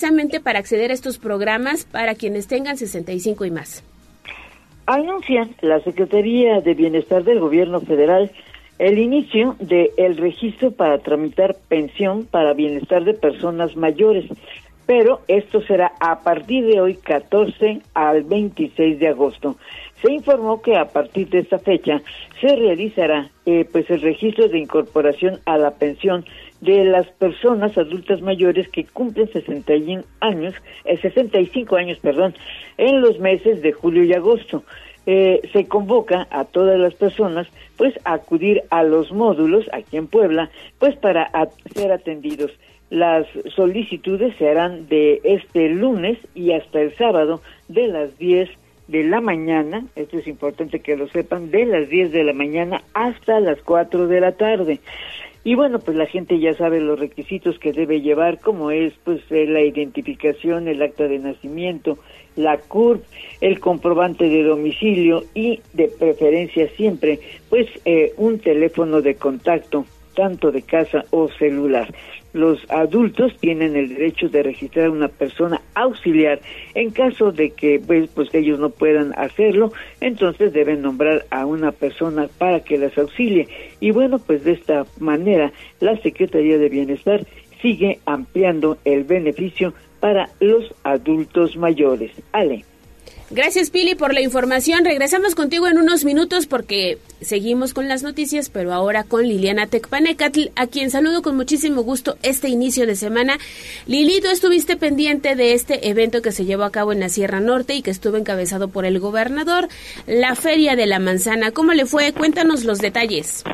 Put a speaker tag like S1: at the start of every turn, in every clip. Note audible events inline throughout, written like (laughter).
S1: precisamente para acceder a estos programas para quienes tengan 65 y más?
S2: Anuncia la Secretaría de Bienestar del Gobierno Federal el inicio del el registro para tramitar pensión para bienestar de personas mayores, pero esto será a partir de hoy 14 al 26 de agosto. Se informó que a partir de esta fecha se realizará eh, pues el registro de incorporación a la pensión de las personas adultas mayores que cumplen 61 años, eh, 65 años, perdón, en los meses de julio y agosto. Eh, se convoca a todas las personas pues a acudir a los módulos aquí en Puebla pues para ser atendidos. Las solicitudes se harán de este lunes y hasta el sábado de las 10 de la mañana, esto es importante que lo sepan, de las 10 de la mañana hasta las 4 de la tarde. Y bueno, pues la gente ya sabe los requisitos que debe llevar, como es pues eh, la identificación, el acta de nacimiento, la CURP, el comprobante de domicilio y de preferencia siempre pues eh, un teléfono de contacto tanto de casa o celular. Los adultos tienen el derecho de registrar una persona auxiliar en caso de que pues, pues ellos no puedan hacerlo, entonces deben nombrar a una persona para que las auxilie. Y bueno, pues de esta manera la Secretaría de Bienestar sigue ampliando el beneficio para los adultos mayores. Ale.
S1: Gracias, Pili, por la información. Regresamos contigo en unos minutos porque seguimos con las noticias, pero ahora con Liliana Tecpanecatl, a quien saludo con muchísimo gusto este inicio de semana. Lili, tú estuviste pendiente de este evento que se llevó a cabo en la Sierra Norte y que estuvo encabezado por el gobernador, la Feria de la Manzana. ¿Cómo le fue? Cuéntanos los detalles.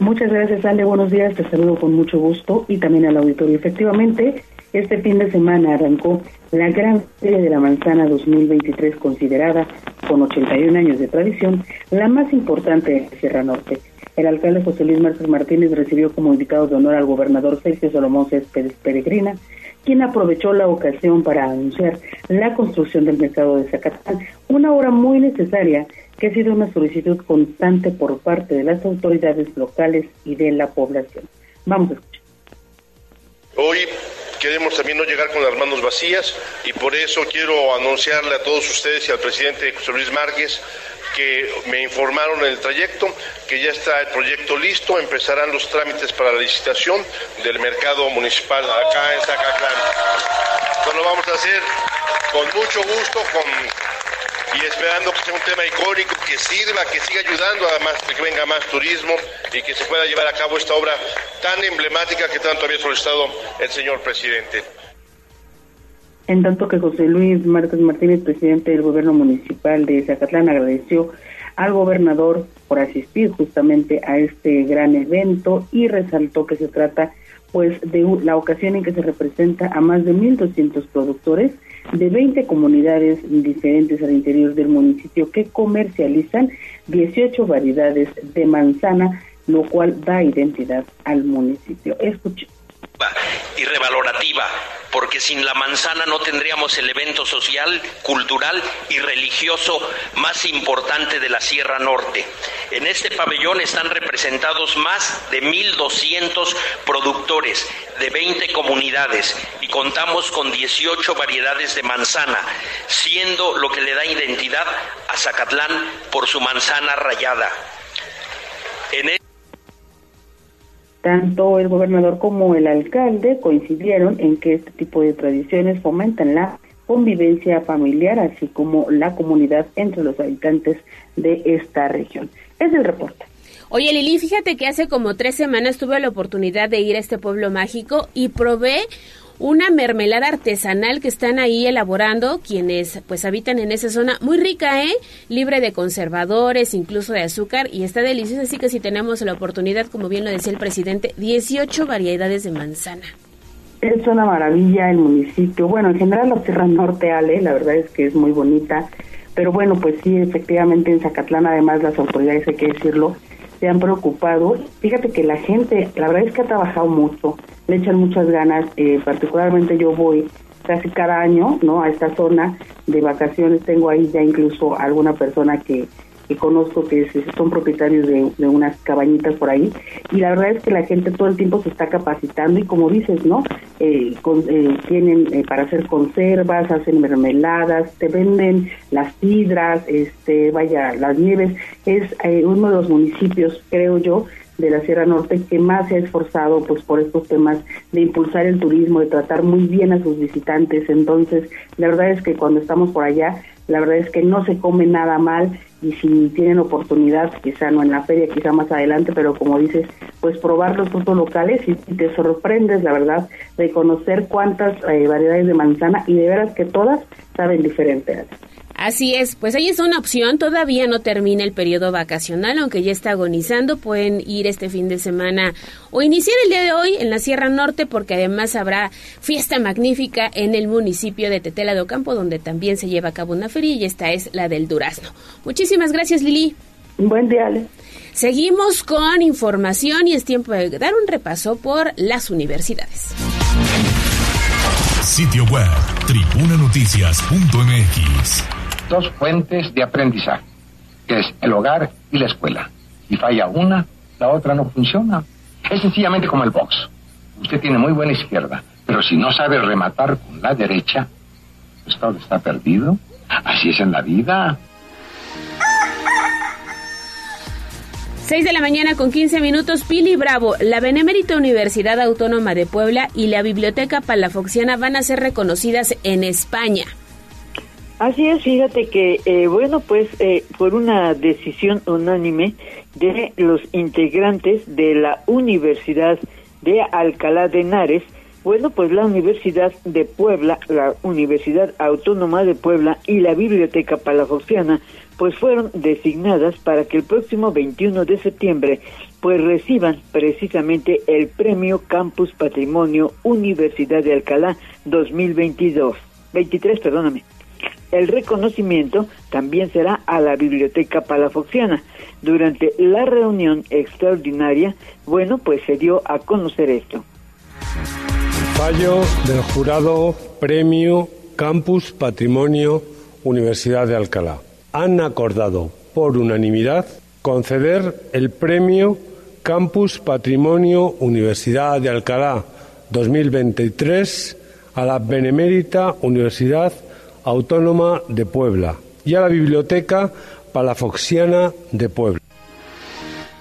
S3: Muchas gracias, Ale. Buenos días. Te saludo con mucho gusto y también al auditorio. Efectivamente, este fin de semana arrancó la Gran Feria de la Manzana 2023, considerada, con 81 años de tradición, la más importante de Sierra Norte. El alcalde José Luis Márquez Martínez recibió como invitado de honor al gobernador Sergio Salomón Céspedes Peregrina, quien aprovechó la ocasión para anunciar la construcción del mercado de Zacatán, una obra muy necesaria que ha sido una solicitud constante por parte de las autoridades locales y de la población. Vamos a escuchar.
S4: Queremos también no llegar con las manos vacías y por eso quiero anunciarle a todos ustedes y al presidente José Luis Márquez que me informaron en el trayecto que ya está el proyecto listo, empezarán los trámites para la licitación del mercado municipal acá en Zacatlán. Esto lo vamos a hacer con mucho gusto, con y esperando que sea un tema icónico, que sirva, que siga ayudando además de que venga más turismo y que se pueda llevar a cabo esta obra tan emblemática que tanto había solicitado el señor presidente.
S3: En tanto que José Luis Márquez Martínez, presidente del gobierno municipal de Zacatlán, agradeció al gobernador por asistir justamente a este gran evento y resaltó que se trata pues de la ocasión en que se representa a más de 1.200 productores de 20 comunidades diferentes al interior del municipio que comercializan 18 variedades de manzana, lo cual da identidad al municipio. Escuche
S5: y revalorativa, porque sin la manzana no tendríamos el evento social, cultural y religioso más importante de la Sierra Norte. En este pabellón están representados más de 1.200 productores de 20 comunidades y contamos con 18 variedades de manzana, siendo lo que le da identidad a Zacatlán por su manzana rayada.
S3: Tanto el gobernador como el alcalde coincidieron en que este tipo de tradiciones fomentan la convivencia familiar, así como la comunidad entre los habitantes de esta región. Es el reporte.
S1: Oye Lili, fíjate que hace como tres semanas tuve la oportunidad de ir a este pueblo mágico y probé una mermelada artesanal que están ahí elaborando quienes pues habitan en esa zona, muy rica, ¿eh? Libre de conservadores, incluso de azúcar y está deliciosa, así que si tenemos la oportunidad, como bien lo decía el presidente, 18 variedades de manzana.
S3: Es una maravilla el municipio. Bueno, en general la Sierra Norte, Ale, la verdad es que es muy bonita. Pero bueno, pues sí, efectivamente en Zacatlán, además las autoridades, hay que decirlo, se han preocupado. Fíjate que la gente, la verdad es que ha trabajado mucho, le echan muchas ganas, eh, particularmente yo voy casi cada año, ¿no? A esta zona de vacaciones tengo ahí ya incluso alguna persona que
S6: que conozco que son propietarios de, unas cabañitas por ahí y la verdad es que la gente todo el tiempo se está capacitando y como dices, ¿no? Eh, eh, tienen eh, para hacer conservas, hacen mermeladas, te venden las sidras, este, vaya, las nieves. Es uno de los municipios, creo yo, de la Sierra Norte que más se ha esforzado pues por estos temas de impulsar el turismo, de tratar muy bien a sus visitantes. Entonces, la verdad es que cuando estamos por allá, la verdad es que no se come nada mal y si tienen oportunidad, quizá no en la feria, quizá más adelante, pero como dices, pues probar los frutos locales y, te sorprendes, la verdad, de conocer cuántas eh, variedades de manzana y de veras que todas saben diferente.
S1: Así es, pues ahí es una opción, todavía no termina el periodo vacacional, aunque ya está agonizando, pueden ir este fin de semana o iniciar el día de hoy en la Sierra Norte, porque además habrá fiesta magnífica en el municipio de Tetela de Ocampo, donde también se lleva a cabo una feria y esta es la del Durazno. Muchísimas gracias, Lili.
S6: Buen día, Ale.
S1: Seguimos con información y es tiempo de dar un repaso por las universidades.
S7: Sitio web, tribunanoticias.mx
S8: dos fuentes de aprendizaje, que es el hogar y la escuela. Si falla una, la otra no funciona. Es sencillamente como el box. Usted tiene muy buena izquierda, pero si no sabe rematar con la derecha, pues todo está perdido. Así es en la vida.
S1: 6 de la mañana con 15 minutos, Pili Bravo, la Benemérita Universidad Autónoma de Puebla y la Biblioteca Palafoxiana van a ser reconocidas en España.
S2: Así es, fíjate que, eh, bueno, pues eh, por una decisión unánime de los integrantes de la Universidad de Alcalá de Henares, bueno, pues la Universidad de Puebla, la Universidad Autónoma de Puebla y la Biblioteca Palafoxiana, pues fueron designadas para que el próximo 21 de septiembre pues reciban precisamente el Premio Campus Patrimonio Universidad de Alcalá 2022. 23, perdóname. El reconocimiento también será a la Biblioteca Palafoxiana. Durante la reunión extraordinaria, bueno, pues se dio a conocer esto.
S9: Fallo del jurado Premio Campus Patrimonio Universidad de Alcalá. Han acordado por unanimidad conceder el Premio Campus Patrimonio Universidad de Alcalá 2023 a la Benemérita Universidad Autónoma de Puebla y a la Biblioteca Palafoxiana de Puebla.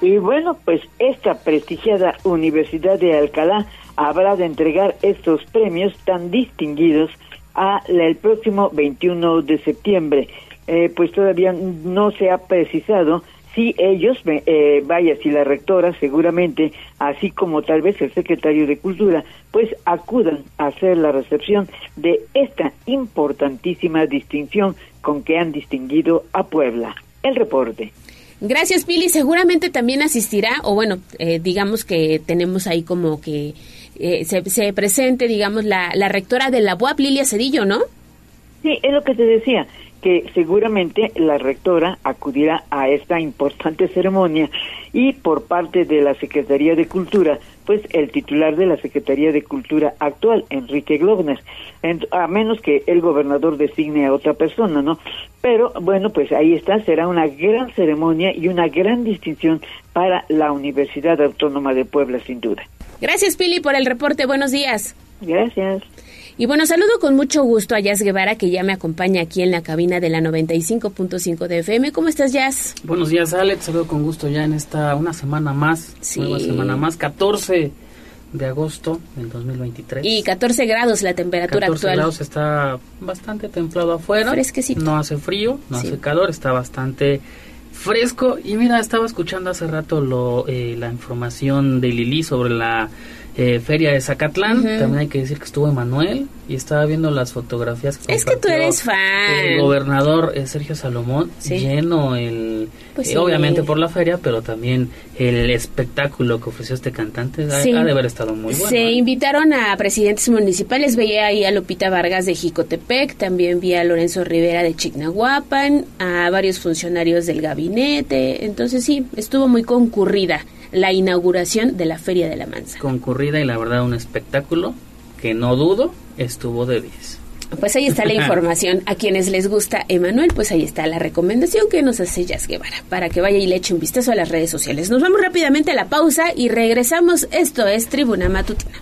S2: Y bueno, pues esta prestigiada Universidad de Alcalá habrá de entregar estos premios tan distinguidos a el próximo 21 de septiembre. Eh, pues todavía no se ha precisado si ellos, eh, vaya, si la rectora seguramente, así como tal vez el secretario de Cultura, pues acudan a hacer la recepción de esta importantísima distinción con que han distinguido a Puebla. El reporte.
S1: Gracias, Pili. Seguramente también asistirá, o bueno, eh, digamos que tenemos ahí como que eh, se, se, presente, digamos, la, la rectora de la UAP, Lilia Cedillo, ¿no?
S2: Sí, es lo que te decía que seguramente la rectora acudirá a esta importante ceremonia y por parte de la Secretaría de Cultura, pues el titular de la Secretaría de Cultura actual, Enrique Glogner, a menos que el gobernador designe a otra persona, ¿no? Pero bueno, pues ahí está, será una gran ceremonia y una gran distinción para la Universidad Autónoma de Puebla, sin duda.
S1: Gracias, Pili, por el reporte. Buenos días.
S2: Gracias.
S1: Y bueno, saludo con mucho gusto a Jazz Guevara, que ya me acompaña aquí en la cabina de la 95.5 de FM. ¿Cómo estás, Jazz?
S10: Buenos días, Alex. Saludo con gusto ya en esta, una semana más. Sí. Una semana más, 14 de agosto del 2023.
S1: Y 14 grados la temperatura
S10: 14
S1: actual.
S10: grados está bastante templado afuera.
S1: Fresquecito.
S10: No hace frío, no hace calor, está bastante fresco. Y mira, estaba escuchando hace rato lo, eh, la información de Lili sobre la eh, Feria de Zacatlán. También hay que decir que estuvo Emanuel y estaba viendo las fotografías.
S1: es que tú eres fan.
S10: El gobernador eh, Sergio Salomón, lleno el. Pues eh, Obviamente por la feria, pero también el espectáculo que ofreció este cantante ha, de haber estado muy bueno.
S1: Se invitaron a presidentes municipales. Veía ahí a Lupita Vargas de Jicotepec, también vi a Lorenzo Rivera de Chignahuapan, a varios funcionarios del gabinete. Entonces, sí, estuvo muy concurrida la inauguración de la Feria de la Manza.
S10: Concurrida y la verdad un espectáculo que no dudo estuvo de 10.
S1: Pues ahí está la (laughs) información. A quienes les gusta Emanuel, pues ahí está la recomendación que nos hace Jazz Guevara para que vaya y le eche un vistazo a las redes sociales. Nos vamos rápidamente a la pausa y regresamos. Esto es Tribuna Matutina.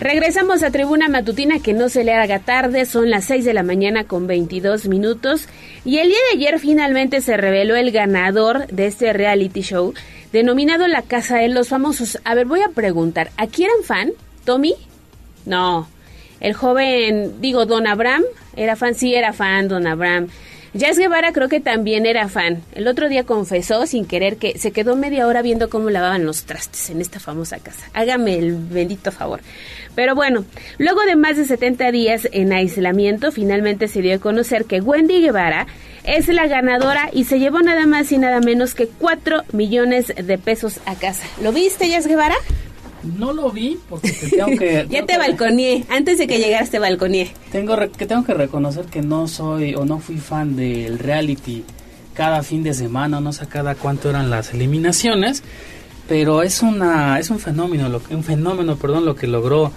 S1: Regresamos a Tribuna Matutina, que no se le haga tarde, son las 6 de la mañana con 22 minutos. Y el día de ayer finalmente se reveló el ganador de este reality show, denominado La Casa de los Famosos. A ver, voy a preguntar, ¿aquí eran fan? ¿Tommy? No. El joven, digo, Don Abraham, ¿era fan? Sí, era fan, Don Abraham. Jazz Guevara creo que también era fan. El otro día confesó sin querer que se quedó media hora viendo cómo lavaban los trastes en esta famosa casa. Hágame el bendito favor. Pero bueno, luego de más de 70 días en aislamiento, finalmente se dio a conocer que Wendy Guevara es la ganadora y se llevó nada más y nada menos que 4 millones de pesos a casa. ¿Lo viste, Jazz Guevara?
S10: No lo vi porque te tengo que... (laughs)
S1: ya te balconeé, antes de que llegaras te balconeé.
S10: Tengo que tengo que reconocer que no soy o no fui fan del reality cada fin de semana, no sé cada cuánto eran las eliminaciones, pero es una es un fenómeno, lo, un fenómeno, perdón, lo que logró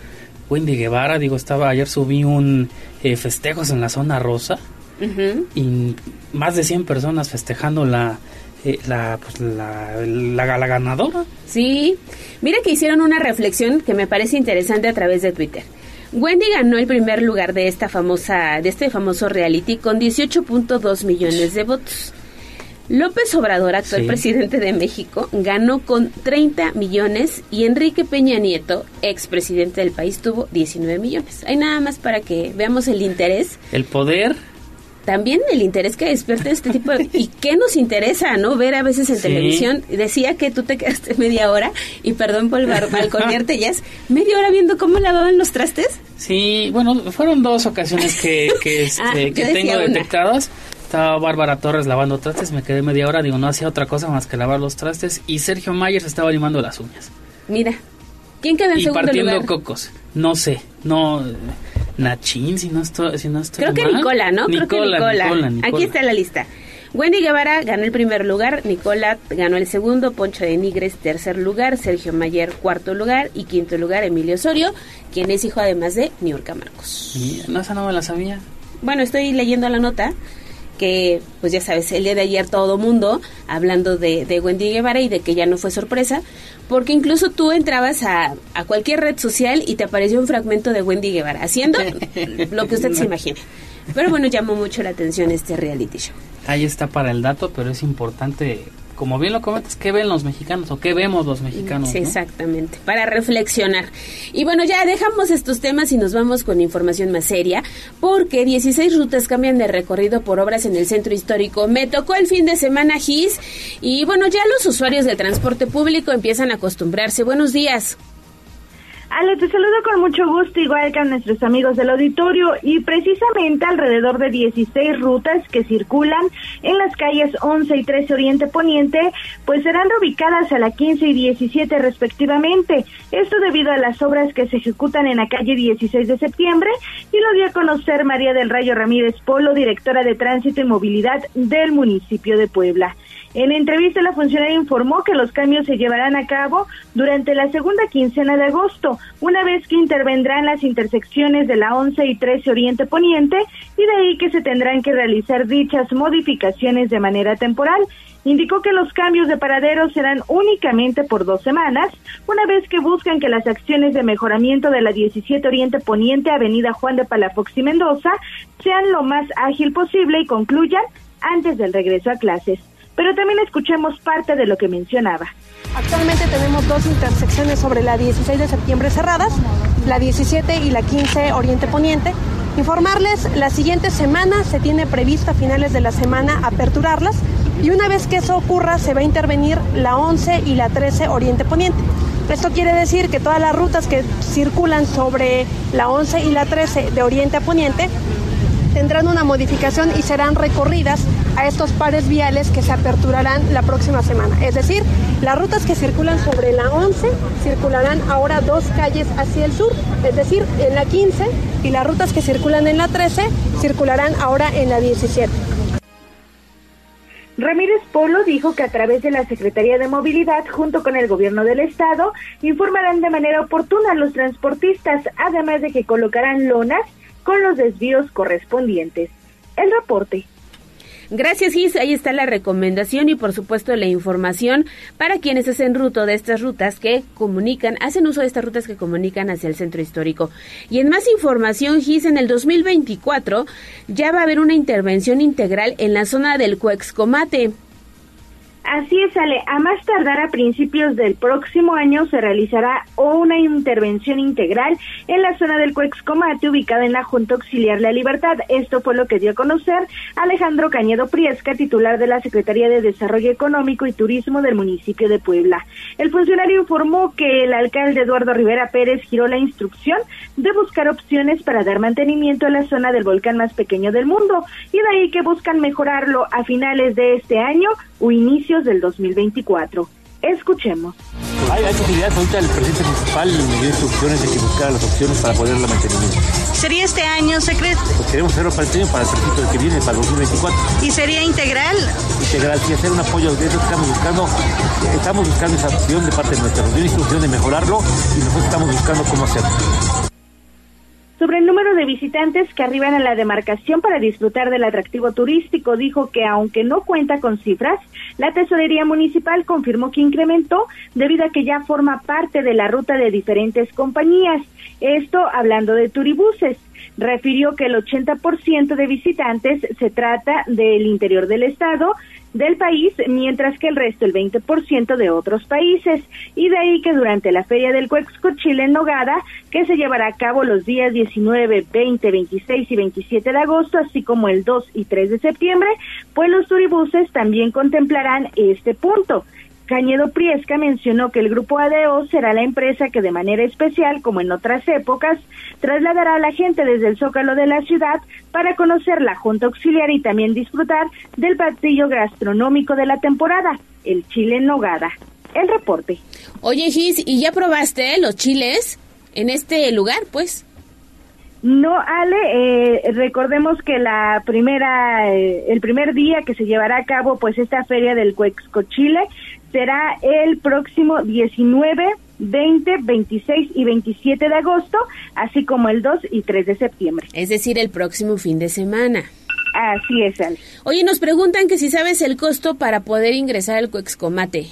S10: Wendy Guevara, digo, estaba ayer subí un eh, festejos en la zona rosa y más de 100 personas festejando la eh, la, pues, la, la, la, ganadora.
S1: Sí, mira que hicieron una reflexión que me parece interesante a través de Twitter. Wendy ganó el primer lugar de esta famosa, de este famoso reality con 18.2 millones de votos. López Obrador, actual presidente de México, ganó con 30 millones y Enrique Peña Nieto, expresidente del país, tuvo 19 millones. Hay nada más para que veamos el interés.
S10: El poder
S1: también el interés que despierta este tipo de... (laughs) ¿Y qué nos interesa, no? Ver a veces en televisión. Decía que tú te quedaste media hora, y perdón por balconearte, ya es media hora viendo cómo lavaban los trastes.
S10: Sí, bueno, fueron dos ocasiones que, que, (laughs) este, ah, que tengo detectadas. Estaba Bárbara Torres lavando trastes, me quedé media hora, digo, no hacía otra cosa más que lavar los trastes. Y Sergio Mayer se estaba limando las uñas.
S1: Mira, ¿quién quedó en y segundo
S10: partiendo cocos. No sé, no... Nachín, si no estoy, si no
S1: Creo que Nicola, ¿no? Creo que Nicola. Aquí está la lista. Wendy Guevara ganó el primer lugar, Nicola ganó el segundo, Poncho de Nigres tercer lugar, Sergio Mayer cuarto lugar y quinto lugar Emilio Osorio, quien es hijo además de Niurka Marcos.
S10: no, esa no me la sabía.
S1: Bueno, estoy leyendo la nota que, pues ya sabes, el día de ayer todo mundo hablando de, de Wendy Guevara y de que ya no fue sorpresa, porque incluso tú entrabas a, a, cualquier red social y te apareció un fragmento de Wendy Guevara haciendo (laughs) lo que usted se imagine. Pero bueno, llamó mucho la atención este reality show.
S10: Ahí está para el dato, pero es importante como bien lo comentas, ¿qué ven los mexicanos o qué vemos los mexicanos?
S1: Sí, exactamente, para reflexionar. Y bueno, ya dejamos estos temas y nos vamos con información más seria, porque 16 rutas cambian de recorrido por obras en el centro histórico. Me tocó el fin de semana GIS y bueno, ya los usuarios del transporte público empiezan a acostumbrarse. Buenos días.
S11: Ale, te saludo con mucho gusto, igual que a nuestros amigos del auditorio, y precisamente alrededor de 16 rutas que circulan en las calles 11 y 13 Oriente Poniente, pues serán reubicadas a la 15 y 17 respectivamente. Esto debido a las obras que se ejecutan en la calle 16 de septiembre, y lo dio a conocer María del Rayo Ramírez Polo, directora de Tránsito y Movilidad del municipio de Puebla. En entrevista, la funcionaria informó que los cambios se llevarán a cabo durante la segunda quincena de agosto, una vez que intervendrán las intersecciones de la 11 y 13 Oriente Poniente, y de ahí que se tendrán que realizar dichas modificaciones de manera temporal. Indicó que los cambios de paraderos serán únicamente por dos semanas, una vez que buscan que las acciones de mejoramiento de la 17 Oriente Poniente, Avenida Juan de Palafox y Mendoza, sean lo más ágil posible y concluyan antes del regreso a clases. Pero también escuchemos parte de lo que mencionaba.
S12: Actualmente tenemos dos intersecciones sobre la 16 de septiembre cerradas, la 17 y la 15 Oriente Poniente. Informarles, la siguiente semana se tiene previsto a finales de la semana aperturarlas y una vez que eso ocurra se va a intervenir la 11 y la 13 Oriente Poniente. Esto quiere decir que todas las rutas que circulan sobre la 11 y la 13 de Oriente a Poniente tendrán una modificación y serán recorridas a estos pares viales que se aperturarán la próxima semana. Es decir, las rutas que circulan sobre la 11 circularán ahora dos calles hacia el sur, es decir, en la 15, y las rutas que circulan en la 13 circularán ahora en la 17.
S11: Ramírez Polo dijo que a través de la Secretaría de Movilidad, junto con el Gobierno del Estado, informarán de manera oportuna a los transportistas, además de que colocarán lonas con los desvíos correspondientes. El reporte.
S1: Gracias, Gis. Ahí está la recomendación y, por supuesto, la información para quienes hacen ruto de estas rutas que comunican, hacen uso de estas rutas que comunican hacia el centro histórico. Y en más información, Gis, en el 2024 ya va a haber una intervención integral en la zona del Cuexcomate.
S11: Así es, Ale. A más tardar a principios del próximo año se realizará una intervención integral en la zona del Cuexcomate, ubicada en la Junta Auxiliar La Libertad. Esto fue lo que dio a conocer Alejandro Cañedo Priesca, titular de la Secretaría de Desarrollo Económico y Turismo del municipio de Puebla. El funcionario informó que el alcalde Eduardo Rivera Pérez giró la instrucción de buscar opciones para dar mantenimiento a la zona del volcán más pequeño del mundo y de ahí que buscan mejorarlo a finales de este año o inicios del 2024. Escuchemos.
S13: Hay, hay posibilidades, ahorita el presidente municipal me dio instrucciones de que buscara las opciones para poderla mantenimiento.
S14: ¿Sería este año, secreto?
S13: Pues queremos hacerlo para este año, para el principio que viene, para el 2024.
S14: ¿Y sería integral?
S13: Integral, sí, hacer un apoyo de eso que estamos buscando. Estamos buscando esa opción de parte de nuestra. Nos dio instrucción de mejorarlo y nosotros estamos buscando cómo hacerlo
S11: sobre el número de visitantes que arriban a la demarcación para disfrutar del atractivo turístico, dijo que aunque no cuenta con cifras, la Tesorería Municipal confirmó que incrementó debido a que ya forma parte de la ruta de diferentes compañías. Esto hablando de turibuses. Refirió que el 80% de visitantes se trata del interior del estado, del país, mientras que el resto, el 20% de otros países. Y de ahí que durante la Feria del Cuexco Chile en Nogada, que se llevará a cabo los días 19, 20, 26 y 27 de agosto, así como el 2 y 3 de septiembre, pues los turibuses también contemplarán este punto. Cañedo Priesca mencionó que el grupo ADO será la empresa que de manera especial, como en otras épocas, trasladará a la gente desde el zócalo de la ciudad para conocer la Junta Auxiliar y también disfrutar del platillo gastronómico de la temporada, el chile en nogada. El reporte.
S1: Oye, Gis, ¿y ya probaste los chiles en este lugar, pues?
S11: No, Ale, eh, recordemos que la primera, eh, el primer día que se llevará a cabo, pues esta feria del Cuexco Chile será el próximo 19, 20, 26 y 27 de agosto, así como el 2 y 3 de septiembre.
S1: Es decir, el próximo fin de semana.
S11: Así es, Ale.
S1: Oye, nos preguntan que si sabes el costo para poder ingresar al Cuexcomate.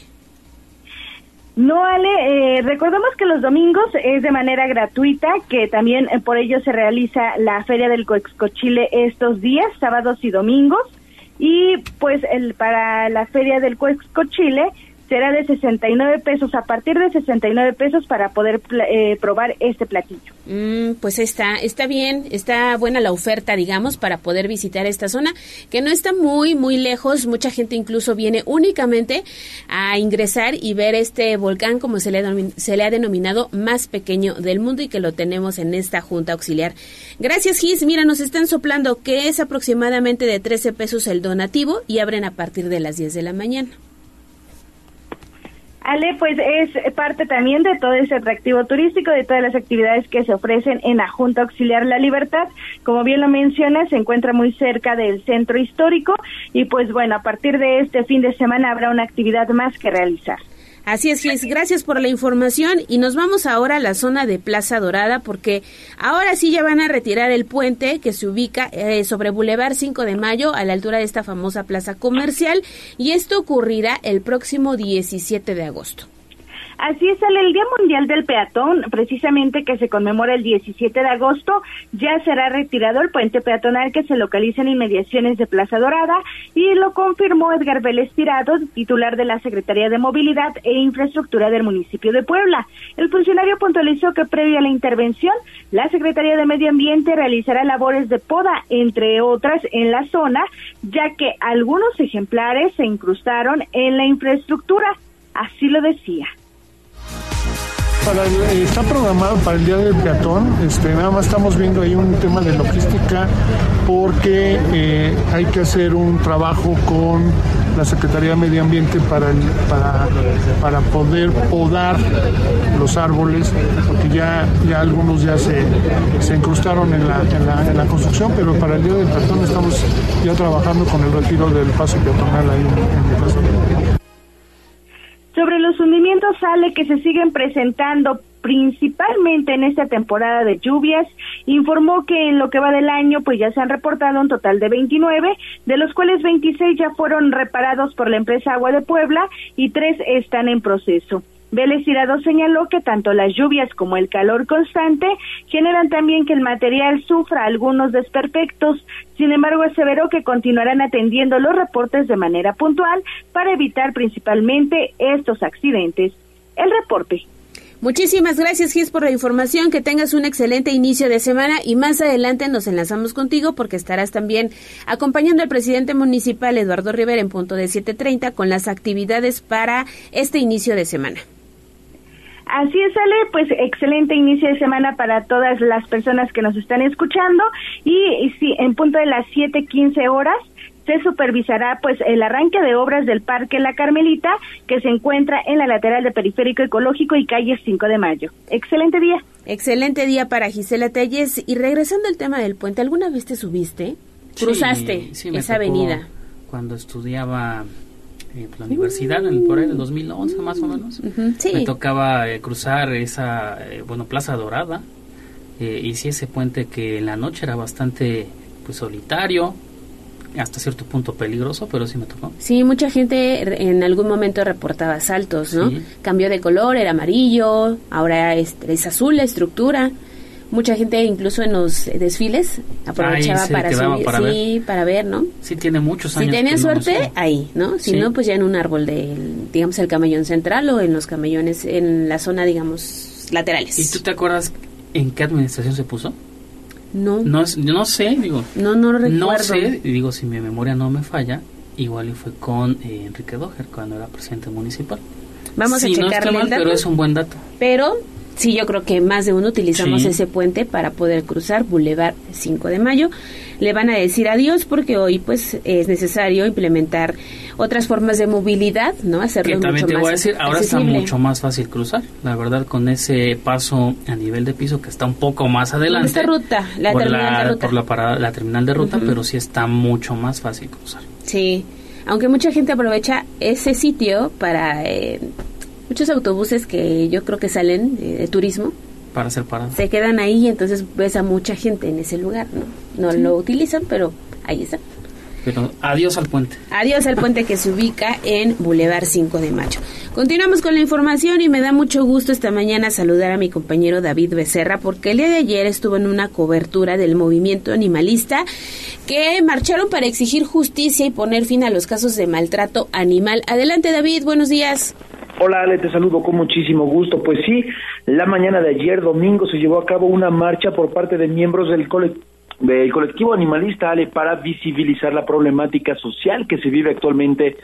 S11: No, Ale, eh, recordemos que los domingos es de manera gratuita, que también eh, por ello se realiza la Feria del Coexcochile estos días, sábados y domingos. Y pues el, para la Feria del Coexcochile será de 69 pesos, a partir de 69 pesos para poder eh, probar este platillo.
S1: Mm, pues está, está bien, está buena la oferta, digamos, para poder visitar esta zona, que no está muy, muy lejos. Mucha gente incluso viene únicamente a ingresar y ver este volcán, como se le, se le ha denominado, más pequeño del mundo y que lo tenemos en esta Junta Auxiliar. Gracias, Gis. Mira, nos están soplando que es aproximadamente de 13 pesos el donativo y abren a partir de las 10 de la mañana.
S11: Ale, pues es parte también de todo ese atractivo turístico, de todas las actividades que se ofrecen en la Junta Auxiliar La Libertad. Como bien lo menciona, se encuentra muy cerca del centro histórico y pues bueno, a partir de este fin de semana habrá una actividad más que realizar.
S1: Así es, gracias por la información y nos vamos ahora a la zona de Plaza Dorada porque ahora sí ya van a retirar el puente que se ubica eh, sobre Boulevard 5 de Mayo a la altura de esta famosa plaza comercial y esto ocurrirá el próximo 17 de agosto.
S11: Así es, el Día Mundial del Peatón, precisamente que se conmemora el 17 de agosto, ya será retirado el puente peatonal que se localiza en inmediaciones de Plaza Dorada y lo confirmó Edgar Vélez Tirado, titular de la Secretaría de Movilidad e Infraestructura del municipio de Puebla. El funcionario puntualizó que previo a la intervención, la Secretaría de Medio Ambiente realizará labores de poda, entre otras, en la zona, ya que algunos ejemplares se incrustaron en la infraestructura. Así lo decía.
S15: Eh, está programado para el día del peatón. Este, nada más estamos viendo ahí un tema de logística porque eh, hay que hacer un trabajo con la Secretaría de Medio Ambiente para, para, poder podar los árboles, porque ya, ya algunos ya se, se incrustaron en la, en, la, construcción, pero para el día del peatón estamos ya trabajando con el retiro del paso peatonal ahí en, en el paso.
S11: Sobre los hundimientos sale que se siguen presentando principalmente en esta temporada de lluvias, informó que en lo que va del año pues ya se han reportado un total de 29, de los cuales 26 ya fueron reparados por la empresa Agua de Puebla y tres están en proceso. Vélez Tirado señaló que tanto las lluvias como el calor constante generan también que el material sufra algunos desperfectos. Sin embargo, aseveró que continuarán atendiendo los reportes de manera puntual para evitar principalmente estos accidentes. El reporte.
S1: Muchísimas gracias, Gis, por la información. Que tengas un excelente inicio de semana y más adelante nos enlazamos contigo porque estarás también acompañando al presidente municipal Eduardo Rivera en punto de 7:30 con las actividades para este inicio de semana.
S11: Así es, Ale, pues excelente inicio de semana para todas las personas que nos están escuchando y, sí, en punto de las 7:15 horas se supervisará pues el arranque de obras del Parque La Carmelita que se encuentra en la lateral de Periférico Ecológico y calle 5 de Mayo. Excelente día.
S1: Excelente día para Gisela Telles y regresando al tema del puente, ¿alguna vez te subiste? ¿Cruzaste esa avenida?
S10: Cuando estudiaba en la universidad, en, por ahí del 2011 más o menos. Me tocaba eh, cruzar esa, eh, bueno, Plaza Dorada. Eh, y sí, ese puente que en la noche era bastante pues solitario, hasta cierto punto peligroso, pero sí me tocó.
S1: Sí, mucha gente en algún momento reportaba saltos, ¿no? Cambió de color, era amarillo, ahora es, es azul la estructura mucha gente incluso en los desfiles aprovechaba para subir, para sí, ver. para ver, ¿no?
S10: Sí, tiene muchos años.
S1: Si tenía suerte, ahí, ¿no? Si no, pues ya en un árbol del, digamos, el camellón central o en los camellones, en la zona, digamos, laterales.
S10: ¿Y tú te acuerdas en qué administración se puso?
S1: No.
S10: No, no sé, digo.
S1: No, no recuerdo.
S10: No sé, digo, si mi memoria no me falla, igual y fue con eh, Enrique Doher cuando era presidente municipal.
S1: Vamos a checarle
S10: no pero es un buen dato.
S1: Pero sí, yo creo que más de uno utilizamos ese puente para poder cruzar Boulevard 5 de Mayo. Le van a decir adiós porque hoy pues es necesario implementar otras formas de movilidad, ¿no? Hacerlo
S10: que también te voy a decir, ahora está mucho más fácil cruzar, la verdad, con ese paso a nivel de piso que está un poco más adelante.
S1: Esta ruta, la terminal de ruta.
S10: Por la, parada, la terminal de ruta, pero sí está mucho más fácil cruzar.
S1: Sí, aunque mucha gente aprovecha ese sitio para eh, muchos autobuses que yo creo que salen de, turismo.
S10: Para hacer paradas.
S1: Se quedan ahí y entonces ves a mucha gente en ese lugar, ¿no? No lo utilizan, pero ahí está.
S10: Pero adiós al puente.
S1: Adiós al puente que se ubica en Boulevard 5 de Mayo. Continuamos con la información y me da mucho gusto esta mañana saludar a mi compañero David Becerra porque el día de ayer estuvo en una cobertura del movimiento animalista que marcharon para exigir justicia y poner fin a los casos de maltrato animal. Adelante David, buenos días.
S16: Hola Ale, te saludo con muchísimo gusto. Pues sí, la mañana de ayer, domingo, se llevó a cabo una marcha por parte de miembros del colectivo del colectivo animalista Ale para visibilizar la problemática social que se vive actualmente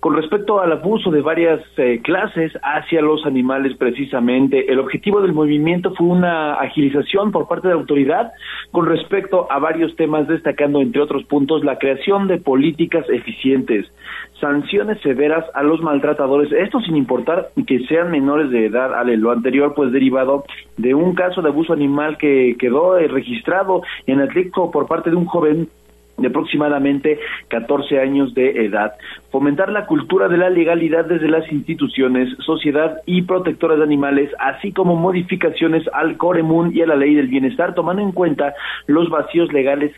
S16: con respecto al abuso de varias eh, clases hacia los animales precisamente. El objetivo del movimiento fue una agilización por parte de la autoridad con respecto a varios temas destacando entre otros puntos la creación de políticas eficientes, sanciones severas a los maltratadores, esto sin importar que sean menores de edad, Ale, lo anterior pues derivado de un caso de abuso animal que quedó eh, registrado en Atlético por parte de un joven de aproximadamente 14 años de edad. Fomentar la cultura de la legalidad desde las instituciones, sociedad y protectoras de animales, así como modificaciones al Coremun y a la ley del bienestar, tomando en cuenta los vacíos legales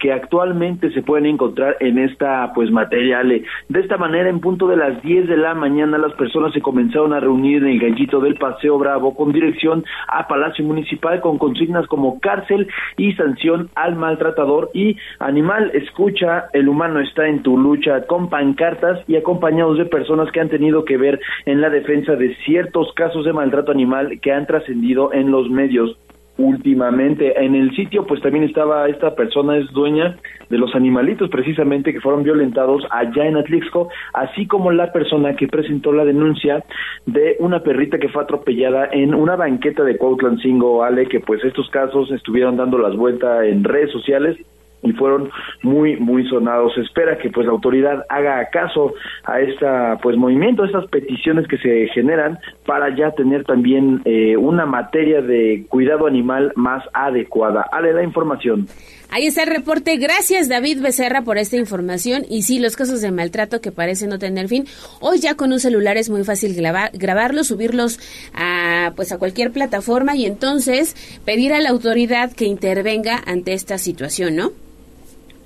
S16: que actualmente se pueden encontrar en esta pues material. De esta manera, en punto de las 10 de la mañana, las personas se comenzaron a reunir en el gallito del Paseo Bravo con dirección a Palacio Municipal con consignas como cárcel y sanción al maltratador y animal, escucha, el humano está en tu lucha con pancartas y acompañados de personas que han tenido que ver en la defensa de ciertos casos de maltrato animal que han trascendido en los medios últimamente. En el sitio, pues también estaba esta persona, es dueña de los animalitos precisamente que fueron violentados allá en Atlixco, así como la persona que presentó la denuncia de una perrita que fue atropellada en una banqueta de Cuautlancingo, Ale, que pues estos casos estuvieron dando las vueltas en redes sociales y fueron muy muy sonados. Se espera que pues la autoridad haga caso a esta pues movimiento, a estas peticiones que se generan para ya tener también eh, una materia de cuidado animal más adecuada. Ale la información.
S1: Ahí está el reporte. Gracias David Becerra por esta información. Y sí, los casos de maltrato que parecen no tener fin. Hoy ya con un celular es muy fácil grabar, grabarlos, subirlos a pues a cualquier plataforma y entonces pedir a la autoridad que intervenga ante esta situación, ¿no?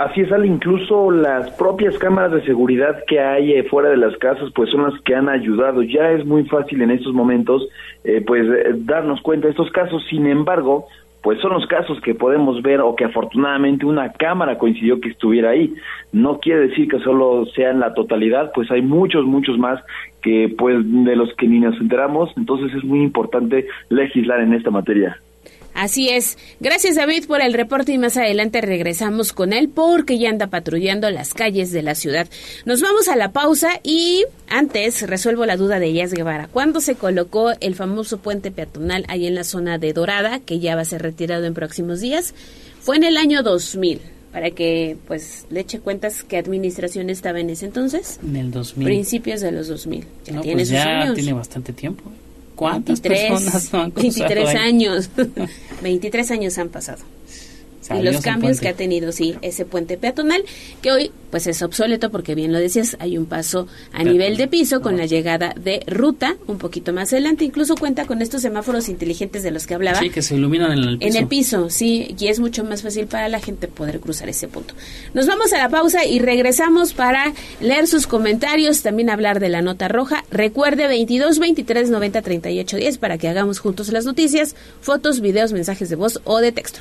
S16: Así es, Ale, incluso las propias cámaras de seguridad que hay eh, fuera de las casas, pues son las que han ayudado. Ya es muy fácil en estos momentos, eh, pues, eh, darnos cuenta de estos casos. Sin embargo, pues son los casos que podemos ver o que afortunadamente una cámara coincidió que estuviera ahí. No quiere decir que solo sea en la totalidad, pues hay muchos, muchos más que, pues, de los que ni nos enteramos. Entonces es muy importante legislar en esta materia.
S1: Así es. Gracias David por el reporte y más adelante regresamos con él porque ya anda patrullando las calles de la ciudad. Nos vamos a la pausa y antes resuelvo la duda de Yas Guevara. ¿Cuándo se colocó el famoso puente peatonal ahí en la zona de Dorada, que ya va a ser retirado en próximos días? Fue en el año 2000 para que pues le eche cuentas qué administración estaba en ese entonces.
S10: En el 2000.
S1: Principios de los 2000.
S10: Ya tiene pues ya tiene bastante tiempo. ¿Cuántas
S1: 23,
S10: personas no han
S1: 23 años. (laughs) 23 años han pasado y los cambios que ha tenido, sí, ese puente peatonal, que hoy pues es obsoleto porque bien lo decías, hay un paso a nivel de piso con la llegada de ruta un poquito más adelante, incluso cuenta con estos semáforos inteligentes de los que hablaba.
S10: Sí, que se iluminan en el piso.
S1: En el piso, sí, y es mucho más fácil para la gente poder cruzar ese punto. Nos vamos a la pausa y regresamos para leer sus comentarios, también hablar de la nota roja. Recuerde 22 23 90 38 10 para que hagamos juntos las noticias, fotos, videos, mensajes de voz o de texto.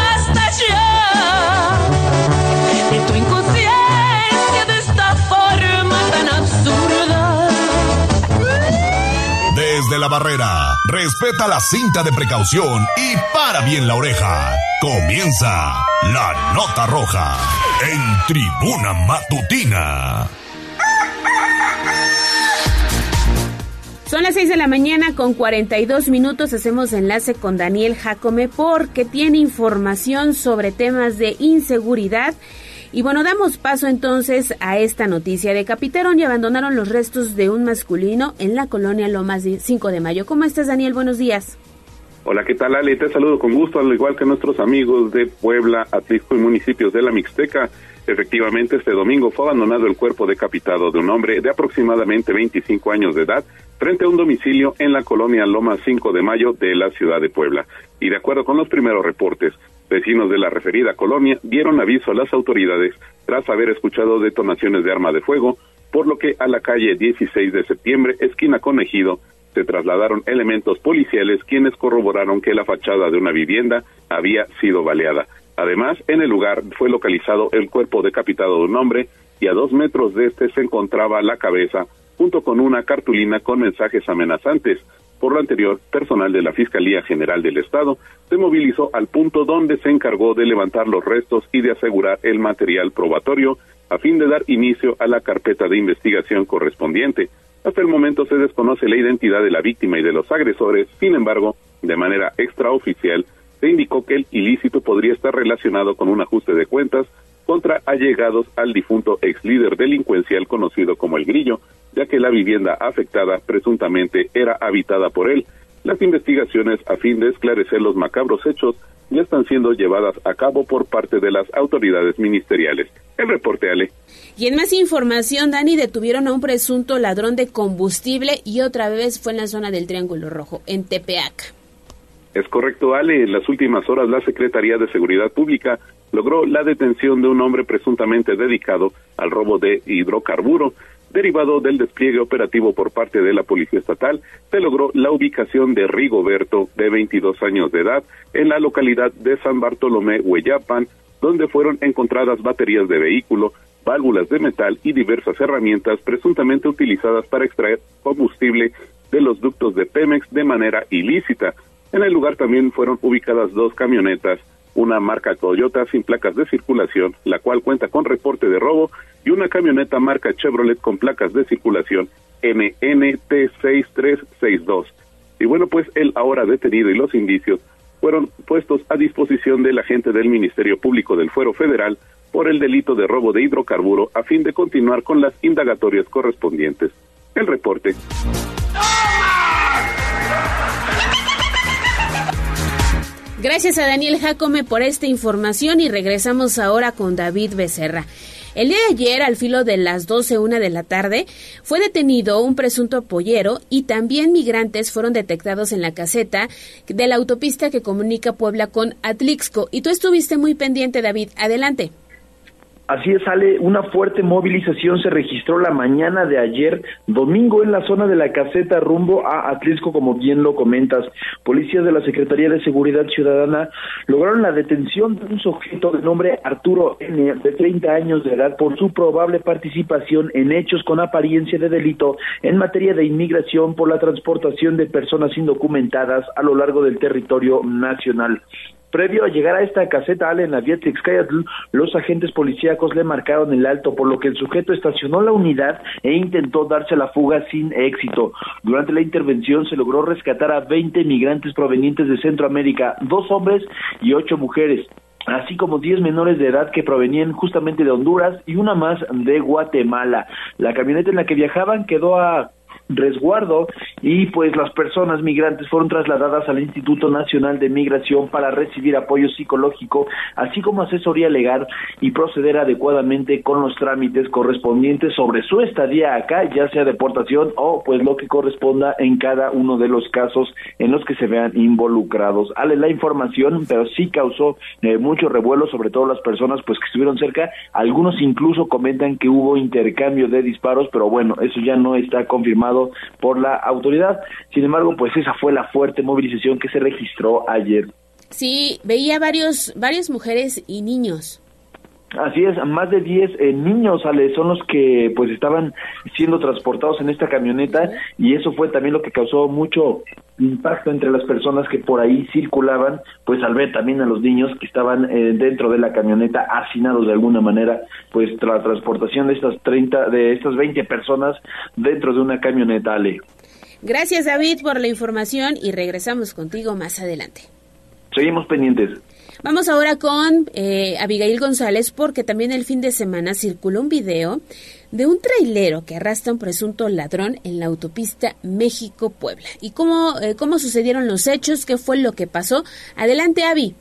S7: la barrera, respeta la cinta de precaución y para bien la oreja. Comienza la nota roja en tribuna matutina.
S1: Son las 6 de la mañana con 42 minutos. Hacemos enlace con Daniel Jacome porque tiene información sobre temas de inseguridad y bueno, damos paso entonces a esta noticia. Decapitaron y abandonaron los restos de un masculino en la colonia Lomas 5 de Mayo. ¿Cómo estás, Daniel? Buenos días.
S17: Hola, ¿qué tal, Ale? Te saludo con gusto, al igual que nuestros amigos de Puebla, Atlisco y municipios de la Mixteca. Efectivamente, este domingo fue abandonado el cuerpo decapitado de un hombre de aproximadamente 25 años de edad frente a un domicilio en la colonia Loma 5 de Mayo de la ciudad de Puebla. Y de acuerdo con los primeros reportes, vecinos de la referida colonia dieron aviso a las autoridades tras haber escuchado detonaciones de arma de fuego, por lo que a la calle 16 de septiembre, esquina con Ejido, se trasladaron elementos policiales quienes corroboraron que la fachada de una vivienda había sido baleada. Además, en el lugar fue localizado el cuerpo decapitado de un hombre y a dos metros de este se encontraba la cabeza junto con una cartulina con mensajes amenazantes. Por lo anterior, personal de la Fiscalía General del Estado se movilizó al punto donde se encargó de levantar los restos y de asegurar el material probatorio a fin de dar inicio a la carpeta de investigación correspondiente. Hasta el momento se desconoce la identidad de la víctima y de los agresores, sin embargo, de manera extraoficial, se indicó que el ilícito podría estar relacionado con un ajuste de cuentas contra allegados al difunto ex líder delincuencial conocido como El Grillo, ya que la vivienda afectada presuntamente era habitada por él. Las investigaciones a fin de esclarecer los macabros hechos ya están siendo llevadas a cabo por parte de las autoridades ministeriales. El reporte, Ale.
S1: Y en más información, Dani, detuvieron a un presunto ladrón de combustible y otra vez fue en la zona del Triángulo Rojo, en Tepeac.
S17: Es correcto, Ale. En las últimas horas, la Secretaría de Seguridad Pública logró la detención de un hombre presuntamente dedicado al robo de hidrocarburo. Derivado del despliegue operativo por parte de la Policía Estatal, se logró la ubicación de Rigoberto, de 22 años de edad, en la localidad de San Bartolomé, Hueyapan, donde fueron encontradas baterías de vehículo, válvulas de metal y diversas herramientas presuntamente utilizadas para extraer combustible de los ductos de Pemex de manera ilícita. En el lugar también fueron ubicadas dos camionetas, una marca Toyota sin placas de circulación, la cual cuenta con reporte de robo, y una camioneta marca Chevrolet con placas de circulación MNT6362. Y bueno, pues el ahora detenido y los indicios fueron puestos a disposición del agente del Ministerio Público del Fuero Federal por el delito de robo de hidrocarburo a fin de continuar con las indagatorias correspondientes. El reporte.
S1: Gracias a Daniel Jacome por esta información y regresamos ahora con David Becerra. El día de ayer, al filo de las 12, una de la tarde, fue detenido un presunto pollero y también migrantes fueron detectados en la caseta de la autopista que comunica Puebla con Atlixco. Y tú estuviste muy pendiente, David. Adelante.
S16: Así es, sale una fuerte movilización se registró la mañana de ayer, domingo, en la zona de la caseta rumbo a Atlisco, como bien lo comentas. Policías de la Secretaría de Seguridad Ciudadana lograron la detención de un sujeto de nombre Arturo N., de 30 años de edad, por su probable participación en hechos con apariencia de delito en materia de inmigración por la transportación de personas indocumentadas a lo largo del territorio nacional. Previo a llegar a esta caseta Ale en la los agentes policíacos le marcaron el alto, por lo que el sujeto estacionó la unidad e intentó darse la fuga sin éxito. Durante la intervención se logró rescatar a 20 migrantes provenientes de Centroamérica, dos hombres y ocho mujeres así como 10 menores de edad que provenían justamente de Honduras y una más de Guatemala. La camioneta en la que viajaban quedó a resguardo y pues las personas migrantes fueron trasladadas al Instituto Nacional de Migración para recibir apoyo psicológico, así como asesoría legal y proceder adecuadamente con los trámites correspondientes sobre su estadía acá, ya sea deportación o pues lo que corresponda en cada uno de los casos en los que se vean involucrados. Ale la información, pero sí causó eh, mucho revuelo, sobre todo las personas pues que estuvieron cerca, algunos incluso comentan que hubo intercambio de disparos, pero bueno, eso ya no está confirmado por la autoridad. Sin embargo, pues esa fue la fuerte movilización que se registró ayer.
S1: Sí, veía varios, varias mujeres y niños.
S16: Así es, más de 10 eh, niños Ale, son los que pues estaban siendo transportados en esta camioneta y eso fue también lo que causó mucho impacto entre las personas que por ahí circulaban, pues al ver también a los niños que estaban eh, dentro de la camioneta hacinados de alguna manera, pues la transportación de estas 30 de estas 20 personas dentro de una camioneta Ale.
S1: Gracias David por la información y regresamos contigo más adelante.
S16: Seguimos pendientes.
S1: Vamos ahora con eh, Abigail González porque también el fin de semana circuló un video de un trailero que arrastra un presunto ladrón en la autopista México-Puebla. ¿Y cómo, eh, cómo sucedieron los hechos? ¿Qué fue lo que pasó? Adelante, Avi.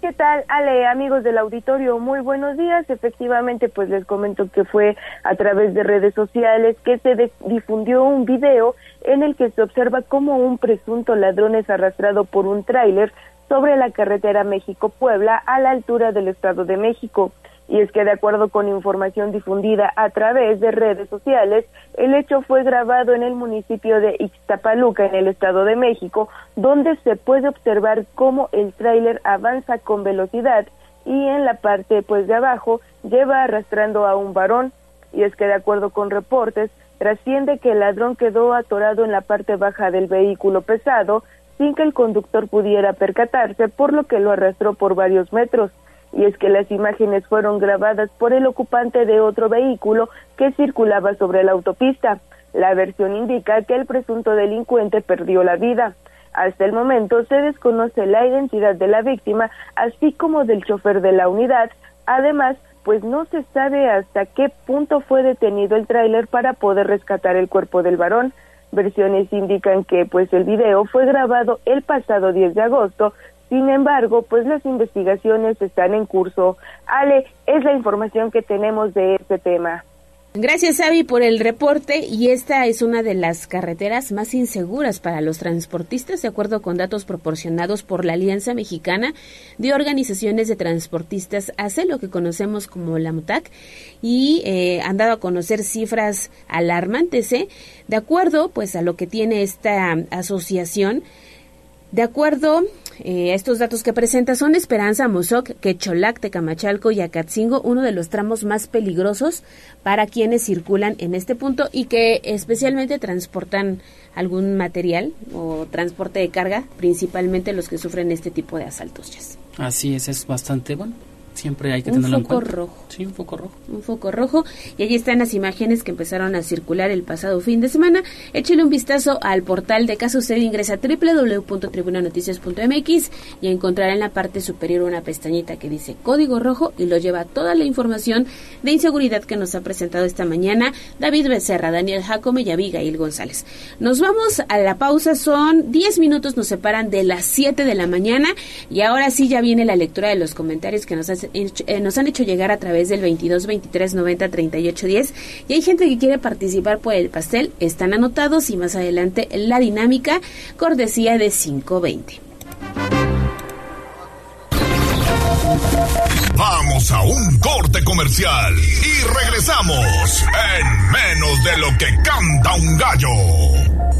S18: ¿Qué tal, Ale, amigos del auditorio? Muy buenos días. Efectivamente, pues les comento que fue a través de redes sociales que se difundió un video en el que se observa cómo un presunto ladrón es arrastrado por un tráiler sobre la carretera México-Puebla a la altura del Estado de México. Y es que de acuerdo con información difundida a través de redes sociales, el hecho fue grabado en el municipio de Ixtapaluca, en el Estado de México, donde se puede observar cómo el tráiler avanza con velocidad y en la parte pues de abajo lleva arrastrando a un varón. Y es que de acuerdo con reportes, trasciende que el ladrón quedó atorado en la parte baja del vehículo pesado, sin que el conductor pudiera percatarse, por lo que lo arrastró por varios metros. Y es que las imágenes fueron grabadas por el ocupante de otro vehículo que circulaba sobre la autopista. La versión indica que el presunto delincuente perdió la vida. Hasta el momento se desconoce la identidad de la víctima, así como del chofer de la unidad, Además, pues no se sabe hasta qué punto fue detenido el tráiler para poder rescatar el cuerpo del varón. Versiones indican que pues el video fue grabado el pasado 10 de agosto, sin embargo, pues las investigaciones están en curso. Ale, es la información que tenemos de este tema.
S1: Gracias, Avi, por el reporte. Y esta es una de las carreteras más inseguras para los transportistas, de acuerdo con datos proporcionados por la Alianza Mexicana de Organizaciones de Transportistas, hace lo que conocemos como la MUTAC, y eh, han dado a conocer cifras alarmantes. ¿eh? De acuerdo, pues, a lo que tiene esta asociación, de acuerdo eh, estos datos que presenta son Esperanza, Mozoc, Quecholac, Tecamachalco y Acatzingo, uno de los tramos más peligrosos para quienes circulan en este punto y que especialmente transportan algún material o transporte de carga, principalmente los que sufren este tipo de asaltos.
S10: Así es, es bastante bueno siempre hay que tenerlo
S1: en
S10: cuenta.
S1: rojo.
S10: Sí, un foco rojo.
S1: Un foco rojo. Y allí están las imágenes que empezaron a circular el pasado fin de semana. Échele un vistazo al portal de casos. Usted ingresa a www.tribunanoticias.mx y encontrará en la parte superior una pestañita que dice código rojo y lo lleva toda la información de inseguridad que nos ha presentado esta mañana David Becerra, Daniel Jacome y Abigail González. Nos vamos a la pausa. Son 10 minutos, nos separan de las 7 de la mañana. Y ahora sí ya viene la lectura de los comentarios que nos hace eh, nos han hecho llegar a través del 22 23 90 38 10 y hay gente que quiere participar por el pastel, están anotados y más adelante la dinámica cortesía de 520.
S7: Vamos a un corte comercial y regresamos en menos de lo que canta un gallo.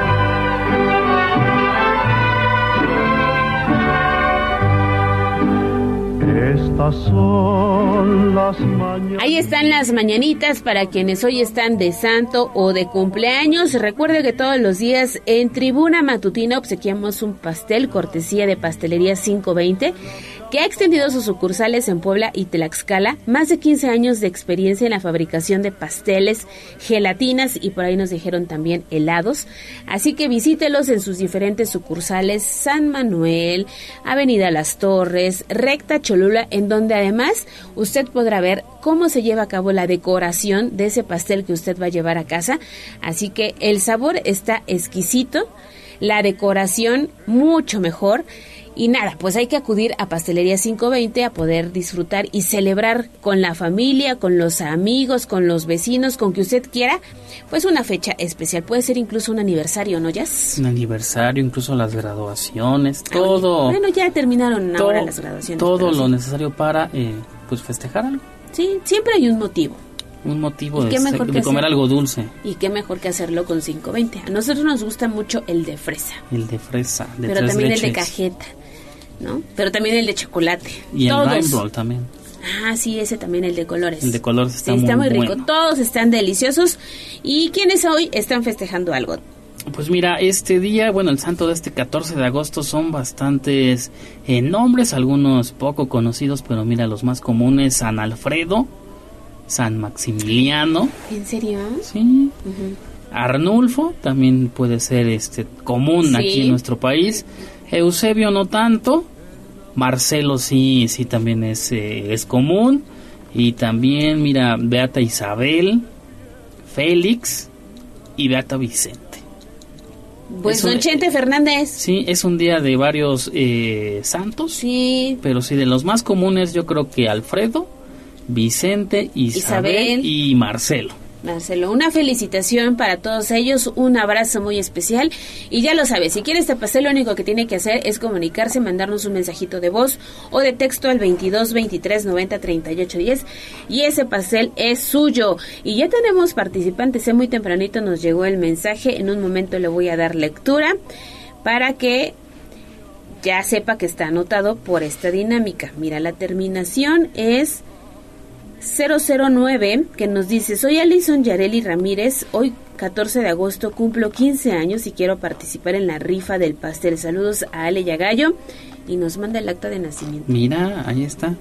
S19: Estas son las.
S1: Ahí están las mañanitas para quienes hoy están de santo o de cumpleaños. Recuerde que todos los días en Tribuna Matutina obsequiamos un pastel cortesía de Pastelería 520 que ha extendido sus sucursales en Puebla y Tlaxcala, más de 15 años de experiencia en la fabricación de pasteles, gelatinas y por ahí nos dijeron también helados. Así que visítelos en sus diferentes sucursales San Manuel, Avenida Las Torres, Recta Cholula, en donde además usted podrá ver cómo se lleva a cabo la decoración de ese pastel que usted va a llevar a casa. Así que el sabor está exquisito, la decoración mucho mejor. Y nada, pues hay que acudir a Pastelería 520 a poder disfrutar y celebrar con la familia, con los amigos, con los vecinos, con que usted quiera, pues una fecha especial. Puede ser incluso un aniversario, ¿no, Jazz?
S10: Un aniversario, incluso las graduaciones, todo.
S1: Bueno, ya terminaron ahora las graduaciones.
S10: Todo lo necesario para, eh, pues, festejar algo.
S1: Sí, siempre hay un motivo.
S10: Un motivo de, de comer algo dulce.
S1: Y qué mejor que hacerlo con 520. A nosotros nos gusta mucho el de fresa.
S10: El de fresa, de
S1: Pero también
S10: leches.
S1: el de cajeta. ¿No? Pero también el de chocolate.
S10: Y
S1: Todos.
S10: el también.
S1: Ah, sí, ese también, el de colores.
S10: El de colores está,
S1: sí, está muy, rico.
S10: bueno.
S1: Todos están deliciosos. ¿Y quienes hoy están festejando algo?
S10: Pues mira, este día, bueno, el santo de este 14 de agosto son bastantes eh, nombres, algunos poco conocidos, pero mira, los más comunes, San Alfredo, San Maximiliano,
S1: ¿En serio?
S10: Sí. Arnulfo, también puede ser este común
S1: Sí.
S10: aquí en nuestro país, Eusebio no tanto, Marcelo sí, sí también es, eh, es común, y también, mira, Beata Isabel, Félix y Beata Vicente.
S1: Pues
S10: Eso-
S1: don Chente Fernández.
S10: Sí, es un día de varios eh, santos.
S1: Sí.
S10: Pero sí, de los más comunes yo creo que Alfredo, Vicente, Isabel,
S1: Isabel.
S10: y Marcelo.
S1: Marcelo, una felicitación para todos ellos, un abrazo muy especial y ya lo sabes, si quieres este pastel lo único que tiene que hacer es comunicarse, mandarnos un mensajito de voz o de texto al 22 23 90 38 10 y ese pastel es suyo. Y ya tenemos participantes, ¿eh? muy tempranito nos llegó el mensaje, en un momento le voy a dar lectura para que ya sepa que está anotado por esta dinámica. Mira, la terminación es 009 que nos dice, soy Alison Yareli Ramírez, hoy 14 de agosto cumplo 15 años y quiero participar en la rifa del pastel. Saludos a Ale Yagallo y nos manda el acta de nacimiento.
S10: Mira, ahí está.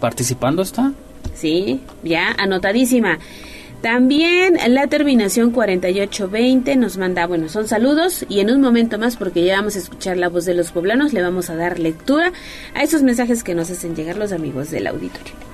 S10: ¿Participando está?
S1: Sí, ya, anotadísima. También la terminación 4820 nos manda, bueno, son saludos y en un momento más, porque ya vamos a escuchar la voz de los poblanos, le vamos a dar lectura a esos mensajes que nos hacen llegar los amigos del auditorio.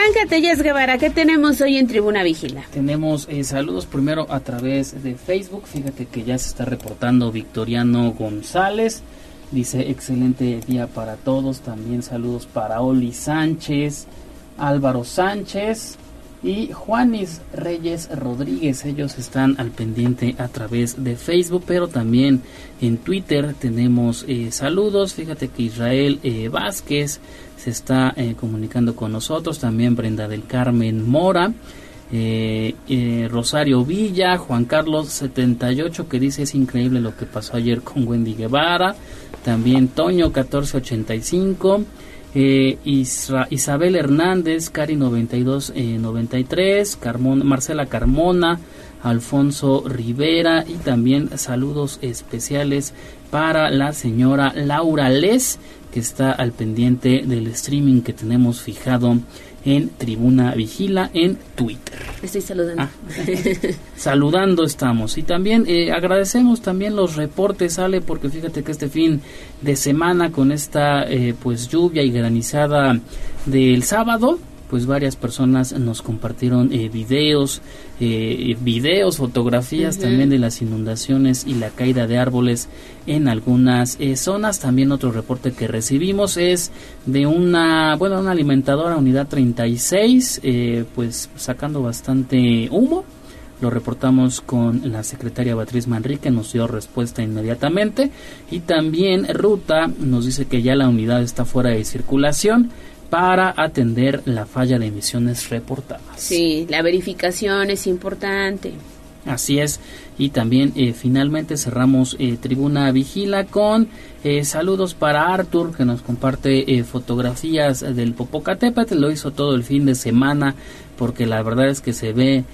S1: Arráncate, Jess Guevara, ¿qué tenemos hoy en Tribuna Vigila?
S10: Tenemos eh, saludos primero a través de Facebook. Fíjate que ya se está reportando Victoriano González. Dice, excelente día para todos. También saludos para Oli Sánchez, Álvaro Sánchez y Juanis Reyes Rodríguez. Ellos están al pendiente a través de Facebook, pero también en Twitter tenemos eh, saludos. Fíjate que Israel eh, Vázquez se está eh, comunicando con nosotros. También Brenda del Carmen Mora. Rosario Villa, Juan Carlos 78 que dice es increíble lo que pasó ayer con Wendy Guevara, también Toño 1485, eh, Isabel Hernández, Cari 92 93, Carmona, Marcela Carmona, Alfonso Rivera y también saludos especiales para la señora Laura Les que está al pendiente del streaming que tenemos fijado en Tribuna Vigila en Twitter.
S1: Estoy saludando.
S10: Ah, (laughs) saludando estamos. Y también eh, agradecemos también los reportes, Ale, porque fíjate que este fin de semana con esta eh, pues lluvia y granizada del sábado, pues varias personas nos compartieron eh, videos, eh, videos, fotografías también de las inundaciones y la caída de árboles en algunas eh, zonas. También otro reporte que recibimos es de una, bueno, una alimentadora unidad 36, pues sacando bastante humo. Lo reportamos con la secretaria Beatriz Manrique, nos dio respuesta inmediatamente. Y también Ruta nos dice que ya la unidad está fuera de circulación para atender la falla de emisiones reportadas.
S1: Sí, la verificación es importante.
S10: Así es. Y también eh, finalmente cerramos eh, Tribuna Vigila con eh, saludos para Arthur que nos comparte fotografías del Popocatépetl. Lo hizo todo el fin de semana porque la verdad es que se ve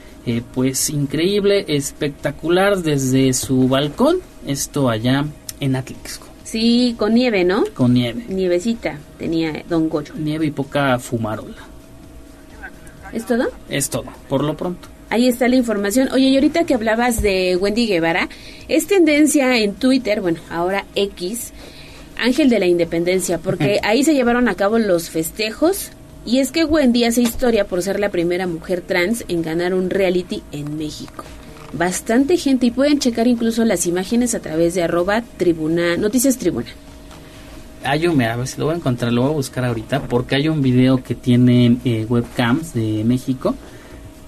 S10: pues increíble, espectacular desde su balcón. Esto allá en Atlixco.
S1: Sí, con nieve, ¿no?
S10: Con nieve.
S1: Nievecita tenía Don Goyo.
S10: Nieve y poca fumarola.
S1: ¿Es todo?
S10: Es todo, por lo pronto.
S1: Ahí está la información. Oye, y ahorita que hablabas de Wendy Guevara, es tendencia en Twitter, bueno, ahora X, Ángel de la Independencia, porque ahí se llevaron a cabo los festejos. Y es que Wendy hace historia por ser la primera mujer trans en ganar un reality en México bastante gente y pueden checar incluso las imágenes a través de arroba tribuna, noticias tribuna.
S10: Hay un, a ver si lo voy a encontrar, lo voy a buscar ahorita, porque hay un video que tiene eh, webcams de México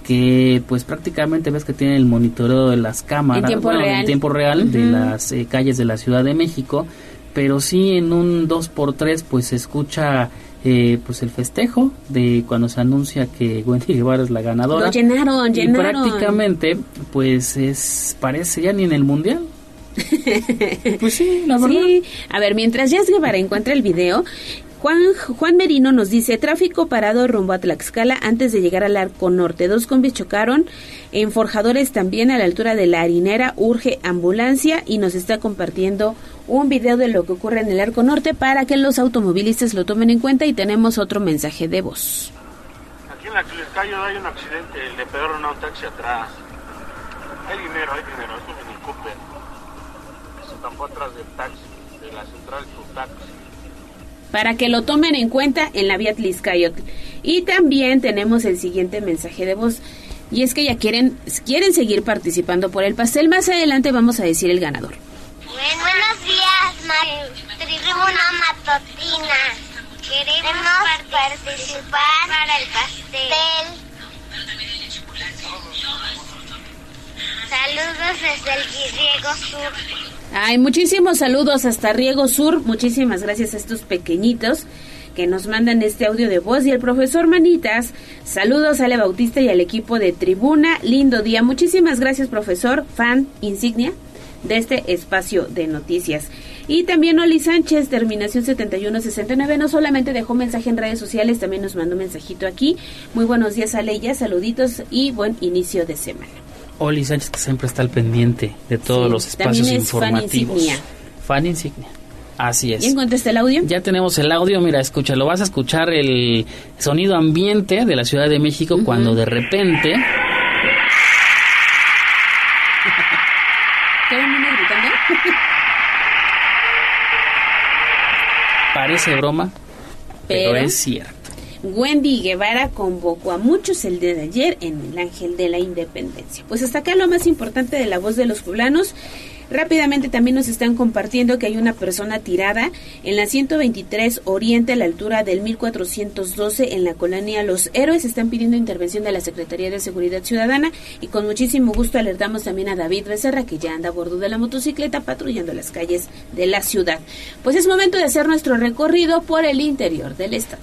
S10: que pues prácticamente ves que tiene el monitoreo de las cámaras
S1: en tiempo real,
S10: en tiempo real de las eh, calles de la Ciudad de México, pero sí en un 2x3 pues se escucha eh, pues el festejo de cuando se anuncia que (laughs) Wendy Guevara es la ganadora.
S1: Lo llenaron,
S10: y prácticamente, pues es parece ya ni en el mundial. (laughs) pues sí, la verdad. Sí,
S1: a ver, mientras Jess Guevara encuentra el video, Juan, Juan Merino nos dice, tráfico parado rumbo a Tlaxcala antes de llegar al Arco Norte. Dos combis chocaron en Forjadores también a la altura de la harinera, urge ambulancia y nos está compartiendo un video de lo que ocurre en el Arco Norte para que los automovilistas lo tomen en cuenta y tenemos otro mensaje de voz.
S20: Aquí en la Cliscayo hay un accidente, le pegaron a un taxi atrás. Hay dinero, hay dinero, es un Cooper. Se estampó atrás la central su taxi.
S1: Para que lo tomen en cuenta en la vía Tliscayotl. Y también tenemos el siguiente mensaje de voz. Y es que ya quieren, quieren seguir participando por el pastel. Más adelante vamos a decir el ganador.
S21: Buenos días, ma- tribuna matutina. Queremos participar para el pastel. Saludos desde el Riego Sur.
S1: Ay, muchísimos saludos hasta Riego Sur. Muchísimas gracias a estos pequeñitos que nos mandan este audio de voz. Y el profesor Manitas, saludos a Ale Bautista y al equipo de Tribuna. Lindo día. Muchísimas gracias, profesor, fan insignia de este espacio de noticias. Y también Oli Sánchez, terminación 7169, no solamente dejó mensaje en redes sociales, también nos mandó un mensajito aquí. Muy buenos días, Aleya, saluditos y buen inicio de semana.
S10: Oli Sánchez que siempre está al pendiente de todos
S1: Sí,
S10: los espacios
S1: también es fan
S10: informativos.
S1: insignia.
S10: Fan insignia. Así es.
S1: ¿Ya encontraste el audio?
S10: Ya tenemos el audio, mira, escúchalo. Vas a escuchar el sonido ambiente de la Ciudad de México cuando de repente
S1: ¿Qué era un niño gritando?
S10: parece broma, pero,
S1: Pero-
S10: es cierto.
S1: Wendy Guevara convocó a muchos el día de ayer en el Ángel de la Independencia. Pues hasta acá lo más importante de la voz de los poblanos. Rápidamente también nos están compartiendo que hay una persona tirada en la 123 Oriente a la altura del 1412 en la colonia Los Héroes. Están pidiendo intervención de la Secretaría de Seguridad Ciudadana y con muchísimo gusto alertamos también a David Becerra que ya anda a bordo de la motocicleta patrullando las calles de la ciudad. Pues es momento de hacer nuestro recorrido por el interior del estado.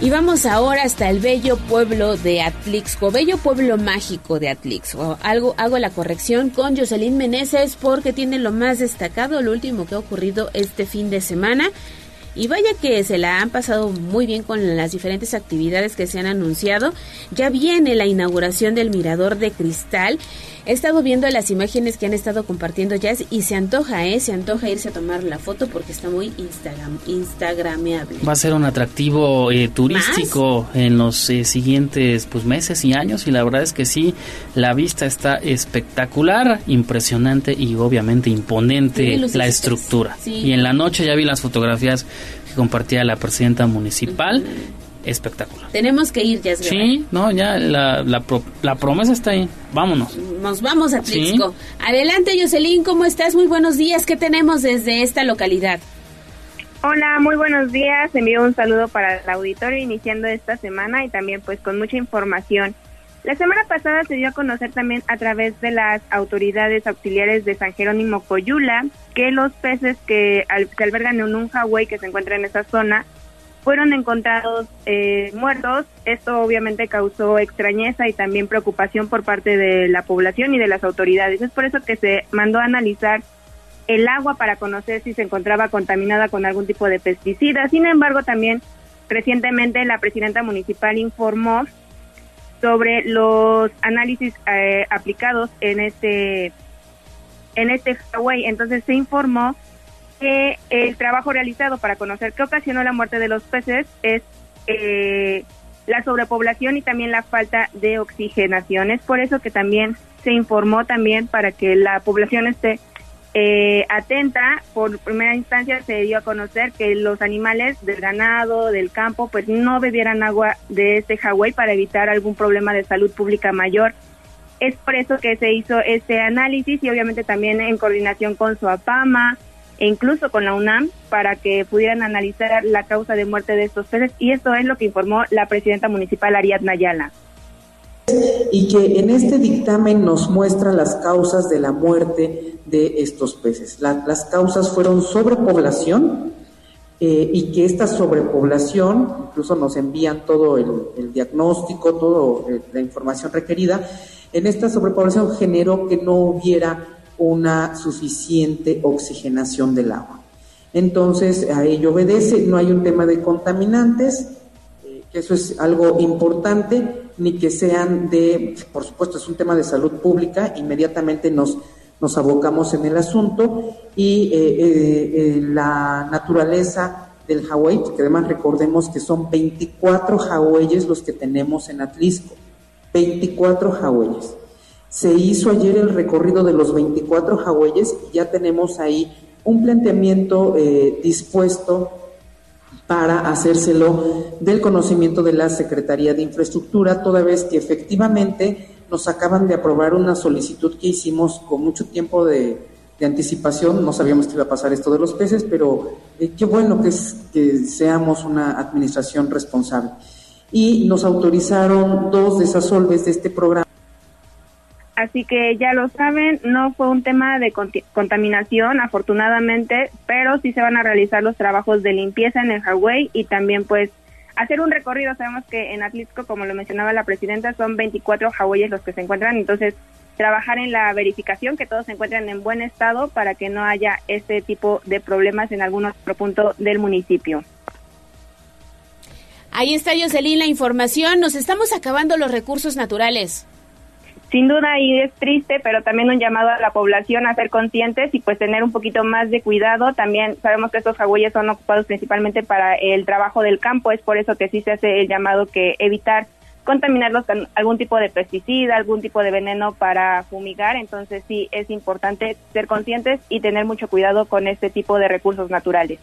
S1: Y vamos ahora hasta el bello pueblo de Atlixco, bello pueblo mágico de Atlixco. Algo, hago la corrección con Jocelyn Meneses porque tiene lo más destacado, lo último que ha ocurrido este fin de semana. Y vaya que se la han pasado muy bien con las diferentes actividades que se han anunciado. Ya viene la inauguración del Mirador de Cristal. He estado viendo las imágenes que han estado compartiendo ya y se antoja, ¿eh? Se antoja irse a tomar la foto porque está muy Instagram, instagrameable.
S10: Va a ser un atractivo eh, turístico en los eh, siguientes pues meses y años y la verdad es que sí, la vista está espectacular, impresionante y obviamente imponente la estructura.
S1: Sí.
S10: Y en la noche ya vi las fotografías que compartía la presidenta municipal, espectacular.
S1: Tenemos que ir, ya
S10: Sí, no, ya la, la, pro- la promesa está ahí, vámonos.
S1: Nos vamos a Atlixco. Adelante, Jocelyn, ¿cómo estás? Muy buenos días. ¿Qué tenemos desde esta localidad?
S22: Hola, muy buenos días. Envío un saludo para el auditorio iniciando esta semana y también pues con mucha información. La semana pasada se dio a conocer también a través de las autoridades auxiliares de San Jerónimo Coyula que los peces que, al- que albergan en un Hawái que se encuentra en esa zona fueron encontrados eh, muertos. Esto obviamente causó extrañeza y también preocupación por parte de la población y de las autoridades. Es por eso que se mandó a analizar el agua para conocer si se encontraba contaminada con algún tipo de pesticida. Sin embargo, también recientemente la presidenta municipal informó sobre los análisis eh, aplicados en este en este Hawái. Entonces se informó que el trabajo realizado para conocer qué ocasionó la muerte de los peces es eh, la sobrepoblación y también la falta de oxigenación. Es por eso que también se informó también para que la población esté eh, atenta. Por primera instancia se dio a conocer que los animales del ganado, del campo, pues no bebieran agua de este Hawái para evitar algún problema de salud pública mayor. Es por eso que se hizo este análisis y obviamente también en coordinación con Suapama e incluso con la UNAM para que pudieran analizar la causa de muerte de estos peces y esto es lo que informó la presidenta municipal Ariadna Ayala.
S23: y que en este dictamen nos muestra las causas de la muerte de estos peces. La- las causas fueron sobrepoblación, eh, y que esta sobrepoblación, incluso nos envían todo el, diagnóstico, toda eh, la información requerida, en esta sobrepoblación generó que no hubiera una suficiente oxigenación del agua. Entonces, a ello obedece, no hay un tema de contaminantes, eh, que eso es algo importante, ni que sean de, por supuesto, es un tema de salud pública, inmediatamente nos, nos abocamos en el asunto y eh, eh, la naturaleza del Hawái, porque además recordemos que son 24 Hawaiis los que tenemos en Atlisco, 24 Hawaiis. Se hizo ayer el recorrido de los 24 Hawaiis y ya tenemos ahí un planteamiento eh, dispuesto para hacérselo del conocimiento de la Secretaría de Infraestructura, toda vez que efectivamente nos acaban de aprobar una solicitud que hicimos con mucho tiempo de, anticipación, no sabíamos que iba a pasar esto de los peces, pero eh, qué bueno que, que seamos una administración responsable. Y nos autorizaron dos desasolves de este programa
S22: Así que ya lo saben, no fue un tema de contaminación, afortunadamente, pero sí se van a realizar los trabajos de limpieza en el Hawái y también pues hacer un recorrido. Sabemos que en Atlisco, como lo mencionaba la presidenta, son 24 Hawaiis los que se encuentran, entonces trabajar en la verificación que todos se encuentren en buen estado para que no haya este tipo de problemas en algún otro punto del municipio.
S1: Ahí está Jocelyn la información. Nos estamos acabando los recursos naturales.
S22: Sin duda y es triste, pero también un llamado a la población a ser conscientes y pues tener un poquito más de cuidado. También sabemos que estos jagüeyes son ocupados principalmente para el trabajo del campo, es por eso que sí se hace el llamado que evitar contaminarlos con algún tipo de pesticida, algún tipo de veneno para fumigar. Entonces sí es importante ser conscientes y tener mucho cuidado con este tipo de recursos naturales.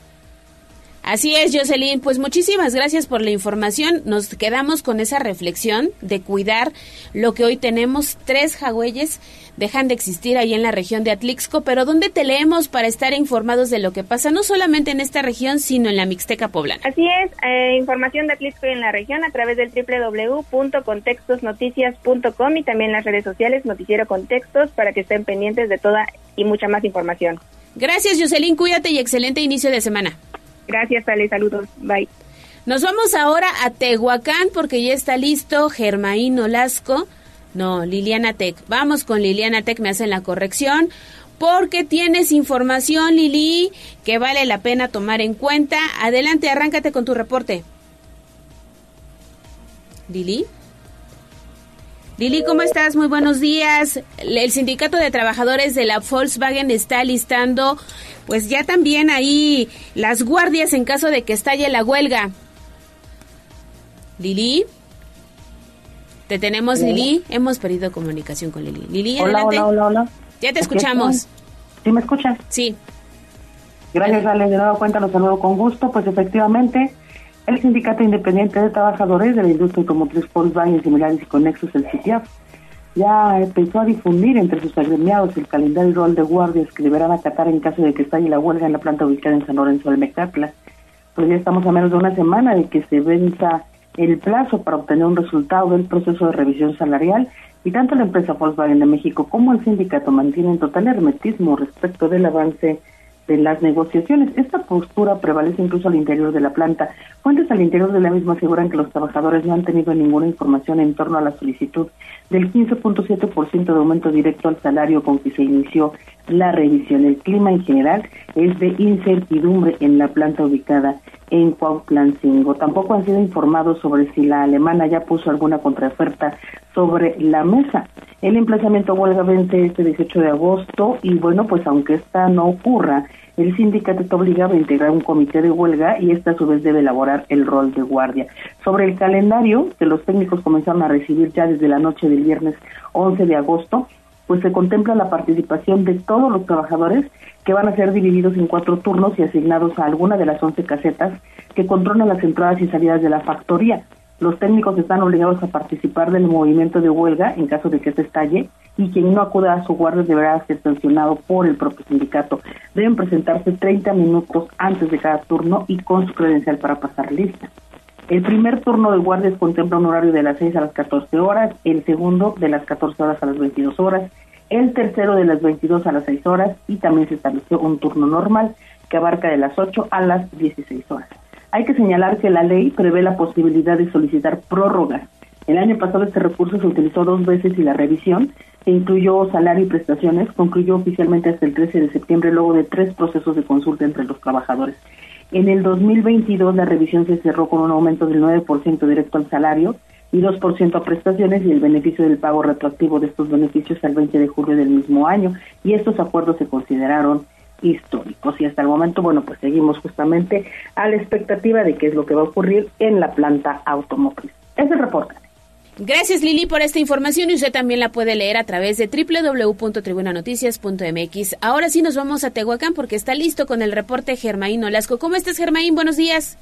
S1: Así es, Jocelyn. Pues muchísimas gracias por la información. Nos quedamos con esa reflexión de cuidar lo que hoy tenemos. Tres jagüeyes dejan de existir ahí en la región de Atlixco, pero ¿dónde te leemos para estar informados de lo que pasa, no solamente en esta región, sino en la Mixteca Poblana?
S22: Así es, eh, información de Atlixco y en la región a través del www.contextosnoticias.com y también las redes sociales Noticiero Contextos para que estén pendientes de toda y mucha más información.
S1: Gracias, Jocelyn. Cuídate y excelente inicio de semana.
S22: Gracias, Ale. Saludos. Bye.
S1: Nos vamos ahora a Tehuacán porque ya está listo Germaín Olasco. No, Liliana Tech. Vamos con Liliana Tech, me hacen la corrección. Porque tienes información, Lili, que vale la pena tomar en cuenta. Adelante, arráncate con tu reporte. Lili. Lili, ¿cómo estás? Muy buenos días. El Sindicato de Trabajadores de la Volkswagen está listando, pues ya también ahí las guardias en caso de que estalle la huelga. Lili. ¿Te tenemos, Lili? Hemos perdido comunicación con Lili. Lili,
S3: hola, Hola, hola, hola.
S1: Ya te escuchamos.
S3: ¿Sí me escuchas?
S1: Sí.
S3: Gracias, Ale. De nuevo cuenta, los saludo con gusto. Pues efectivamente, el Sindicato Independiente de Trabajadores de la Industria Automotriz Volkswagen Similares y Conexos, el CITIAF, ya empezó a difundir entre sus agremiados el calendario rol de guardias que deberán acatar en caso de que estalle la huelga en la planta ubicada en San Lorenzo del Mecatla. Pues ya estamos a menos de una semana de que se venza el plazo para obtener un resultado del proceso de revisión salarial y tanto la empresa Volkswagen de México como el sindicato mantienen total hermetismo respecto del avance de las negociaciones. Esta postura prevalece incluso al interior de la planta. Fuentes al interior de la misma aseguran que los trabajadores no han tenido ninguna información en torno a la solicitud del 15.7% de aumento directo al salario con que se inició la revisión. El clima en general es de incertidumbre en la planta ubicada en Cuautlancingo. Tampoco han sido informados sobre si la alemana ya puso alguna contraoferta sobre la mesa. El emplazamiento huelga vence este 18 de agosto y bueno, pues aunque esta no ocurra, el sindicato está obligado a integrar un comité de huelga y esta a su vez debe elaborar el rol de guardia. Sobre el calendario que los técnicos comenzaron a recibir ya desde la noche del viernes 11 de agosto, pues se contempla la participación de todos los trabajadores que van a ser divididos en cuatro turnos y asignados a alguna de las once casetas que controlan las entradas y salidas de la factoría. Los técnicos están obligados a participar del movimiento de huelga en caso de que se estalle y quien no acuda a su guardia deberá ser sancionado por el propio sindicato. Deben presentarse 30 minutos antes de cada turno y con su credencial para pasar lista. El primer turno de guardias contempla un horario de las 6 a las 14 horas, el segundo de las 14 horas a las 22 horas, el tercero de las 22 a las 6 horas y también se estableció un turno normal que abarca de las 8 a las 16 horas. Hay que señalar que la ley prevé la posibilidad de solicitar prórrogas. El año pasado este recurso se utilizó dos veces y la revisión, que incluyó salario y prestaciones, concluyó oficialmente hasta el 13 de septiembre luego de tres procesos de consulta entre los trabajadores. En el 2022 la revisión se cerró con un aumento del 9% directo al salario y 2% a prestaciones y el beneficio del pago retroactivo de estos beneficios al 20 de julio del mismo año. Y estos acuerdos se consideraron históricos. Y hasta el momento, bueno, pues seguimos justamente a la expectativa de qué es lo que va a ocurrir en la planta automotriz. Es el reporte.
S1: Gracias Lili por esta información y usted también la puede leer a través de www.tribunanoticias.mx. Ahora sí nos vamos a Tehuacán porque está listo con el reporte Germaín Olasco. ¿Cómo estás Germaín? Buenos días.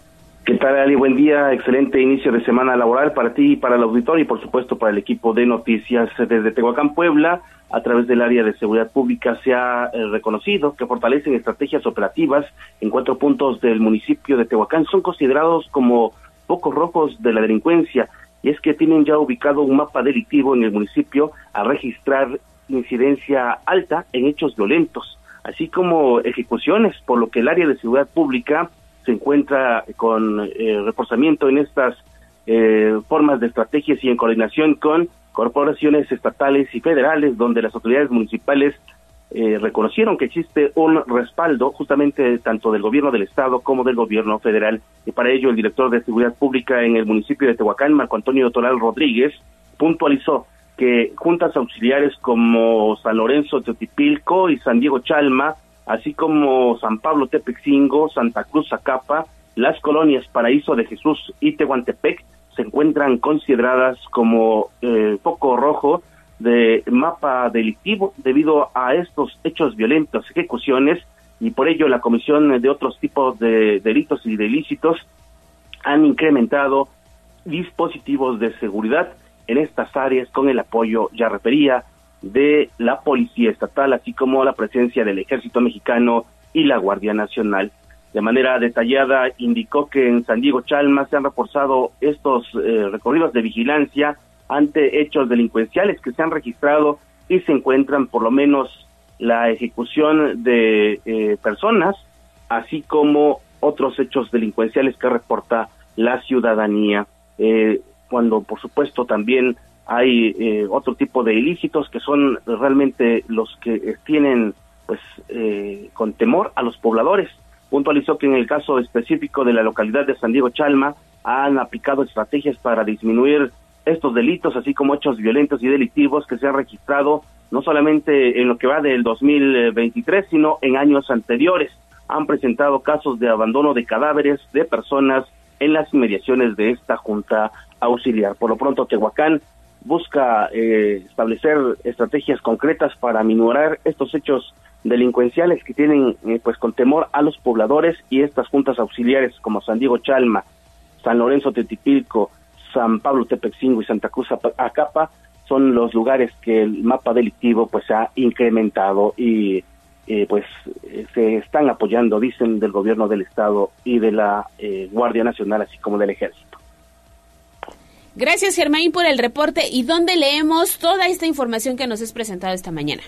S24: ¿Qué tal, Ali? Buen día, excelente inicio de semana laboral para ti y para el auditorio y por supuesto para el equipo de noticias desde Tehuacán, Puebla. A través del área de seguridad pública se ha eh, reconocido que fortalecen estrategias operativas en cuatro puntos del municipio de Tehuacán. Son considerados como pocos rojos de la delincuencia y es que tienen ya ubicado un mapa delictivo en el municipio a registrar incidencia alta en hechos violentos, así como ejecuciones, por lo que el área de seguridad pública se encuentra con eh, reforzamiento en estas eh, formas de estrategias y en coordinación con corporaciones estatales y federales, donde las autoridades municipales eh, reconocieron que existe un respaldo justamente tanto del gobierno del estado como del gobierno federal. Y para ello el director de Seguridad Pública en el municipio de Tehuacán, Marco Antonio Toral Rodríguez, puntualizó que juntas auxiliares como San Lorenzo Teotipilco y San Diego Chalma así como San Pablo Tepexingo, Santa Cruz Zacapa, las colonias Paraíso de Jesús y Tehuantepec se encuentran consideradas como eh, foco rojo de mapa delictivo debido a estos hechos violentos, ejecuciones, y por ello la Comisión de otros tipos de delitos y de ilícitos han incrementado dispositivos de seguridad en estas áreas con el apoyo, ya refería, de la Policía Estatal, así como la presencia del Ejército Mexicano y la Guardia Nacional. De manera detallada indicó que en San Diego Chalma se han reforzado estos eh, recorridos de vigilancia ante hechos delincuenciales que se han registrado y se encuentran por lo menos la ejecución de eh, personas, así como otros hechos delincuenciales que reporta la ciudadanía. Eh, cuando, por supuesto, también hay eh, otro tipo de ilícitos que son realmente los que tienen pues eh, con temor a los pobladores. Puntualizó que en el caso específico de la localidad de San Diego Chalma han aplicado estrategias para disminuir estos delitos, así como hechos violentos y delictivos que se han registrado no solamente en lo que va del 2023, sino en años anteriores. Han presentado casos de abandono de cadáveres de personas en las inmediaciones de esta junta auxiliar. Por lo pronto, Tehuacán busca eh, establecer estrategias concretas para minorar estos hechos delincuenciales que tienen eh, pues con temor a los pobladores y estas juntas auxiliares como San Diego Chalma, San Lorenzo Tetipilco, San Pablo Tepexingo y Santa Cruz Acapa son los lugares que el mapa delictivo pues ha incrementado y eh, pues se están apoyando dicen del gobierno del estado y de la Guardia Nacional así como del ejército.
S1: Gracias, Germain, por el reporte. ¿Y dónde leemos toda esta información que nos has presentado esta mañana?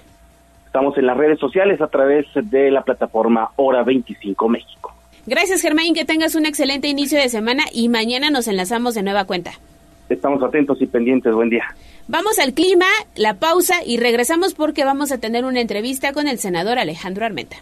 S24: Estamos en las redes sociales a través de la plataforma Hora 25 México.
S1: Gracias, Germain. Que tengas un excelente inicio de semana y mañana nos enlazamos de nueva cuenta.
S24: Estamos atentos y pendientes. Buen día.
S1: Vamos al clima, la pausa y regresamos porque vamos a tener una entrevista con el senador Alejandro Armenta.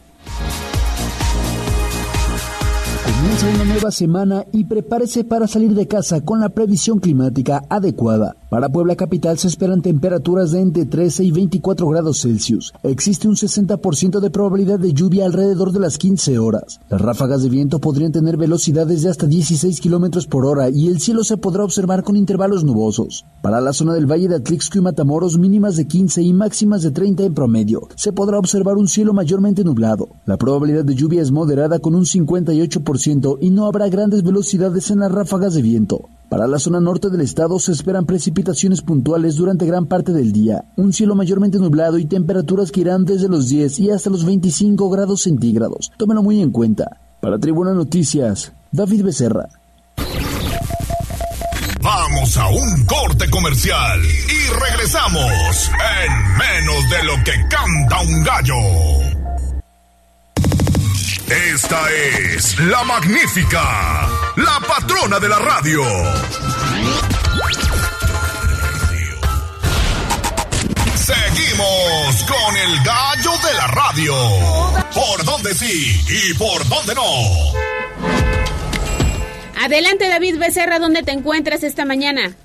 S25: Una nueva semana y prepárese para salir de casa con la previsión climática adecuada. Para Puebla Capital se esperan temperaturas de entre 13 y 24 grados Celsius. Existe un 60% de probabilidad de lluvia alrededor de las 15 horas. Las ráfagas de viento podrían tener velocidades de hasta 16 kilómetros por hora y el cielo se podrá observar con intervalos nubosos. Para la zona del Valle de Atlixco y Matamoros, mínimas de 15 y máximas de 30 en promedio. Se podrá observar un cielo mayormente nublado. La probabilidad de lluvia es moderada con un 58% y no habrá grandes velocidades en las ráfagas de viento. Para la zona norte del estado se esperan precipitaciones puntuales durante gran parte del día, un cielo mayormente nublado y temperaturas que irán desde los 10 y hasta los 25 grados centígrados. Tómelo muy en cuenta. Para Tribuna Noticias, David Becerra.
S7: Vamos a un corte comercial y regresamos en menos de lo que canta un gallo. Esta es la magnífica, la patrona de la radio. Seguimos con el gallo de la radio. ¿Por dónde sí y por dónde no?
S1: Adelante David Becerra, ¿dónde te encuentras esta mañana?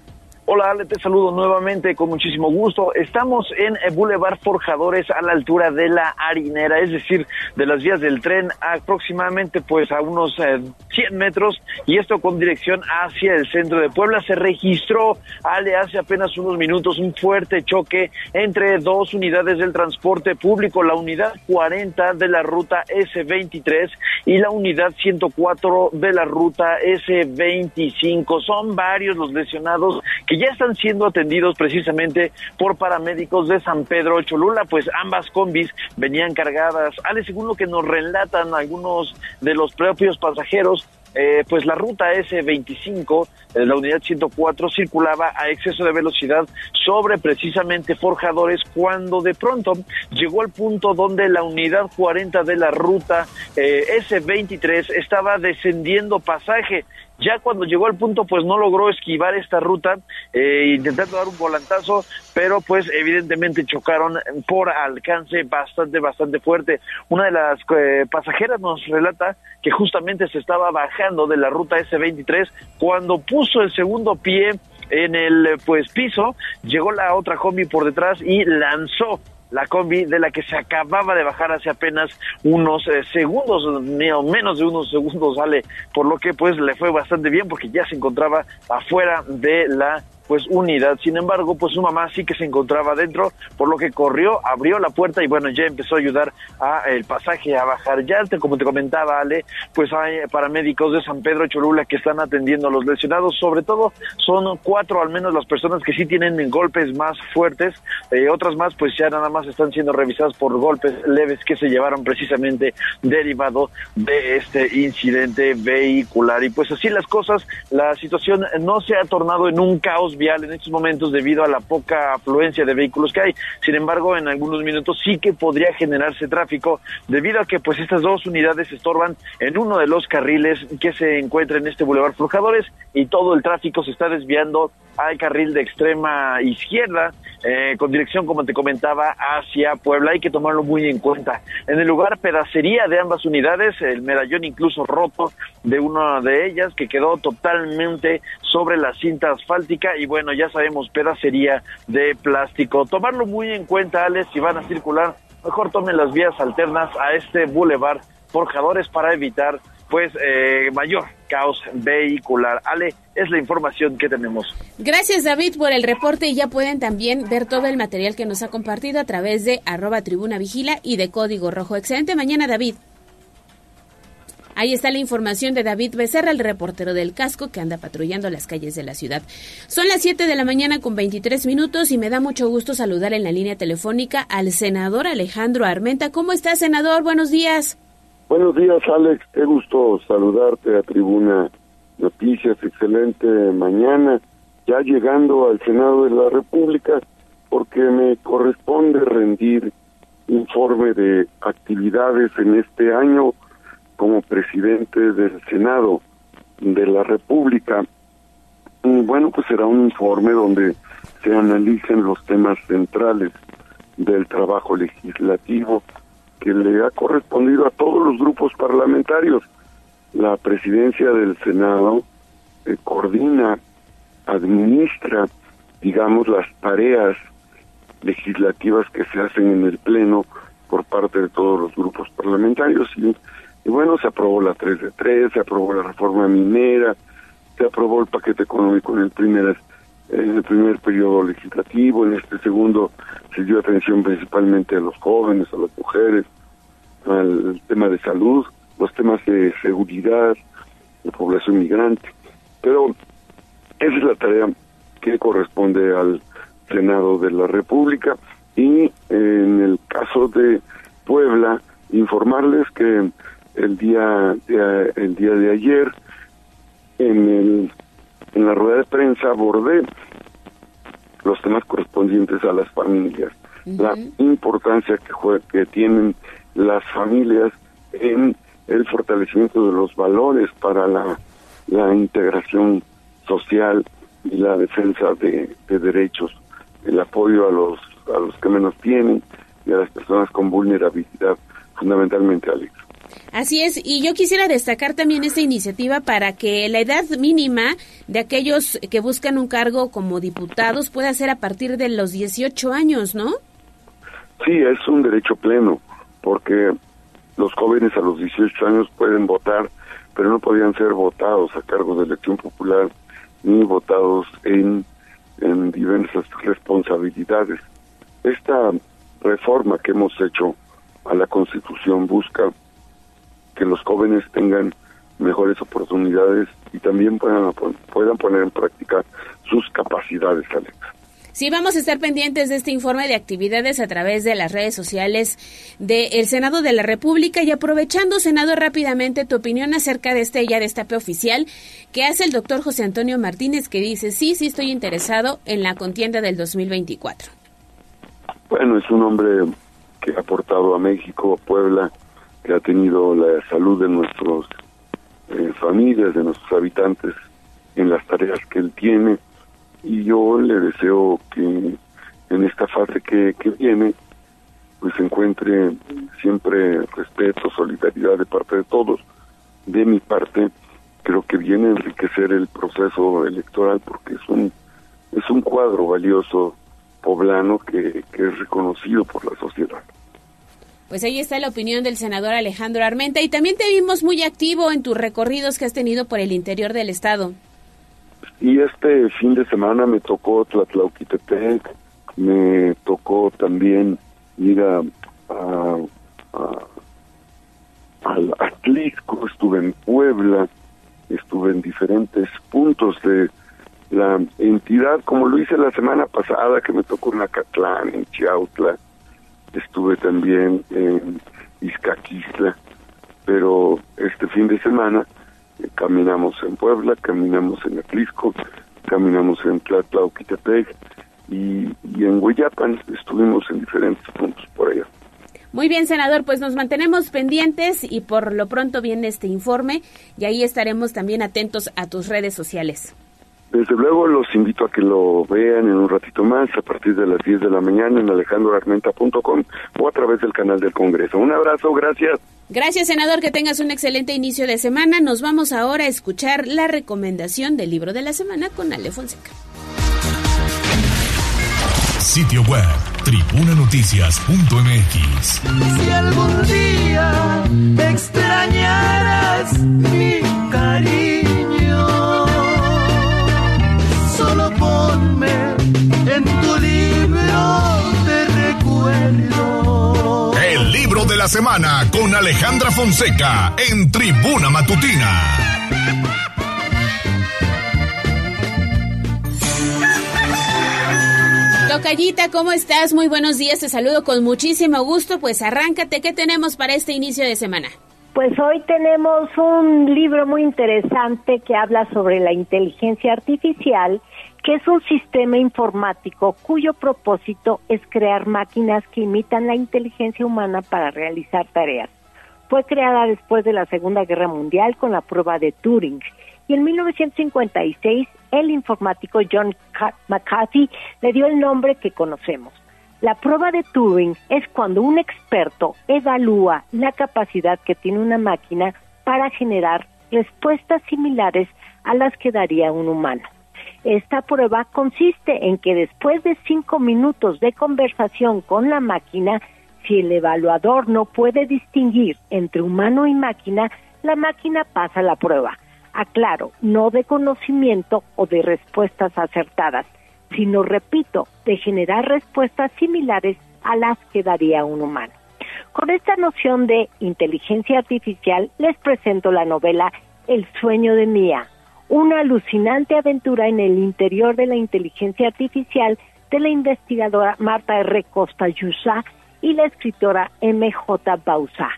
S16: Hola Ale, te saludo nuevamente con muchísimo gusto. Estamos en Boulevard Forjadores a la altura de la Harinera, es decir, de las vías del tren aproximadamente pues a unos 100 eh, metros y esto con dirección hacia el centro de Puebla. Se registró, Ale, hace apenas unos minutos un fuerte choque entre dos unidades del transporte público, la unidad 40 de la ruta S23 y la unidad 104 de la ruta S25. Son varios los lesionados que ya están siendo atendidos precisamente por paramédicos de San Pedro Cholula, pues ambas combis venían cargadas. Ale, según lo que nos relatan algunos de los propios pasajeros, eh, pues la ruta S25, eh, la unidad 104, circulaba a exceso de velocidad sobre precisamente forjadores cuando de pronto llegó al punto donde la unidad 40 de la ruta eh, S23 estaba descendiendo pasaje. Ya cuando llegó al punto, pues no logró esquivar esta ruta, eh, intentando dar un volantazo, pero pues evidentemente chocaron por alcance bastante, bastante fuerte. Una de las eh, pasajeras nos relata que justamente se estaba bajando de la ruta S23 cuando puso el segundo pie en el pues piso, llegó la otra combi por detrás y lanzó la combi de la que se acababa de bajar hace apenas unos eh, segundos, menos de unos segundos sale, por lo que pues le fue bastante bien porque ya se encontraba afuera de la pues unidad. Sin embargo, pues su mamá sí que se encontraba dentro, por lo que corrió, abrió la puerta y bueno, ya empezó a ayudar a el pasaje a bajar. Ya te, como te comentaba Ale, pues hay paramédicos de San Pedro Cholula que están atendiendo a los lesionados, sobre todo son cuatro al menos las personas que sí tienen golpes más fuertes, eh, otras más pues ya nada más están siendo revisadas por golpes leves que se llevaron precisamente derivado de este incidente vehicular. Y pues así las cosas, la situación no se ha tornado en un caos en estos momentos debido a la poca afluencia de vehículos que hay. Sin embargo, en algunos minutos sí que podría generarse tráfico debido a que pues estas dos unidades estorban en uno de los carriles que se encuentra en este Boulevard Flujadores y todo el tráfico se está desviando al carril de extrema izquierda eh, con dirección, como te comentaba, hacia Puebla. Hay que tomarlo muy en cuenta. En el lugar pedacería de ambas unidades, el medallón incluso roto de una de ellas que quedó totalmente sobre la cinta asfáltica y bueno, ya sabemos, pedacería de plástico. Tomarlo muy en cuenta, Alex, si van a circular, mejor tomen las vías alternas a este bulevar Forjadores para evitar pues eh, mayor caos vehicular. Ale, es la información que tenemos.
S1: Gracias David por el reporte y ya pueden también ver todo el material que nos ha compartido a través de arroba tribuna vigila y de código rojo. Excelente mañana David. Ahí está la información de David Becerra, el reportero del casco que anda patrullando las calles de la ciudad. Son las 7 de la mañana con 23 minutos y me da mucho gusto saludar en la línea telefónica al senador Alejandro Armenta. ¿Cómo está, senador? Buenos días.
S26: Buenos días, Alex. Qué gusto saludarte a Tribuna Noticias. Excelente mañana. Ya llegando al Senado de la República, porque me corresponde rendir informe de actividades en este año como presidente del Senado de la República. Y bueno, pues será un informe donde se analicen los temas centrales del trabajo legislativo que le ha correspondido a todos los grupos parlamentarios. La presidencia del Senado eh, coordina, administra, digamos, las tareas legislativas que se hacen en el Pleno por parte de todos los grupos parlamentarios y, bueno, se aprobó la 3 de 3, se aprobó la reforma minera, se aprobó el paquete económico en el primer en el primer periodo legislativo, en este segundo se dio atención principalmente a los jóvenes, a las mujeres, al tema de salud, los temas de seguridad, de población migrante. Pero esa es la tarea que corresponde al Senado de la República y en el caso de Puebla informarles que el día de, el día de ayer en el en la rueda de prensa abordé los temas correspondientes a las familias, la importancia que, que tienen las familias en el fortalecimiento de los valores para la, la integración social y la defensa de, de derechos, el apoyo a los, a los que menos tienen y a las personas con vulnerabilidad, fundamentalmente, Alex.
S1: Así es, y yo quisiera destacar también esta iniciativa para que la edad mínima de aquellos que buscan un cargo como diputados pueda ser a partir de los 18 años, ¿no?
S26: Sí, es un derecho pleno, porque los jóvenes a los 18 años pueden votar, pero no podían ser votados a cargo de elección popular ni votados en, en diversas responsabilidades. Esta reforma que hemos hecho a la Constitución busca que los jóvenes tengan mejores oportunidades y también puedan, puedan poner en práctica sus capacidades, Alex.
S1: Sí, vamos a estar pendientes de este informe de actividades a través de las redes sociales del Senado de la República y aprovechando, Senado, rápidamente tu opinión acerca de este ya destape oficial que hace el doctor José Antonio Martínez que dice, sí, sí estoy interesado en la contienda del 2024.
S26: Bueno, es un hombre que ha aportado a México, a Puebla, que ha tenido la salud de nuestras eh, familias, de nuestros habitantes en las tareas que él tiene y yo le deseo que en esta fase que, que viene pues encuentre siempre respeto, solidaridad de parte de todos. De mi parte, creo que viene a enriquecer el proceso electoral porque es un es un cuadro valioso poblano que, que es reconocido por la sociedad.
S1: Pues ahí está la opinión del senador Alejandro Armenta y también te vimos muy activo en tus recorridos que has tenido por el interior del estado.
S26: Y este fin de semana me tocó Tlatlauquitepec, me tocó también ir a, a, al Atlisco, estuve en Puebla, estuve en diferentes puntos de la entidad, como lo hice la semana pasada, que me tocó en Acatlán, en Chiautla, estuve también en Izcaquistla, pero este fin de semana eh, caminamos en Puebla, caminamos en Atlisco, caminamos en Tlatlauquitepec y, y en Hueyapan, estuvimos en diferentes puntos por allá.
S1: Muy bien, senador, pues nos mantenemos pendientes y por lo pronto viene este informe y ahí estaremos también atentos a tus redes sociales.
S26: Desde luego los invito a que lo vean en un ratito más a partir de las 10 de la mañana en alejandroarmenta.com o a través del canal del Congreso. Un abrazo, gracias.
S1: Gracias, senador, que tengas un excelente inicio de semana. Nos vamos ahora a escuchar la recomendación del libro de la semana con Ale Fonseca.
S7: Sitio web tribunanoticias.mx.
S27: Si algún día extrañaras mi cariño,
S7: la semana con Alejandra Fonseca en Tribuna Matutina.
S1: Tocayita, ¿cómo estás? Muy buenos días, te saludo con muchísimo gusto. Pues arráncate, ¿qué tenemos para este inicio de semana?
S28: Pues hoy tenemos un libro muy interesante que habla sobre la inteligencia artificial, que es un sistema informático cuyo propósito es crear máquinas que imitan la inteligencia humana para realizar tareas. Fue creada después de la Segunda Guerra Mundial con la prueba de Turing y en 1956 el informático John McCarthy le dio el nombre que conocemos. La prueba de Turing es cuando un experto evalúa la capacidad que tiene una máquina para generar respuestas similares a las que daría un humano. Esta prueba consiste en que después de cinco minutos de conversación con la máquina, si el evaluador no puede distinguir entre humano y máquina, la máquina pasa la prueba. Aclaro, no de conocimiento o de respuestas acertadas, sino, repito, de generar respuestas similares a las que daría un humano. Con esta noción de inteligencia artificial les presento la novela El sueño de Mía, una alucinante aventura en el interior de la inteligencia artificial de la investigadora Marta R. Costa Yusa y la escritora M.J. Bausa.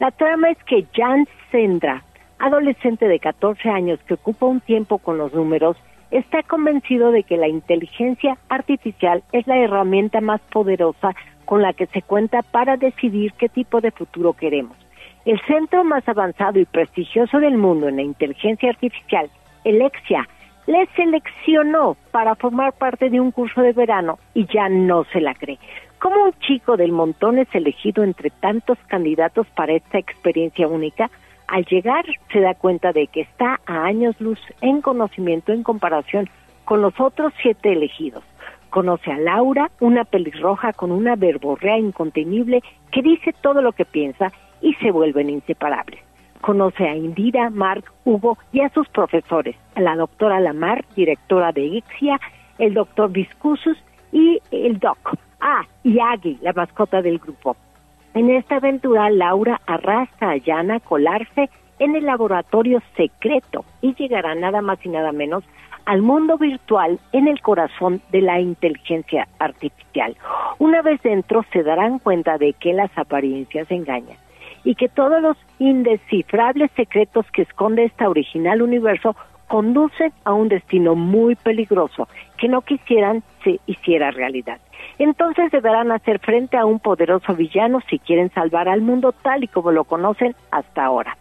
S28: La trama es que Jan Sendra, adolescente de 14 años que ocupa un tiempo con los números, está convencido de que la inteligencia artificial es la herramienta más poderosa con la que se cuenta para decidir qué tipo de futuro queremos. El centro más avanzado y prestigioso del mundo en la inteligencia artificial, Elexia, le seleccionó para formar parte de un curso de verano y ya no se la cree. ¿Cómo un chico del montón es elegido entre tantos candidatos para esta experiencia única? Al llegar se da cuenta de que está a años luz en conocimiento en comparación con los otros siete elegidos. Conoce a Laura, una pelirroja con una verborrea incontenible que dice todo lo que piensa y se vuelven inseparables. Conoce a Indira, Mark, Hugo y a sus profesores, a la doctora Lamar, directora de Ixia, el doctor Viscusus y el doc. Ah, y Agui, la mascota del grupo. En esta aventura, Laura arrastra a Yana a colarse en el laboratorio secreto y llegará nada más y nada menos al mundo virtual en el corazón de la inteligencia artificial. Una vez dentro se darán cuenta de que las apariencias engañan y que todos los indescifrables secretos que esconde este original universo conducen a un destino muy peligroso que no quisieran se hiciera realidad. Entonces deberán hacer frente a un poderoso villano si quieren salvar al mundo tal y como lo conocen hasta ahora.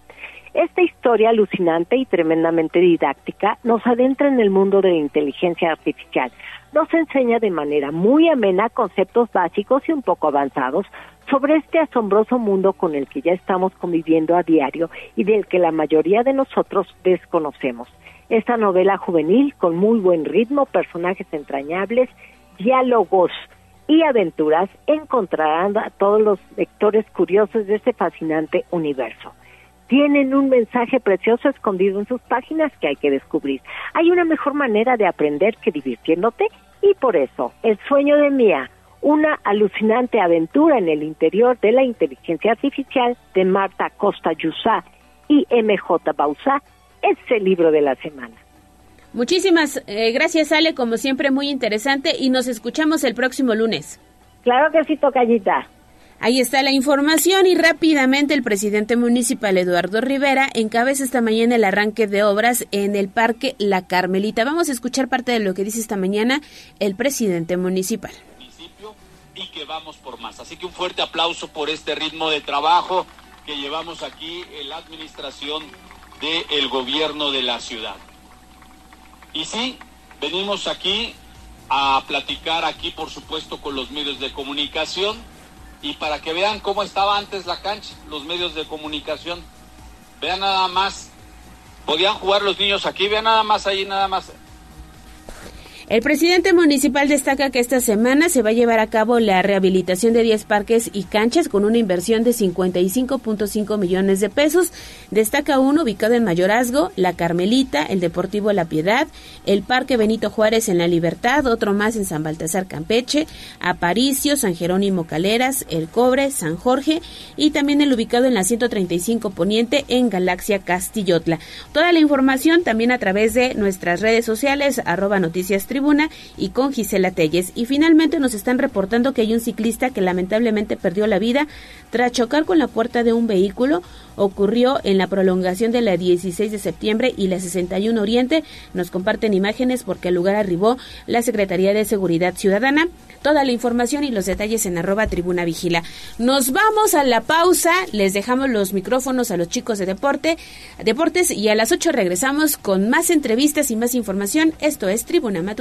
S28: Esta historia alucinante y tremendamente didáctica nos adentra en el mundo de la inteligencia artificial. Nos enseña de manera muy amena conceptos básicos y un poco avanzados sobre este asombroso mundo con el que ya estamos conviviendo a diario y del que la mayoría de nosotros desconocemos. Esta novela juvenil con muy buen ritmo, personajes entrañables, diálogos y aventuras encontrarán a todos los lectores curiosos de este fascinante universo tienen un mensaje precioso escondido en sus páginas que hay que descubrir. Hay una mejor manera de aprender que divirtiéndote y por eso El sueño de Mía, una alucinante aventura en el interior de la inteligencia artificial de Marta Costa Yusá y MJ Bausá es el libro de la semana.
S1: Muchísimas eh, gracias Ale, como siempre muy interesante y nos escuchamos el próximo lunes.
S28: Claro que sí, Tocallita.
S1: Ahí está la información y rápidamente el presidente municipal Eduardo Rivera encabeza esta mañana el arranque de obras en el Parque La Carmelita. Vamos a escuchar parte de lo que dice esta mañana el presidente municipal.
S29: Y que vamos por más. Así que un fuerte aplauso por este ritmo de trabajo que llevamos aquí en la administración del gobierno de la ciudad. Y sí, venimos aquí a platicar aquí, por supuesto, con los medios de comunicación y para que vean cómo estaba antes la cancha, los medios de comunicación. Vean nada más, podían jugar los niños aquí, vean nada más ahí, nada más
S1: el presidente municipal destaca que esta semana se va a llevar a cabo la rehabilitación de 10 parques y canchas con una inversión de 55.5 millones de pesos. Destaca uno ubicado en Mayorazgo, La Carmelita, el Deportivo La Piedad, el Parque Benito Juárez en La Libertad, otro más en San Baltasar Campeche, Aparicio, San Jerónimo Caleras, El Cobre, San Jorge y también el ubicado en la 135 Poniente en Galaxia Castillotla. Toda la información también a través de nuestras redes sociales, arroba noticias y con Gisela Telles. Y finalmente nos están reportando que hay un ciclista que lamentablemente perdió la vida tras chocar con la puerta de un vehículo. Ocurrió en la prolongación de la 16 de septiembre y la 61 Oriente. Nos comparten imágenes porque al lugar arribó la Secretaría de Seguridad Ciudadana. Toda la información y los detalles en arroba tribuna vigila. Nos vamos a la pausa. Les dejamos los micrófonos a los chicos de deporte, deportes y a las 8 regresamos con más entrevistas y más información. Esto es Tribuna Matutina.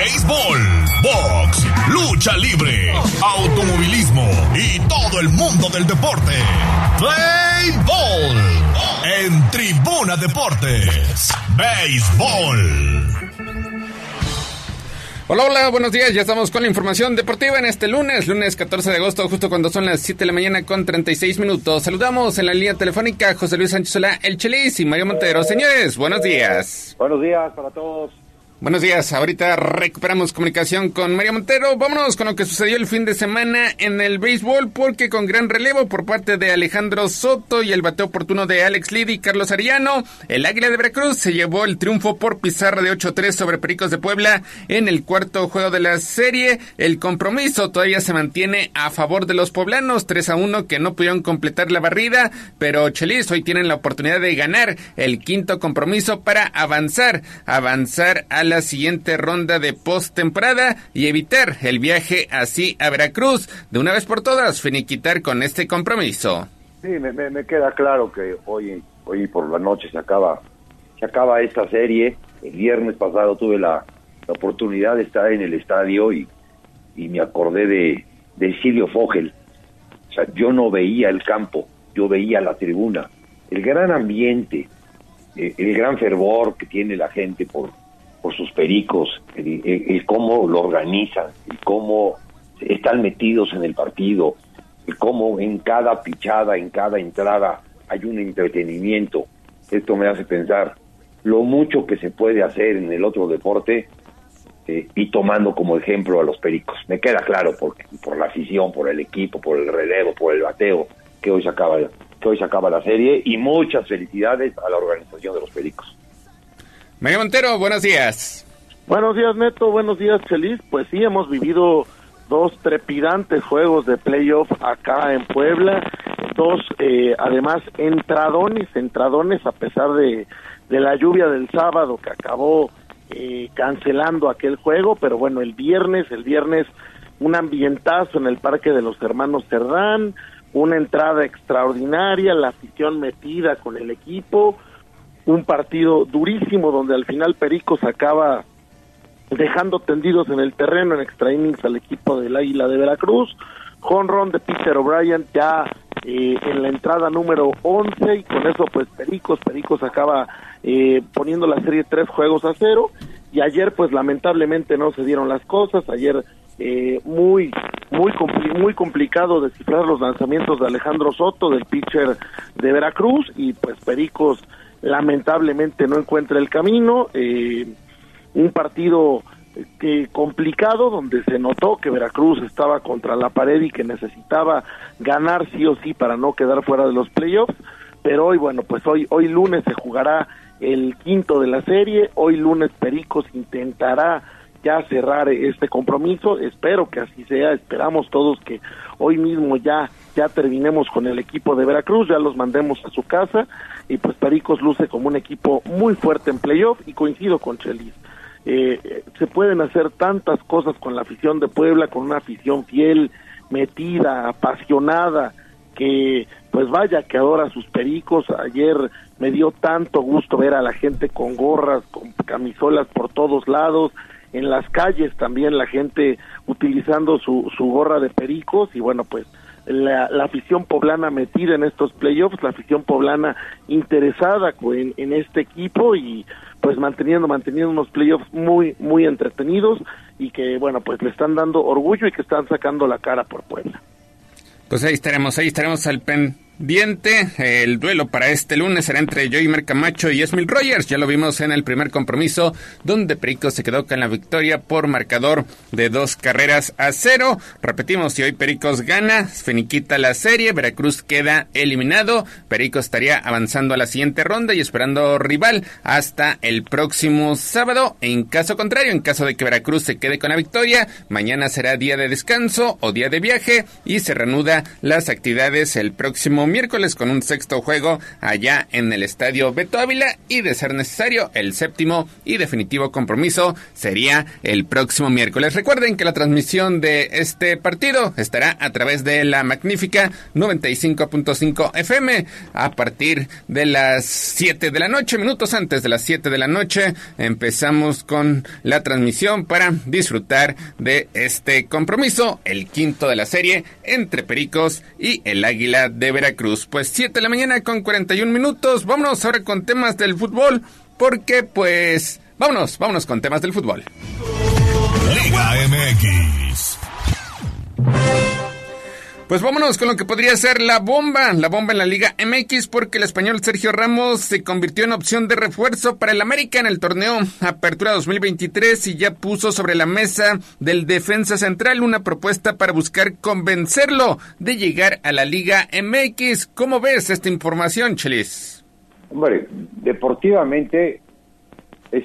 S7: béisbol, box, lucha libre, automovilismo y todo el mundo del deporte. Béisbol en Tribuna Deportes. Béisbol.
S30: Hola, hola, buenos días. Ya estamos con la información deportiva en este lunes, lunes 14 de agosto, justo cuando son las 7 de la mañana con 36 minutos. Saludamos en la línea telefónica José Luis Sánchez Solá, El Chelis y Mario Montero. Señores, buenos días.
S31: Buenos días para todos.
S30: Buenos días, ahorita recuperamos comunicación con María Montero. Vámonos con lo que sucedió el fin de semana en el béisbol, porque con gran relevo por parte de Alejandro Soto y el bateo oportuno de Alex Lidy y Carlos Arellano, el Águila de Veracruz se llevó el triunfo por pizarra de 8-3 sobre Pericos de Puebla en el cuarto juego de la serie. El compromiso todavía se mantiene a favor de los poblanos, 3-1 que no pudieron completar la barrida, pero Chelis hoy tienen la oportunidad de ganar el quinto compromiso para avanzar, avanzar al la siguiente ronda de postemporada y evitar el viaje así a Veracruz de una vez por todas, finiquitar con este compromiso.
S32: Sí, me, queda claro que hoy, hoy por la noche se acaba, se acaba esta serie. El viernes pasado tuve la, oportunidad de estar en el estadio y, y me acordé de, de Silvio Fogel. O sea, yo no veía el campo, yo veía la tribuna. El gran ambiente, eh, el gran fervor que tiene la gente por, por sus pericos, el, cómo lo organizan, el cómo están metidos en el partido, el cómo en cada pichada, en cada entrada hay un entretenimiento. Esto me hace pensar lo mucho que se puede hacer en el otro deporte eh, y tomando como ejemplo a los pericos. Me queda claro por, por la afición, por el equipo, por el relevo, por el bateo que hoy se acaba, que hoy se acaba la serie y muchas felicidades a la organización de los pericos.
S30: María Montero, buenos días.
S31: Buenos días, Neto. Buenos días, Feliz. Pues sí, hemos vivido dos trepidantes juegos de playoff acá en Puebla. Dos, eh, además, entradones, entradones a pesar de, de la lluvia del sábado que acabó eh, cancelando aquel juego. Pero bueno, el viernes, el viernes, un ambientazo en el Parque de los Hermanos Cerdán, una entrada extraordinaria, la afición metida con el equipo un partido durísimo donde al final Pericos acaba dejando tendidos en el terreno en extra innings al equipo del Águila de Veracruz. Honron de Peter O'Brien ya eh, en la entrada número 11 y con eso pues Pericos, Pericos acaba eh, poniendo la serie tres juegos a cero. Y ayer pues lamentablemente no se dieron las cosas, ayer eh, muy muy muy complicado descifrar los lanzamientos de Alejandro Soto del pitcher de Veracruz. Y pues Pericos lamentablemente no encuentra el camino. Eh, un partido que complicado donde se notó que Veracruz estaba contra la pared y que necesitaba ganar sí o sí para no quedar fuera de los playoffs pero hoy bueno pues hoy hoy lunes se jugará el quinto de la serie hoy lunes Pericos intentará ya cerrar este compromiso espero que así sea esperamos todos que hoy mismo ya ya terminemos con el equipo de Veracruz ya los mandemos a su casa y pues Pericos luce como un equipo muy fuerte en playoff y coincido con Chelis. Eh, se pueden hacer tantas cosas con la afición de Puebla, con una afición fiel, metida, apasionada, que pues vaya que adora sus pericos. Ayer me dio tanto gusto ver a la gente con gorras, con camisolas por todos lados, en las calles también la gente utilizando su, su gorra de pericos y bueno pues la, afición poblana metida en estos playoffs, la afición poblana interesada en, en, este equipo y pues manteniendo, manteniendo unos playoffs muy, muy entretenidos y que bueno, pues le están dando orgullo y que están sacando la cara por Puebla.
S30: Pues ahí estaremos, ahí estaremos al pen Diente, el duelo para este lunes será entre Joymer Camacho y Esmil Rogers. Ya lo vimos en el primer compromiso, donde Perico se quedó con la victoria por marcador de dos carreras a cero. Repetimos, si hoy Pericos gana, finiquita la serie, Veracruz queda eliminado. Perico estaría avanzando a la siguiente ronda y esperando rival hasta el próximo sábado. En caso contrario, en caso de que Veracruz se quede con la victoria, mañana será día de descanso o día de viaje y se reanuda las actividades el próximo miércoles con un sexto juego allá en el estadio Beto Ávila y de ser necesario el séptimo y definitivo compromiso sería el próximo miércoles. Recuerden que la transmisión de este partido estará a través de la magnífica 95.5 FM a partir de las 7 de la noche, minutos antes de las 7 de la noche empezamos con la transmisión para disfrutar de este compromiso, el quinto de la serie entre Pericos y el Águila de Veracruz. Cruz. Pues 7 de la mañana con 41 minutos. Vámonos ahora con temas del fútbol. Porque pues... Vámonos, vámonos con temas del fútbol. Liga MX. Pues vámonos con lo que podría ser la bomba, la bomba en la Liga MX, porque el español Sergio Ramos se convirtió en opción de refuerzo para el América en el torneo Apertura 2023 y ya puso sobre la mesa del defensa central una propuesta para buscar convencerlo de llegar a la Liga MX. ¿Cómo ves esta información, Chelis?
S32: Hombre, deportivamente es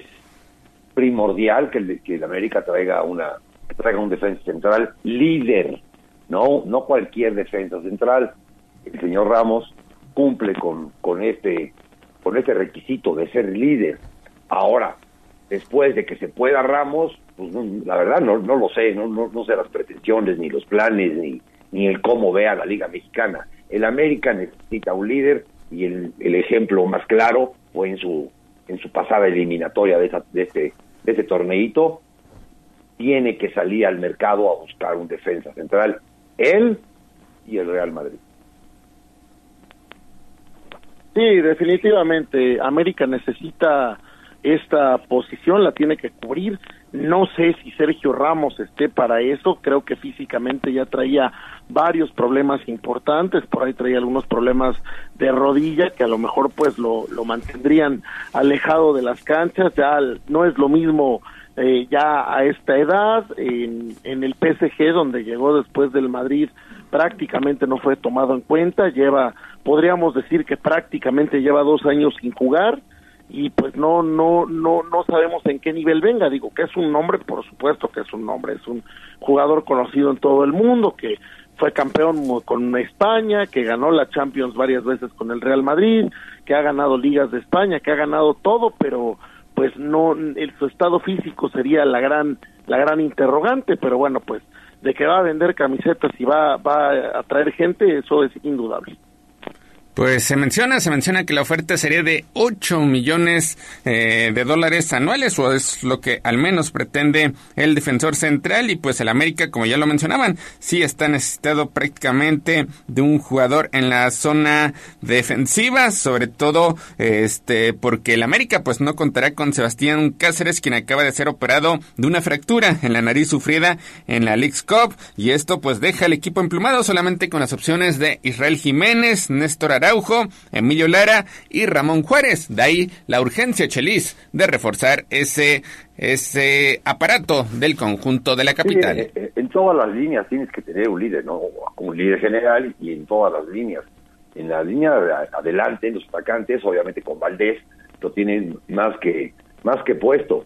S32: primordial que el, que el América traiga una traiga un defensa central líder no, no cualquier defensa central. El señor Ramos cumple con, con este con este requisito de ser líder. Ahora, después de que se pueda Ramos, pues la verdad no, no lo sé, no, no, no sé las pretensiones, ni los planes, ni, ni el cómo vea la Liga Mexicana. El América necesita un líder y el, el ejemplo más claro fue en su en su pasada eliminatoria de, esa, de este de este torneito tiene que salir al mercado a buscar un defensa central él y el Real Madrid.
S31: Sí, definitivamente América necesita esta posición, la tiene que cubrir. No sé si Sergio Ramos esté para eso, creo que físicamente ya traía varios problemas importantes, por ahí traía algunos problemas de rodilla que a lo mejor pues lo, lo mantendrían alejado de las canchas, ya no es lo mismo eh, ya a esta edad, en, en el PSG donde llegó después del Madrid prácticamente no fue tomado en cuenta, lleva, podríamos decir que prácticamente lleva dos años sin jugar y pues no, no, no, no sabemos en qué nivel venga, digo que es un nombre, por supuesto que es un nombre, es un jugador conocido en todo el mundo, que fue campeón con España, que ganó la Champions varias veces con el Real Madrid, que ha ganado ligas de España, que ha ganado todo, pero pues no el, su estado físico sería la gran la gran interrogante pero bueno pues de que va a vender camisetas y va va a atraer gente eso es indudable
S30: pues se menciona, se menciona que la oferta sería de 8 millones eh, de dólares anuales, o es lo que al menos pretende el defensor central, y pues el América, como ya lo mencionaban, sí está necesitado prácticamente de un jugador en la zona defensiva, sobre todo este porque el América pues no contará con Sebastián Cáceres, quien acaba de ser operado de una fractura en la nariz sufrida en la League's Cup, y esto pues deja al equipo emplumado solamente con las opciones de Israel Jiménez, Néstor Araujo, Araujo, Emilio Lara y Ramón Juárez. De ahí la urgencia, Chelis, de reforzar ese, ese aparato del conjunto de la capital.
S32: Eh, eh, en todas las líneas tienes que tener un líder, ¿no? Un líder general y en todas las líneas. En la línea adelante, los atacantes, obviamente con Valdés, lo tienen más que, más que puesto.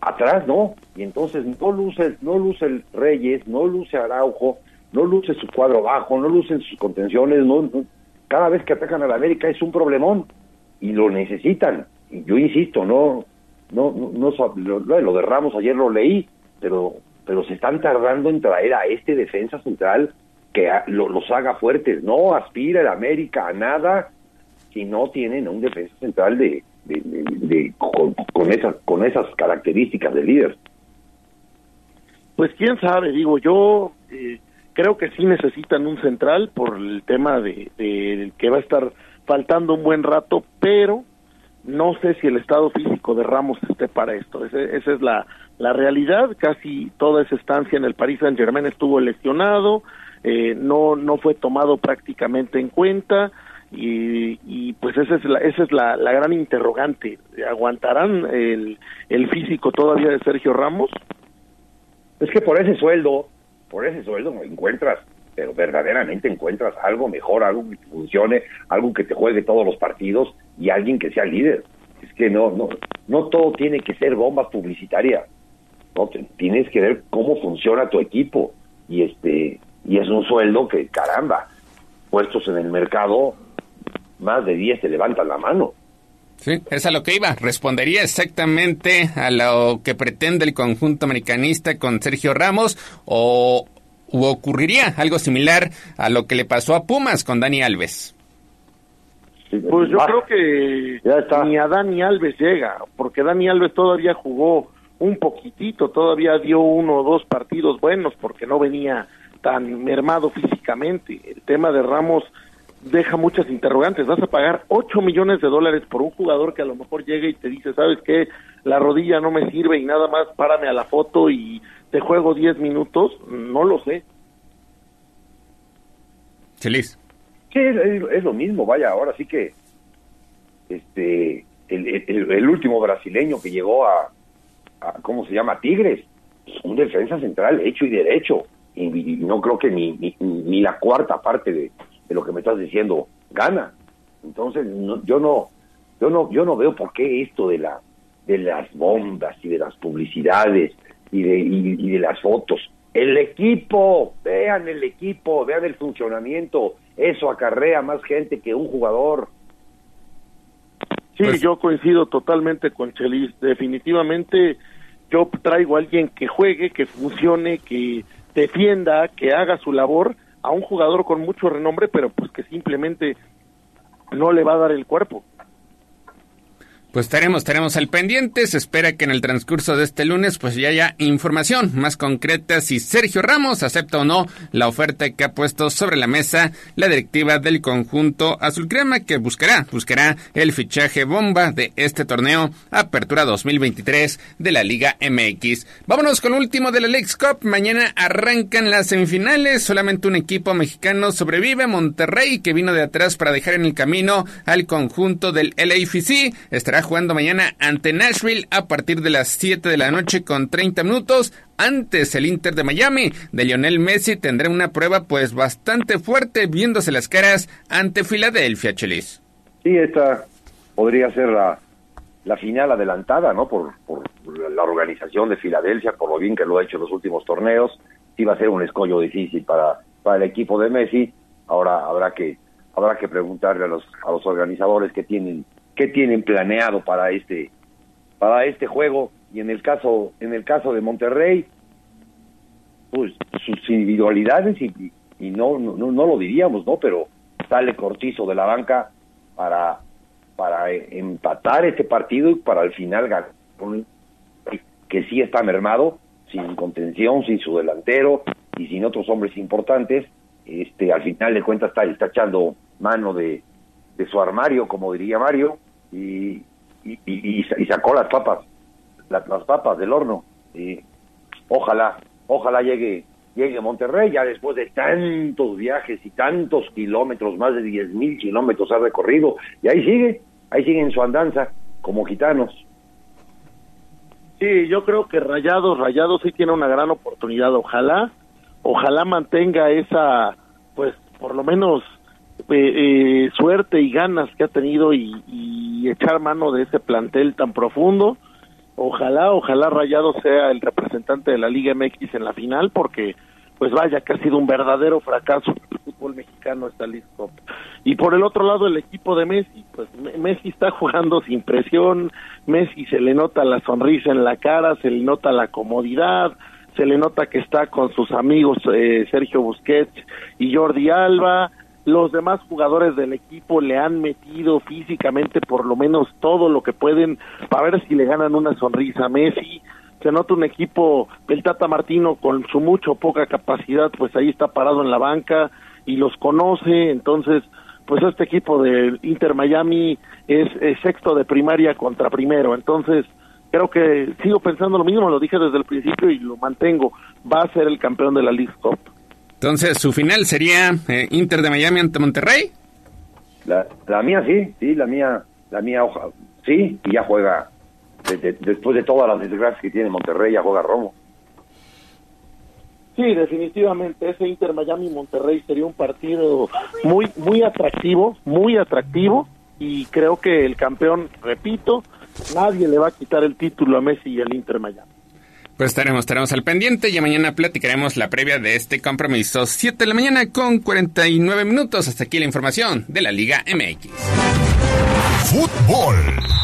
S32: Atrás no, y entonces no luce, no luce el Reyes, no luce Araujo, no luce su cuadro bajo, no lucen sus contenciones, no cada vez que atacan a la América es un problemón y lo necesitan. Yo insisto, no, no, no, lo, lo Ramos ayer lo leí, pero, pero se están tardando en traer a este defensa central que los haga fuertes. No aspira el América a nada si no tienen un defensa central de, de, con, esas, con esas características de líder.
S31: Pues quién sabe, digo yo, eh, creo que sí necesitan un central por el tema de, que va a estar faltando un buen rato, pero no sé si el estado físico de Ramos esté para esto. esa es la, la realidad. Casi toda esa estancia en el Paris Saint Germain estuvo lesionado, eh, no, no fue tomado prácticamente en cuenta. Y, y pues esa es la, esa es la, la gran interrogante. ¿Aguantarán el, el físico todavía de Sergio Ramos?
S32: Es que por ese sueldo por ese sueldo encuentras, pero verdaderamente encuentras algo mejor, algo que funcione, algo que te juegue todos los partidos y alguien que sea líder. Es que no, no, no todo tiene que ser bomba publicitaria. No, tienes que ver cómo funciona tu equipo y este y es un sueldo que caramba, puestos en el mercado más de 10 te levantan la mano.
S30: Sí, es a lo que iba. Respondería exactamente a lo que pretende el conjunto americanista con Sergio Ramos o ocurriría algo similar a lo que le pasó a Pumas con Dani Alves.
S31: Pues yo creo que ni a Dani Alves llega, porque Dani Alves todavía jugó un poquitito, todavía dio uno o dos partidos buenos porque no venía tan mermado físicamente. El tema de Ramos deja muchas interrogantes. Vas a pagar 8 millones de dólares por un jugador que a lo mejor llega y te dice, ¿sabes qué? La rodilla no me sirve y nada más párame a la foto y te juego 10 minutos. No lo sé.
S30: Feliz.
S32: Sí, es, lo mismo, vaya, ahora sí que este el, último brasileño que llegó a, ¿cómo se llama? Tigres, un defensa central hecho y derecho, y, no creo que ni, ni, la cuarta parte de, lo que me estás diciendo gana. Entonces, yo no yo no yo no veo por qué esto de la de las bombas y de las publicidades y de, y de las fotos el equipo, vean el equipo, vean el funcionamiento, eso acarrea más gente que un jugador.
S31: Sí, pues yo coincido totalmente con Chelis. Definitivamente yo traigo a alguien que juegue, que funcione, que defienda, que haga su labor a un jugador con mucho renombre, pero pues que simplemente no le va a dar el cuerpo.
S30: Pues estaremos, estaremos al pendiente. Se espera que en el transcurso de este lunes pues ya haya información más concreta si Sergio Ramos acepta o no la oferta que ha puesto sobre la mesa la directiva del conjunto azul crema que buscará, buscará el fichaje bomba de este torneo Apertura 2023 de la Liga MX. Vámonos con último de la Leagues Cup. Mañana arrancan las semifinales. Solamente un equipo mexicano sobrevive, Monterrey, que vino de atrás para dejar en el camino al conjunto del LAFC. Estará jugando mañana ante Nashville a partir de las 7 de la noche con 30 minutos. Antes el Inter de Miami de Lionel Messi tendrá una prueba pues bastante fuerte viéndose las caras ante Filadelfia, Chelis.
S32: Sí, esta podría ser la, la final adelantada, ¿no? Por, la organización de Filadelfia, por lo bien que lo ha hecho en los últimos torneos. Sí va a ser un escollo difícil para, para el equipo de Messi. Ahora habrá que habrá que preguntarle a los a los organizadores que tienen qué tienen planeado para este para este juego. Y en el caso en el caso de Monterrey pues sus individualidades y, y no, no no lo diríamos no pero sale Cortizo de la banca para para empatar este partido y para al final ganar que sí está mermado sin contención sin su delantero y sin otros hombres importantes. Este al final de cuentas está, está echando mano de, de su armario como diría Mario y, y, sacó las papas, las, papas del horno. Y ojalá, ojalá llegue llegue Monterrey ya después de tantos viajes y tantos kilómetros, más de diez mil kilómetros ha recorrido, y ahí sigue, ahí sigue en su andanza, como gitanos.
S31: Sí, yo creo que Rayados, Rayados sí tiene una gran oportunidad, ojalá, ojalá mantenga esa, pues, por lo menos eh, eh, suerte y ganas que ha tenido y, echar mano de ese plantel tan profundo. Ojalá, ojalá Rayado sea el representante de la Liga MX en la final, porque pues vaya que ha sido un verdadero fracaso el fútbol mexicano esta League Y por el otro lado el equipo de Messi, pues Messi está jugando sin presión, Messi se le nota la sonrisa en la cara, se le nota la comodidad, se le nota que está con sus amigos eh, Sergio Busquets y Jordi Alba, los demás jugadores del equipo le han metido físicamente por lo menos todo lo que pueden para ver si le ganan una sonrisa a Messi. Se nota un equipo, el Tata Martino con su mucho poca capacidad, pues ahí está parado en la banca y los conoce, entonces pues este equipo de Inter Miami es, sexto de primaria contra primero, entonces creo que sigo pensando lo mismo, lo dije desde el principio y lo mantengo, va a ser el campeón de la League Cup.
S30: Entonces, ¿su final sería eh, Inter de Miami ante Monterrey?
S32: La, la mía sí, sí, la mía, la mía, sí, y ya juega, después de todas las desgracias que tiene Monterrey, ya juega Romo.
S31: Sí, definitivamente ese Inter Miami Monterrey sería un partido muy muy atractivo, muy atractivo y creo que el campeón, repito, nadie le va a quitar el título a Messi y al Inter Miami.
S30: Pues estaremos, estaremos al pendiente y mañana platicaremos la previa de este compromiso. 7 de la mañana con 49 minutos. Hasta aquí la información de la Liga MX.
S7: Fútbol.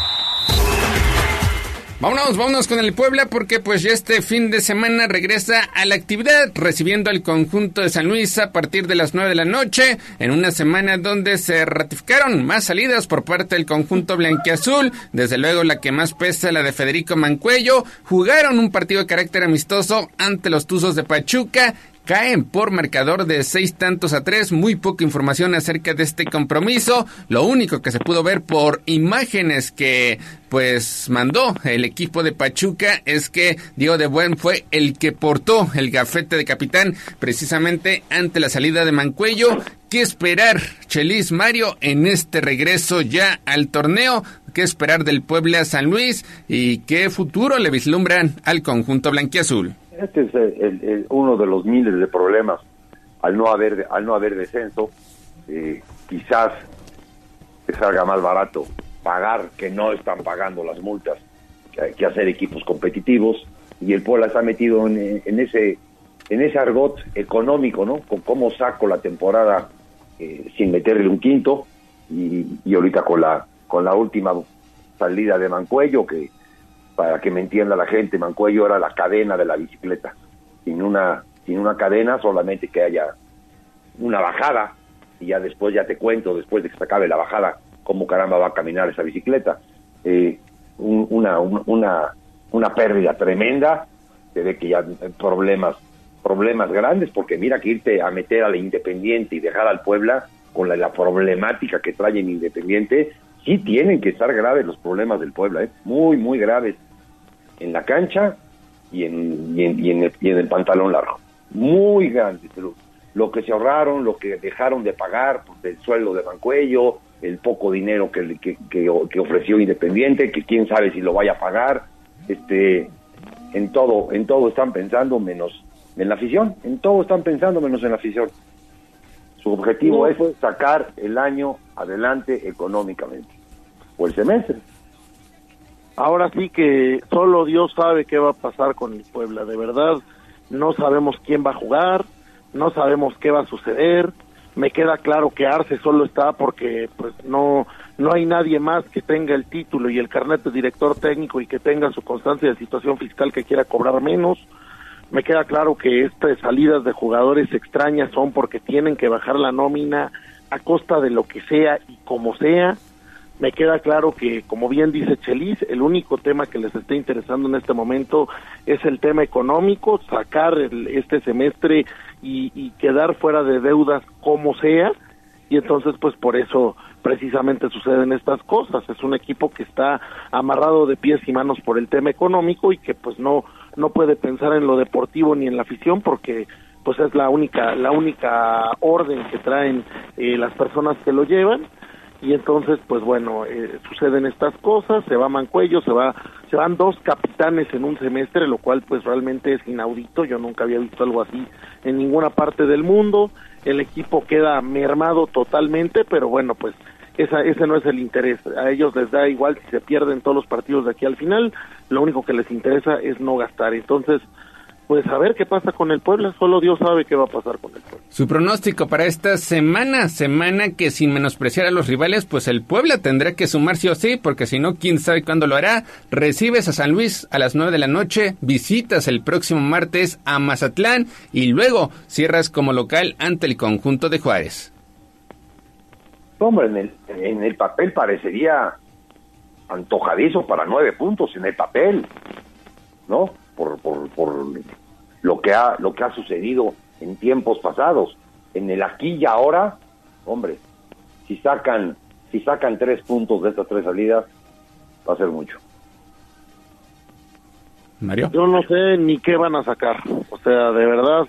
S30: Vámonos, vámonos con el Puebla porque pues ya este fin de semana regresa a la actividad recibiendo al conjunto de San Luis a partir de las 9 de la noche en una semana donde se ratificaron más salidas por parte del conjunto blanquiazul, desde luego la que más pesa la de Federico Mancuello, jugaron un partido de carácter amistoso ante los Tuzos de Pachuca caen por marcador de seis tantos a tres. Muy poca información acerca de este compromiso. Lo único que se pudo ver por imágenes que pues mandó el equipo de Pachuca es que Diego de Buen fue el que portó el gafete de capitán precisamente ante la salida de Mancuello ¿Qué esperar, Chelis Mario, en este regreso ya al torneo? ¿Qué esperar del Puebla San Luis? ¿Y qué futuro le vislumbran al conjunto blanquiazul?
S32: Este es uno de los miles de problemas al no haber, al no haber descenso. Eh, quizás te salga más barato pagar que no están pagando las multas que, hacer equipos competitivos y el Puebla está metido en, ese en ese argot económico, ¿no? Con cómo saco la temporada eh, sin meterle un quinto y, y, ahorita con la con la última salida de Mancuello que para que me entienda la gente, Mancuello era la cadena de la bicicleta. Sin una sin una cadena solamente que haya una bajada y ya después ya te cuento después de que se acabe la bajada cómo caramba va a caminar esa bicicleta. Eh, una, una, una pérdida tremenda, se ve que ya problemas, problemas grandes, porque mira que irte a meter a la Independiente y dejar al Puebla con la, problemática que trae en Independiente, sí tienen que estar graves los problemas del Puebla, ¿eh? muy, muy graves en la cancha y en, y en, el, y en el pantalón largo. Muy grandes. Lo, lo que se ahorraron, lo que dejaron de pagar pues, del sueldo de Bancuello, el poco dinero que, que, que, ofreció Independiente, que quién sabe si lo vaya a pagar, este, en todo, en todo están pensando menos en la afición, en todo están pensando menos en la afición. Su objetivo es sacar el año adelante económicamente, o el semestre.
S31: Ahora sí que solo Dios sabe qué va a pasar con el Puebla, de verdad, no sabemos quién va a jugar, no sabemos qué va a suceder, me queda claro que Arce solo está porque pues no no hay nadie más que tenga el título y el carnet de director técnico y que tenga su constancia de situación fiscal que quiera cobrar menos. Me queda claro que estas salidas de jugadores extrañas son porque tienen que bajar la nómina a costa de lo que sea y como sea. Me queda claro que, como bien dice Chelis, el único tema que les está interesando en este momento es el tema económico, sacar este semestre y, quedar fuera de deudas como sea y entonces pues por eso precisamente suceden estas cosas. Es un equipo que está amarrado de pies y manos por el tema económico y que pues no no puede pensar en lo deportivo ni en la afición porque pues es la única la única orden que traen eh, las personas que lo llevan y entonces pues bueno eh, suceden estas cosas se va Mancuello se va se van dos capitanes en un semestre lo cual pues realmente es inaudito. Yo nunca había visto algo así en ninguna parte del mundo. El equipo queda mermado totalmente pero bueno pues esa, ese no es el interés. A ellos les da igual si se pierden todos los partidos de aquí al final. Lo único que les interesa es no gastar. Entonces pues a ver qué pasa con el Puebla, solo Dios sabe qué va a pasar con el Puebla.
S30: Su pronóstico para esta semana, semana que sin menospreciar a los rivales, pues el Puebla tendrá que sumar sí o sí, porque si no, quién sabe cuándo lo hará. Recibes a San Luis a las 9 de la noche, visitas el próximo martes a Mazatlán y luego cierras como local ante el conjunto de Juárez.
S32: Hombre, en el, en el papel parecería antojadizo para nueve puntos en el papel, ¿no? Por, por, por lo que ha lo que ha sucedido en tiempos pasados. En el aquí y ahora hombre si sacan si sacan tres puntos de estas tres salidas va a ser mucho.
S30: Mario.
S31: Yo no sé ni qué van a sacar. O sea de verdad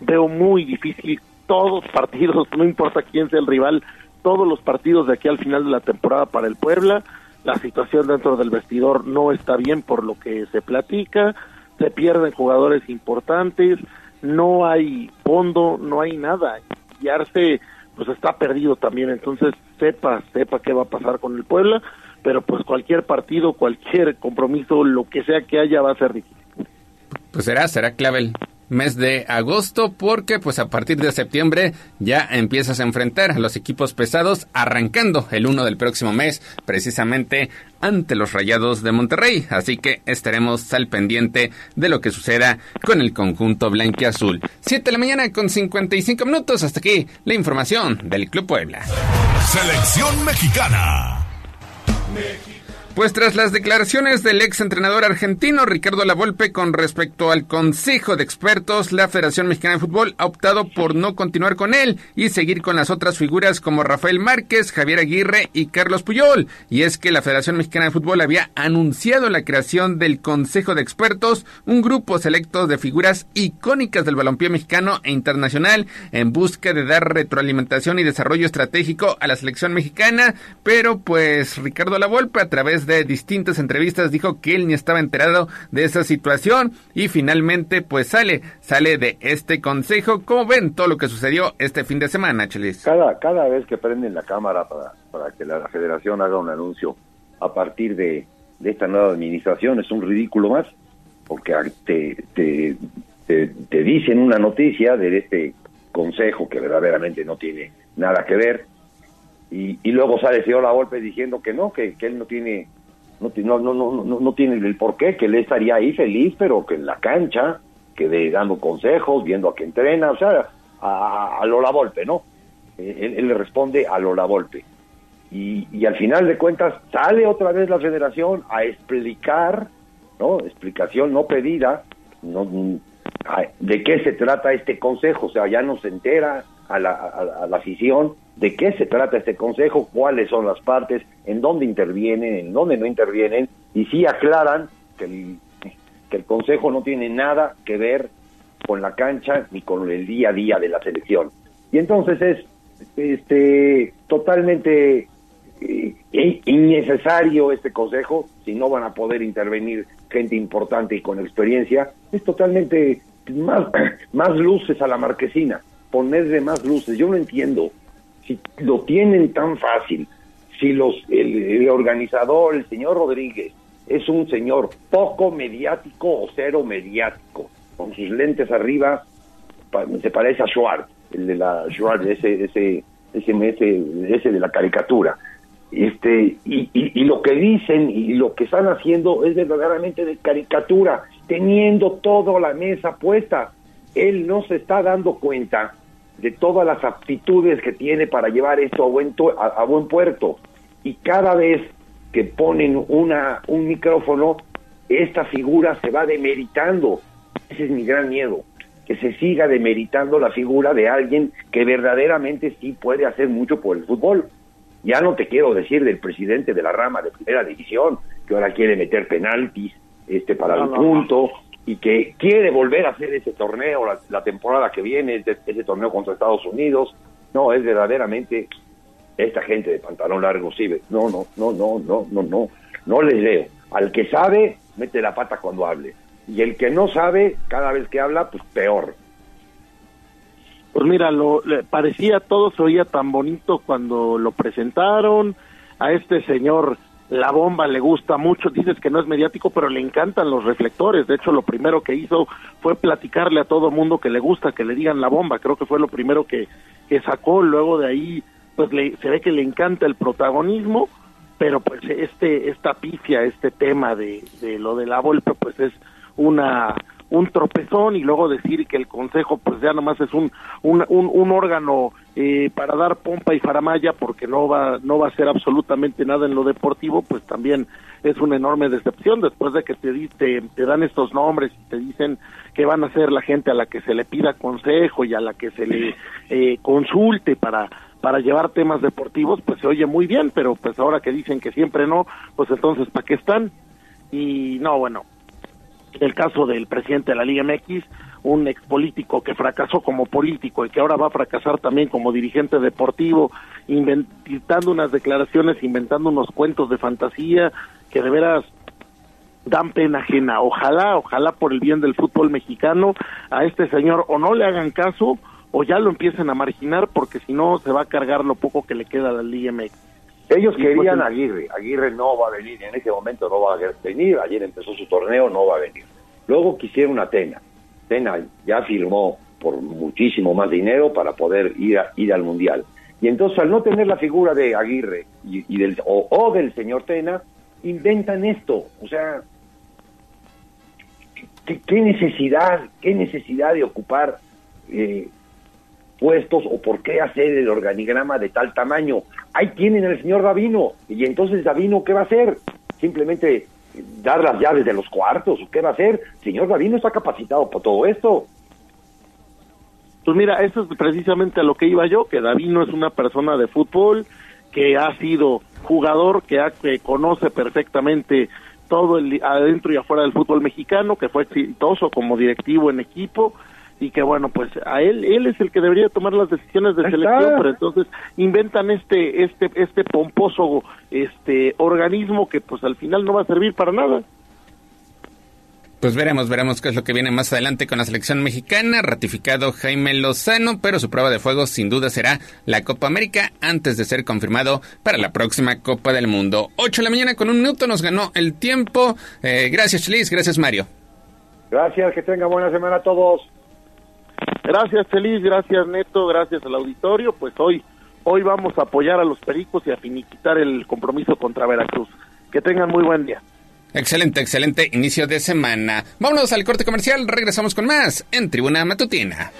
S31: veo muy difícil todos partidos no importa quién sea el rival todos los partidos de aquí al final de la temporada para el Puebla. La situación dentro del vestidor no está bien por lo que se platica se pierden jugadores importantes, no hay fondo, no hay nada. Y Arce pues está perdido también, entonces sepa, sepa qué va a pasar con el Puebla, pero pues cualquier partido, cualquier compromiso, lo que sea que haya va a ser difícil.
S30: Pues será, será clave el mes de agosto porque pues a partir de septiembre ya empiezas a enfrentar a los equipos pesados arrancando el 1 del próximo mes precisamente ante los Rayados de Monterrey, así que estaremos al pendiente de lo que suceda con el conjunto blanquiazul. 7 de la mañana con 55 minutos, hasta aquí la información del Club Puebla.
S7: Selección mexicana.
S30: Pues tras las declaraciones del ex entrenador argentino Ricardo Lavolpe con respecto al Consejo de Expertos, la Federación Mexicana de Fútbol ha optado por no continuar con él y seguir con las otras figuras como Rafael Márquez, Javier Aguirre y Carlos Puyol. Y es que la Federación Mexicana de Fútbol había anunciado la creación del Consejo de Expertos, un grupo selecto de figuras icónicas del balompié mexicano e internacional en busca de dar retroalimentación y desarrollo estratégico a la selección mexicana, pero pues Ricardo Lavolpe a través de distintas entrevistas dijo que él ni estaba enterado de esa situación y finalmente pues sale, sale de este consejo. ¿Cómo ven todo lo que sucedió este fin de semana, Chelis?
S32: Cada, cada vez que prenden la cámara para, para que la, federación haga un anuncio a partir de, de esta nueva administración es un ridículo más, porque te, te, te, te dicen una noticia de este consejo que verdaderamente no tiene nada que ver y, y luego sale señor La Volpe diciendo que no, que, que él no tiene no, no, no, no, no tiene el porqué, que él estaría ahí feliz, pero que en la cancha, que de dando consejos, viendo a que entrena, o sea, a, a Lola Volpe, ¿no? Él, él, le responde a Lola Volpe. Y, y al final de cuentas sale otra vez la federación a explicar, ¿no? Explicación no pedida, no, de qué se trata este consejo, o sea, ya no se entera a la, a, la afición de qué se trata este consejo, cuáles son las partes, en dónde intervienen, en dónde no intervienen, y sí aclaran que el, que el consejo no tiene nada que ver con la cancha ni con el día a día de la selección. Y entonces es este totalmente eh, innecesario este consejo si no van a poder intervenir gente importante y con experiencia, es totalmente más, (clears throat) más luces a la marquesina, ponerle más luces. Yo no entiendo si lo tienen tan fácil, si los el, organizador, el señor Rodríguez, es un señor poco mediático o cero mediático, con sus lentes arriba, se parece a Schwartz, el de la Schwartz, ese, ese, ese, ese, ese de la caricatura. Este, y, y, y lo que dicen y lo que están haciendo es verdaderamente de caricatura, teniendo toda la mesa puesta. Él no se está dando cuenta de todas las aptitudes que tiene para llevar esto a buen, a, a buen puerto. Y cada vez que ponen una, un micrófono, esta figura se va demeritando. Ese es mi gran miedo, que se siga demeritando la figura de alguien que verdaderamente sí puede hacer mucho por el fútbol. Ya no te quiero decir del presidente de la rama de primera división, que ahora quiere meter penaltis este para no, el punto, no y que quiere volver a hacer ese torneo la, temporada que viene, ese, torneo contra Estados Unidos. No, es verdaderamente esta gente de pantalón largo, sí. No, no, no, no, no, no, no. No les leo. Al que sabe, mete la pata cuando hable. Y el que no sabe, cada vez que habla, pues peor.
S31: Pues mira, lo, le parecía todo se oía tan bonito cuando lo presentaron a este señor la bomba le gusta mucho, dices que no es mediático, pero le encantan los reflectores. De hecho, lo primero que hizo fue platicarle a todo mundo que le gusta que le digan la bomba. Creo que fue lo primero que, que sacó. Luego de ahí, pues le, se ve que le encanta el protagonismo, pero pues este esta pifia, este tema de, de lo de la Volpe, pues es una un tropezón y luego decir que el consejo pues ya nomás es un un, órgano eh, para dar pompa y faramaya porque no va no va a ser absolutamente nada en lo deportivo pues también es una enorme decepción después de que te, te, te dan estos nombres y te dicen que van a ser la gente a la que se le pida consejo y a la que se le eh, consulte para para llevar temas deportivos pues se oye muy bien pero pues ahora que dicen que siempre no pues entonces para qué están y no bueno el caso del presidente de la Liga MX, un ex político que fracasó como político y que ahora va a fracasar también como dirigente deportivo, inventando unas declaraciones, inventando unos cuentos de fantasía que de veras dan pena ajena. Ojalá, ojalá por el bien del fútbol mexicano a este señor o no le hagan caso o ya lo empiecen a marginar porque si no se va a cargar lo poco que le queda a la Liga MX.
S32: Ellos querían a Aguirre, Aguirre no va a venir, en este momento no va a venir, ayer empezó su torneo, no va a venir. Luego quisieron a Tena, Tena ya firmó por muchísimo más dinero para poder ir, a, ir al Mundial. Y entonces al no tener la figura de Aguirre y, y del, o, o, del señor Tena, inventan esto. O sea, ¿qué, qué necesidad, qué necesidad de ocupar eh, puestos o por qué hacer el organigrama de tal tamaño? ahí tienen al señor Davino. Y entonces Davino, ¿qué va a hacer? simplemente dar las llaves de los cuartos, ¿o qué va a hacer? Señor David no está capacitado para todo esto.
S31: Pues mira, eso es precisamente a lo que iba yo, que David no es una persona de fútbol, que ha sido jugador, que, ha, que conoce perfectamente todo el adentro y afuera del fútbol mexicano, que fue exitoso como directivo en equipo y que bueno, pues a él él es el que debería tomar las decisiones de selección, pero entonces inventan este este este pomposo este organismo que pues al final no va a servir para nada.
S30: Pues veremos, veremos qué es lo que viene más adelante con la selección mexicana. Ratificado Jaime Lozano, pero su prueba de fuego sin duda será la Copa América antes de ser confirmado para la próxima Copa del Mundo. 8 de la mañana con un minuto nos ganó el tiempo. Eh, gracias, Chelis. Gracias, Mario.
S32: Gracias, que tenga buena semana a todos.
S31: Gracias, Chelis. Gracias, Neto. Gracias al auditorio. Pues hoy, hoy vamos a apoyar a los pericos y a finiquitar el compromiso contra Veracruz. Que tengan muy buen día.
S30: Excelente, excelente inicio de semana. Vámonos al corte comercial, regresamos con más en Tribuna Matutina.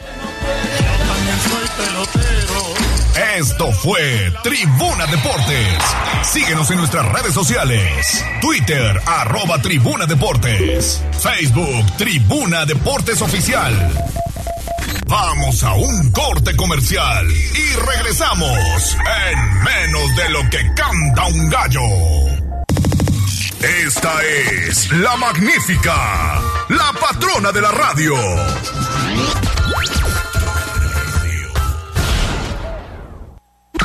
S7: Esto fue Tribuna Deportes. Síguenos en nuestras redes sociales. Twitter, arroba Tribuna Deportes. Facebook, Tribuna Deportes Oficial. Vamos a un corte comercial y regresamos en menos de lo que canta un gallo. Esta es la magnífica, la patrona de la radio.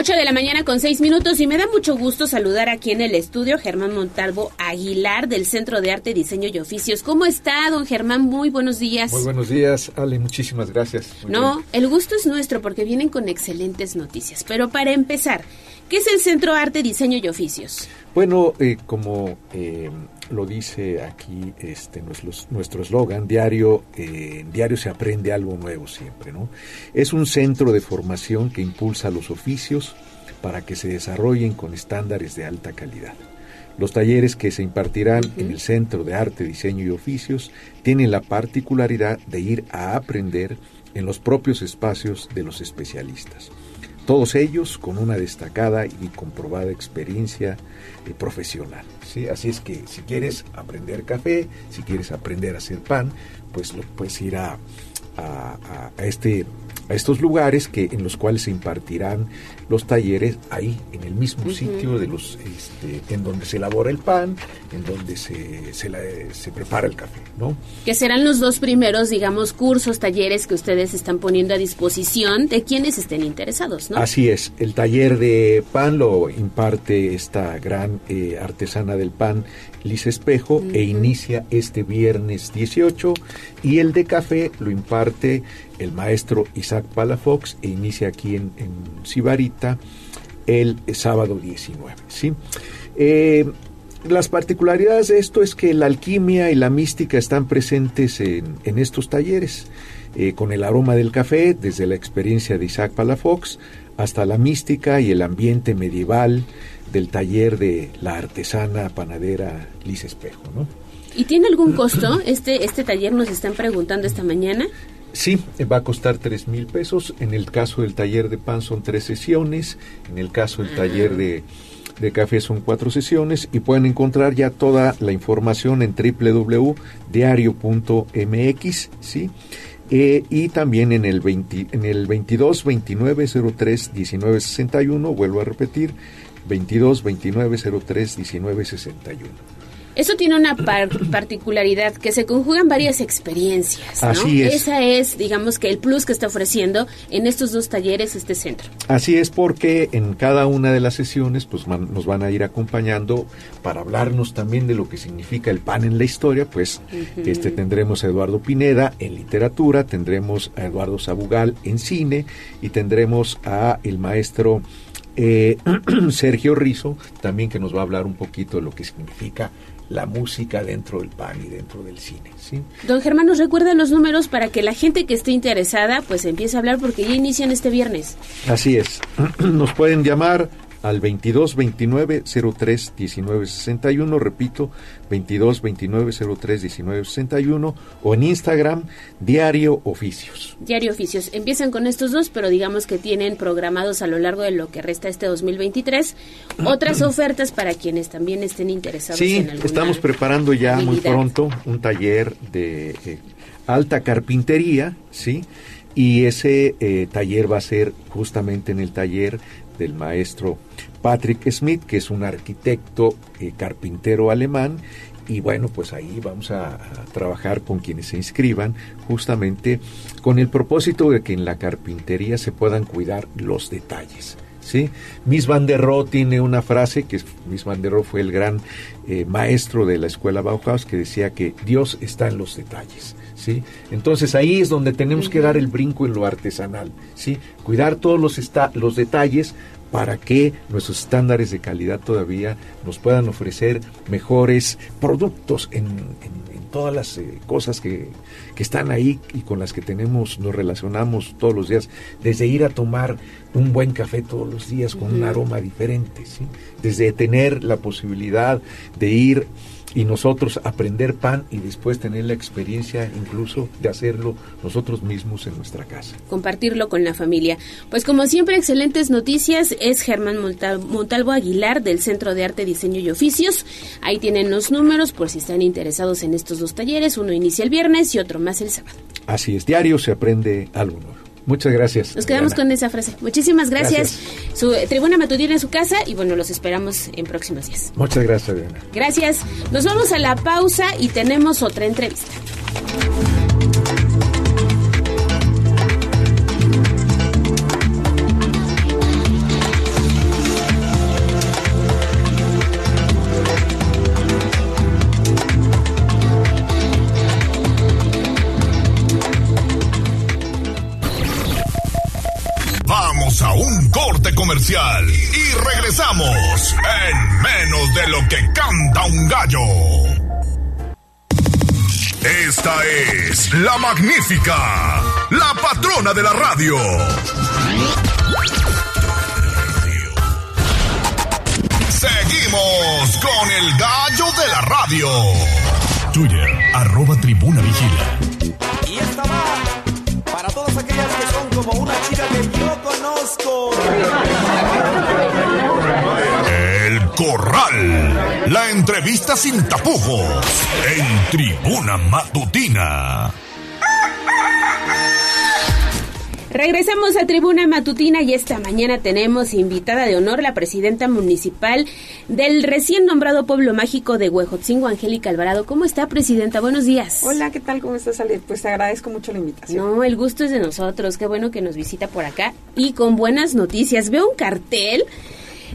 S1: 8 de la mañana con 6 minutos y me da mucho gusto saludar aquí en el estudio Germán Montalvo Aguilar del Centro de Arte, Diseño y Oficios. ¿Cómo está, don Germán? Muy buenos días.
S33: Muy buenos días, Ale, muchísimas gracias. Muy
S1: no,
S33: bien.
S1: el gusto es nuestro porque vienen con excelentes noticias. Pero para empezar, ¿qué es el Centro Arte, Diseño y Oficios?
S33: Bueno, eh, como eh, lo dice aquí este nuestro eslogan, diario, eh, diario se aprende algo nuevo siempre, ¿no? Es un centro de formación que impulsa los oficios para que se desarrollen con estándares de alta calidad. Los talleres que se impartirán en el Centro de Arte, Diseño y Oficios tienen la particularidad de ir a aprender en los propios espacios de los especialistas. Todos ellos con una destacada y comprobada experiencia eh, profesional. ¿sí? Así es que si quieres aprender café, si quieres aprender a hacer pan, pues lo puedes ir a, a, a este a estos lugares que en los cuales se impartirán los talleres ahí en el mismo sitio de los este, en donde se elabora el pan en donde se, se, la- se prepara el café no
S1: Que serán los dos primeros, digamos, cursos, talleres que ustedes están poniendo a disposición de quienes estén interesados, ¿no?
S33: Así es, el taller de pan lo imparte esta gran eh, artesana del pan, Liz Espejo, e inicia este viernes 18, y el de café lo imparte el maestro Isaac Palafox, e inicia aquí en, en Sibarita el sábado 19. ¿sí? Eh, las particularidades de esto es que la alquimia y la mística están presentes en, en estos talleres, eh, con el aroma del café, desde la experiencia de Isaac Palafox, hasta la mística y el ambiente medieval del taller de la artesana panadera Liz Espejo. ¿no?
S1: ¿Y tiene algún costo? Este, este taller nos están preguntando esta mañana.
S33: Sí, va a costar tres mil pesos. En el caso del taller de pan son tres sesiones. En el caso del taller de, de café son cuatro sesiones. Y pueden encontrar ya toda la información en www.diario.mx, ¿sí? Eh, y también en el, 20 en el 22 29 03 19 61, vuelvo a repetir, 22 29 03 19 61.
S1: Eso tiene una par- particularidad que se conjugan varias experiencias, ¿no?
S33: Así es.
S1: Esa es, digamos que el plus que está ofreciendo en estos dos talleres este centro.
S33: Así es porque en cada una de las sesiones pues man- nos van a ir acompañando para hablarnos también de lo que significa el pan en la historia, pues este tendremos a Eduardo Pineda en literatura, tendremos a Eduardo Sabugal en cine y tendremos a el maestro eh, (clears throat) Sergio Rizo, también que nos va a hablar un poquito de lo que significa la música dentro del pan y dentro del cine. ¿sí?
S1: Don Germán, nos recuerda los números para que la gente que esté interesada pues empiece a hablar porque ya inician este viernes.
S33: Así es. (clears throat) Nos pueden llamar al 22 29 03 19 61, repito, 22 29 03 19 61 o en Instagram Diario Oficios.
S1: Diario Oficios. Empiezan con estos dos, pero digamos que tienen programados a lo largo de lo que resta este 2023 (clears throat) otras ofertas para quienes también estén interesados
S33: sí,
S1: en alguna
S33: estamos preparando ya muy pronto un taller de eh, alta carpintería, ¿sí? Y ese eh, taller va a ser justamente en el taller del maestro Patrick Smith, que es un arquitecto eh, carpintero alemán. Y bueno, pues ahí vamos a, trabajar con quienes se inscriban, justamente con el propósito de que en la carpintería se puedan cuidar los detalles. ¿sí? Miss Van der Rohe tiene una frase, que Miss Van der Rohe fue el gran eh, maestro de la escuela Bauhaus, que decía que Dios está en los detalles. ¿Sí? Entonces ahí es donde tenemos que dar el brinco en lo artesanal, ¿sí? cuidar todos los, esta- los detalles para que nuestros estándares de calidad todavía nos puedan ofrecer mejores productos en, en- en todas las eh, cosas que, que están ahí y con las que tenemos, nos relacionamos todos los días, desde ir a tomar un buen café todos los días con un aroma diferente, ¿sí? desde tener la posibilidad de ir y nosotros aprender pan y después tener la experiencia incluso de hacerlo nosotros mismos en nuestra casa.
S1: compartirlo con la familia. Pues como siempre, excelentes noticias. Es Germán Montal- Montalvo Aguilar del Centro de Arte, Diseño y Oficios. Ahí tienen los números por si están interesados en estos dos talleres. Uno inicia el viernes y otro más el sábado.
S33: Así es, diario se aprende algo nuevo. Muchas gracias.
S1: Nos quedamos con esa frase. Muchísimas gracias.
S33: Gracias.
S1: Su eh, tribuna matutina en su casa y bueno, los esperamos en próximos días.
S33: Muchas gracias.
S1: Gracias. Nos vamos a la pausa y tenemos otra entrevista.
S7: Y regresamos en menos de lo que canta un gallo. Esta es la magnífica, la patrona de la radio. Seguimos con el gallo de la radio. Twitter, arroba tribuna vigila.
S27: Y esta va aquellas que son como una chica que yo conozco.
S7: El Corral. La entrevista sin tapujos. En Tribuna Matutina.
S1: Regresamos a Tribuna Matutina y esta mañana tenemos invitada de honor la presidenta municipal del recién nombrado pueblo mágico de Huejotzingo, Angélica Alvarado. ¿Cómo está, presidenta? Buenos días.
S34: Hola, ¿qué tal? ¿Cómo estás, Ale? Pues te agradezco mucho la invitación.
S1: No, el gusto es de nosotros. Qué bueno que nos visita por acá y con buenas noticias. Veo un cartel.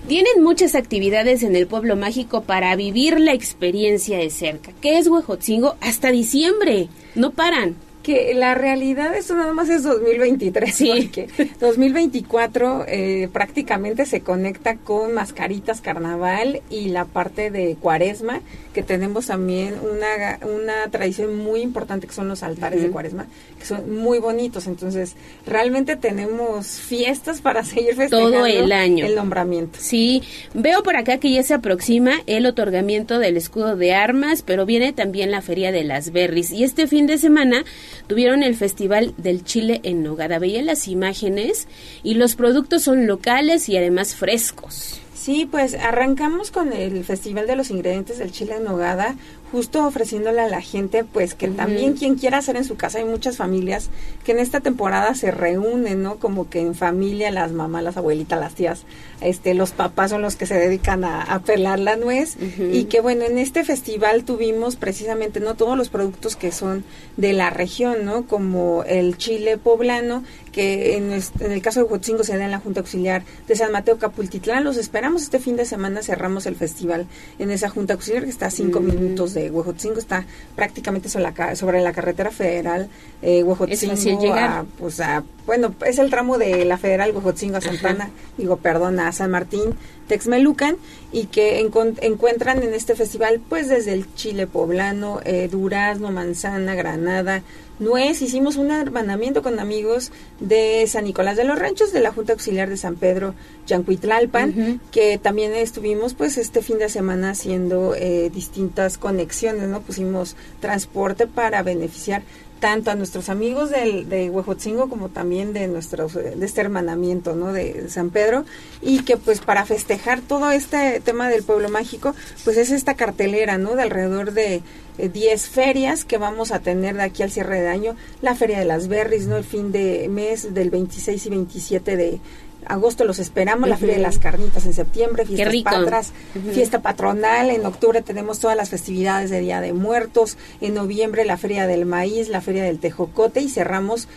S1: Tienen muchas actividades en el pueblo mágico para vivir la experiencia de cerca. ¿Qué es Huejotzingo? Hasta diciembre. No paran.
S34: Que la realidad esto nada más es 2023,
S1: Sí.
S34: porque 2024 eh, prácticamente se conecta con Mascaritas Carnaval y la parte de Cuaresma, que tenemos también una, una tradición muy importante que son los altares de. Cuaresma, que son muy bonitos. Entonces, realmente tenemos fiestas para seguir festejando
S1: Todo el año.
S34: el nombramiento.
S1: Sí, veo por acá que ya se aproxima el otorgamiento del escudo de armas, pero viene también la Feria de las Berries. Y este fin de semana tuvieron el Festival del Chile en Nogada. Veía las imágenes y los productos son locales y además frescos.
S34: Sí, pues arrancamos con el Festival de los Ingredientes del Chile en Nogada, justo ofreciéndole a la gente, pues que también quien quiera hacer en su casa, hay muchas familias que en esta temporada se reúnen, ¿no? Como que en familia, las mamás, las abuelitas, las tías, este, los papás son los que se dedican a, a pelar la nuez y que bueno, en este festival tuvimos precisamente, ¿no? Todos los productos que son de la región, ¿no? Como el chile poblano, que en, nues- en el caso de Huatzingo se da en la Junta Auxiliar de San Mateo Capultitlán. Los esperamos este fin de semana, cerramos el festival en esa Junta Auxiliar que está a cinco
S1: Mm.
S34: minutos de Huejotzingo, está prácticamente sobre la, sobre la carretera federal eh, Huejotzingo
S1: llegar.
S34: a, pues a, bueno, es el tramo de la federal Huejotzingo a Santana, digo, perdón, a San Martín, Texmelucan, y que encuentran en este festival, pues desde el chile poblano, eh, durazno, manzana, granada, nuez, hicimos un hermanamiento con amigos de San Nicolás de los Ranchos, de la Junta Auxiliar de San Pedro, Yancuitlalpan, que también estuvimos pues este fin de semana haciendo eh, distintas conexiones, ¿no? Pusimos transporte para beneficiar tanto a nuestros amigos del, de Huejotzingo como también de nuestros de este hermanamiento no de San Pedro. Y que pues para festejar todo este tema del pueblo mágico pues es esta cartelera no de alrededor de 10 eh, ferias que vamos a tener de aquí al cierre de año. La feria de las berries no el fin de mes del 26 y 27 de agosto los esperamos, la Feria de las Carnitas en septiembre, fiestas patras, fiesta patronal, en octubre tenemos todas las festividades de Día de Muertos, en noviembre la Feria del Maíz, la Feria del Tejocote y cerramos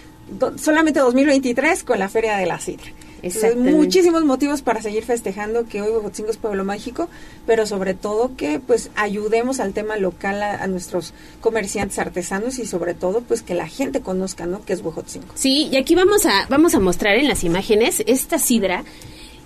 S34: solamente 2023 con la Feria de la Sidra muchísimos motivos para seguir festejando que hoy Huejotzingo es pueblo mágico, pero sobre todo que pues ayudemos al tema local a, nuestros comerciantes artesanos y sobre todo pues que la gente conozca, ¿no? que es Huejotzingo.
S1: Sí, y aquí vamos a vamos a mostrar en las imágenes esta sidra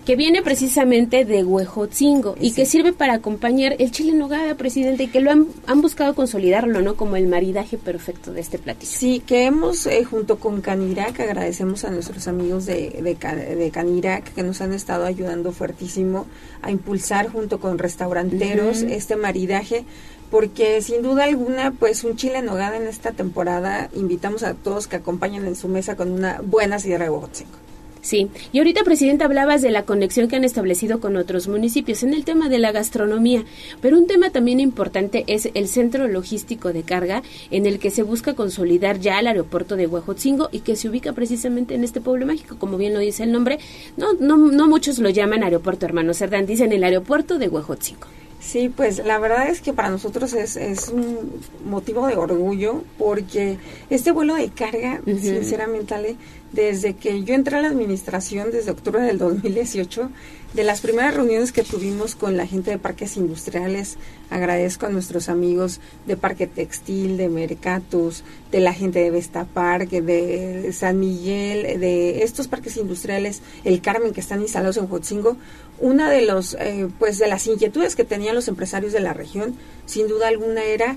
S1: que viene precisamente de Huejotzingo y que sirve para acompañar el chile en nogada, presidente, y que lo han, han, buscado consolidarlo, ¿no? Como el maridaje perfecto de este platillo.
S34: Sí, que hemos, eh, junto con Canirac, agradecemos a nuestros amigos de, de, Canirac que nos han estado ayudando fuertísimo a impulsar junto con restauranteros este maridaje porque sin duda alguna, pues un chile en nogada en esta temporada, invitamos a todos que acompañen en su mesa con una buena sidra de Huejotzingo.
S1: Sí, y ahorita, Presidenta, hablabas de la conexión que han establecido con otros municipios en el tema de la gastronomía, pero un tema también importante es el centro logístico de carga en el que se busca consolidar ya el aeropuerto de Huejotzingo y que se ubica precisamente en este pueblo mágico, como bien lo dice el nombre. No, no, no muchos lo llaman aeropuerto, hermano Cerdán, dicen el aeropuerto de Huejotzingo.
S34: Sí, pues la verdad es que para nosotros es, es un motivo de orgullo porque este vuelo de carga, sinceramente, Ale, desde que yo entré a la administración, desde octubre del 2018, de las primeras reuniones que tuvimos con la gente de parques industriales, agradezco a nuestros amigos de Parque Textil, de Mercatus, de la gente de Vesta Park, de San Miguel, de estos parques industriales, el Carmen que están instalados en Huatzingo, una de los eh, pues de las inquietudes que tenían los empresarios de la región, sin duda alguna era